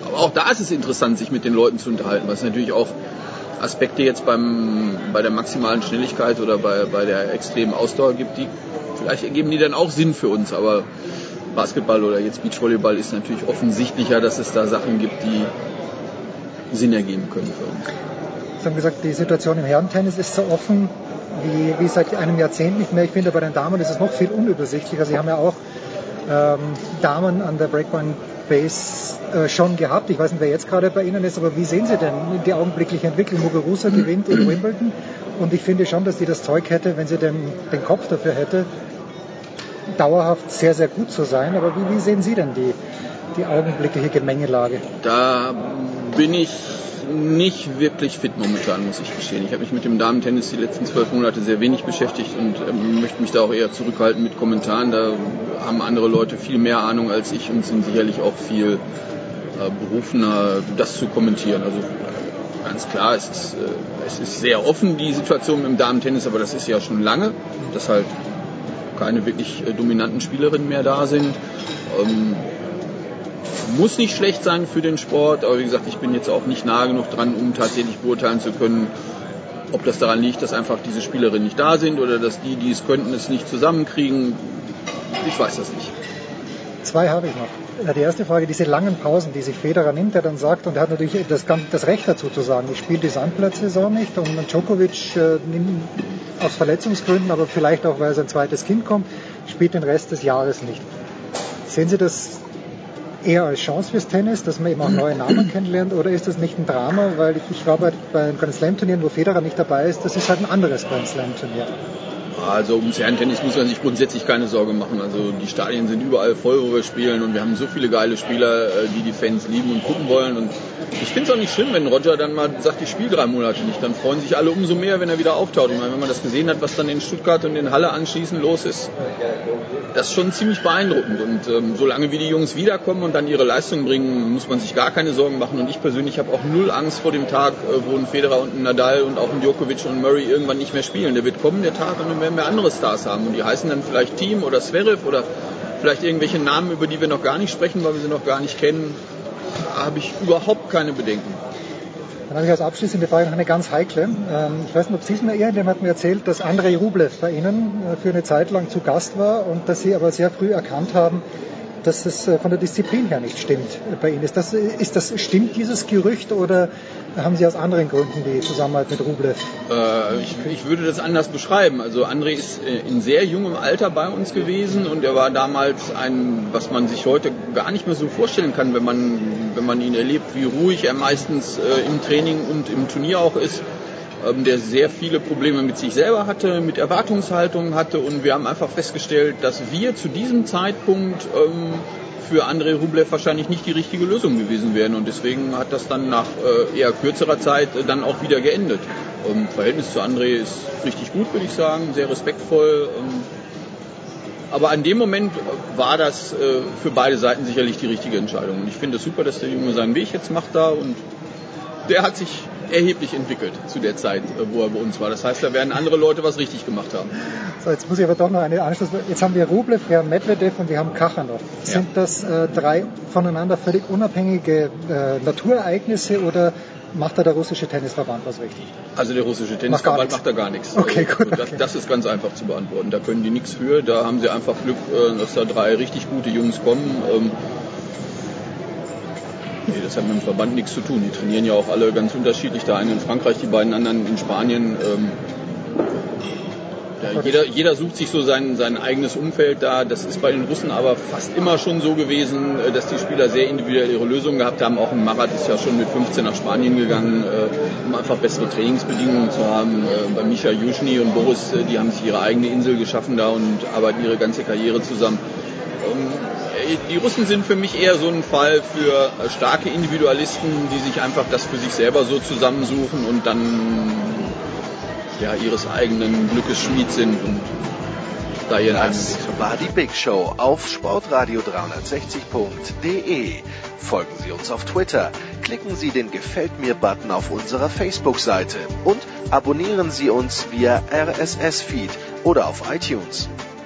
Aber auch da ist es interessant, sich mit den Leuten zu unterhalten, was natürlich auch Aspekte jetzt beim, bei der maximalen Schnelligkeit oder bei, bei der extremen Ausdauer gibt, die vielleicht ergeben die dann auch Sinn für uns, aber Basketball oder jetzt Beachvolleyball ist natürlich offensichtlicher, dass es da Sachen gibt, die Sinn ergeben können für uns. Sie haben gesagt, die Situation im Herrentennis ist so offen wie, wie seit einem Jahrzehnt nicht mehr. Ich finde, bei den Damen ist es noch viel unübersichtlicher. Sie haben ja auch ähm, Damen an der Breakpoint Base äh, schon gehabt. Ich weiß nicht, wer jetzt gerade bei Ihnen ist, aber wie sehen Sie denn die augenblickliche Entwicklung? Muguruza gewinnt in Wimbledon und ich finde schon, dass die das Zeug hätte, wenn sie den, den Kopf dafür hätte, dauerhaft sehr, sehr gut zu sein. Aber wie, wie sehen Sie denn die, die augenblickliche Gemengelage? Da bin ich nicht wirklich fit momentan, muss ich gestehen. Ich habe mich mit dem Damen-Tennis die letzten zwölf Monate sehr wenig beschäftigt und ähm, möchte mich da auch eher zurückhalten mit Kommentaren. Da haben andere Leute viel mehr Ahnung als ich und sind sicherlich auch viel äh, berufener, das zu kommentieren. Also ganz klar, es ist, äh, es ist sehr offen, die Situation im Damen-Tennis, aber das ist ja schon lange, dass halt keine wirklich äh, dominanten Spielerinnen mehr da sind. Ähm, muss nicht schlecht sein für den Sport, aber wie gesagt, ich bin jetzt auch nicht nah genug dran, um tatsächlich beurteilen zu können, ob das daran liegt, dass einfach diese Spielerinnen nicht da sind oder dass die, die es könnten, es nicht zusammenkriegen. Ich weiß das nicht. Zwei habe ich noch. Die erste Frage, diese langen Pausen, die sich Federer nimmt, der dann sagt, und er hat natürlich das, das Recht dazu zu sagen, ich spiele die Sandplatzsaison nicht und Djokovic äh, aus Verletzungsgründen, aber vielleicht auch, weil sein zweites Kind kommt, spielt den Rest des Jahres nicht. Sehen Sie das eher als Chance fürs Tennis, dass man eben auch neue Namen kennenlernt, oder ist das nicht ein Drama? Weil ich, ich war bei, bei Grand Slam Turnieren, wo Federer nicht dabei ist, das ist halt ein anderes Grand Slam Turnier. Also ums Herrentennis muss man sich grundsätzlich keine Sorge machen. Also die Stadien sind überall voll, wo wir spielen und wir haben so viele geile Spieler, äh, die die Fans lieben und gucken wollen. Und ich finde es auch nicht schlimm, wenn Roger dann mal sagt, ich spiele drei Monate nicht. Dann freuen sich alle umso mehr, wenn er wieder auftaucht. Ich meine, wenn man das gesehen hat, was dann in Stuttgart und in Halle anschließend los ist, das ist schon ziemlich beeindruckend. Und ähm, solange wie die Jungs wiederkommen und dann ihre Leistung bringen, muss man sich gar keine Sorgen machen. Und ich persönlich habe auch null Angst vor dem Tag, äh, wo ein Federer und ein Nadal und auch ein Djokovic und Murray irgendwann nicht mehr spielen. Der wird kommen, der Tag, und dann werden wir andere Stars haben. Und die heißen dann vielleicht Team oder Zverev oder vielleicht irgendwelche Namen, über die wir noch gar nicht sprechen, weil wir sie noch gar nicht kennen. Habe ich überhaupt keine Bedenken. Dann habe ich als abschließende Frage noch eine ganz heikle. Ähm, ich weiß nicht, ob Sie es mir irgendjemand hat mir erzählt, dass Andrei Rublev bei Ihnen äh, für eine Zeit lang zu Gast war und dass Sie aber sehr früh erkannt haben, dass es äh, von der Disziplin her nicht stimmt bei Ihnen. Ist das, ist das, stimmt dieses Gerücht oder haben Sie aus anderen Gründen die Zusammenarbeit mit Rublev? Äh, ich, ich, würde das anders beschreiben. Also André ist äh, in sehr jungem Alter bei uns gewesen und er war damals ein, was man sich heute gar nicht mehr so vorstellen kann, wenn man, wenn man ihn erlebt, wie ruhig er meistens äh, im Training und im Turnier auch ist ähm, der sehr viele Probleme mit sich selber hatte, mit Erwartungshaltungen hatte und wir haben einfach festgestellt, dass wir zu diesem Zeitpunkt ähm, für André Rublev wahrscheinlich nicht die richtige Lösung gewesen wären und deswegen hat das dann nach äh, eher kürzerer Zeit äh, dann auch wieder geendet. Ähm, Verhältnis zu André ist richtig gut, würde ich sagen, sehr respektvoll. Ähm, aber an dem Moment war das äh, für beide Seiten sicherlich die richtige Entscheidung. Und ich finde es super, dass der Junge seinen Weg jetzt macht da und der hat sich erheblich entwickelt zu der Zeit, äh, wo er bei uns war. Das heißt, da werden andere Leute was richtig gemacht haben. So, jetzt muss ich aber doch noch eine Anschluss. Jetzt haben wir Rublev, wir haben Medvedev und wir haben Kachanov. Ja. Sind das äh, drei voneinander völlig unabhängige äh, Naturereignisse oder macht da der russische Tennisverband was richtig? Also der russische Tennisverband macht, macht da gar nichts. Okay, gut. Okay. Das, ist ganz einfach zu beantworten. Da können die nichts für. Da haben sie einfach Glück, äh, dass da drei richtig gute Jungs kommen. Nee, das hat mit dem Verband nichts zu tun. Die trainieren ja auch alle ganz unterschiedlich. Der eine in Frankreich, die beiden anderen in Spanien. Ähm, ja, jeder, jeder sucht sich so sein, sein eigenes Umfeld da. Das ist bei den Russen aber fast immer schon so gewesen, äh, dass die Spieler sehr individuell ihre Lösungen gehabt haben. Auch ein Marat ist ja schon mit 15 nach Spanien gegangen, äh, um einfach bessere Trainingsbedingungen zu haben. Äh, bei Micha Juschny und Boris, die haben sich ihre eigene Insel geschaffen da und arbeiten ihre ganze Karriere zusammen. Ähm, die Russen sind für mich eher so ein Fall für starke Individualisten, die sich einfach das für sich selber so zusammensuchen und dann ja, ihres eigenen Glückes Schmied sind und da ihren Das war die Big Show auf sportradio360.de. Folgen Sie uns auf Twitter, klicken Sie den Gefällt mir-Button auf unserer Facebook-Seite und abonnieren Sie uns via RSS-Feed oder auf iTunes.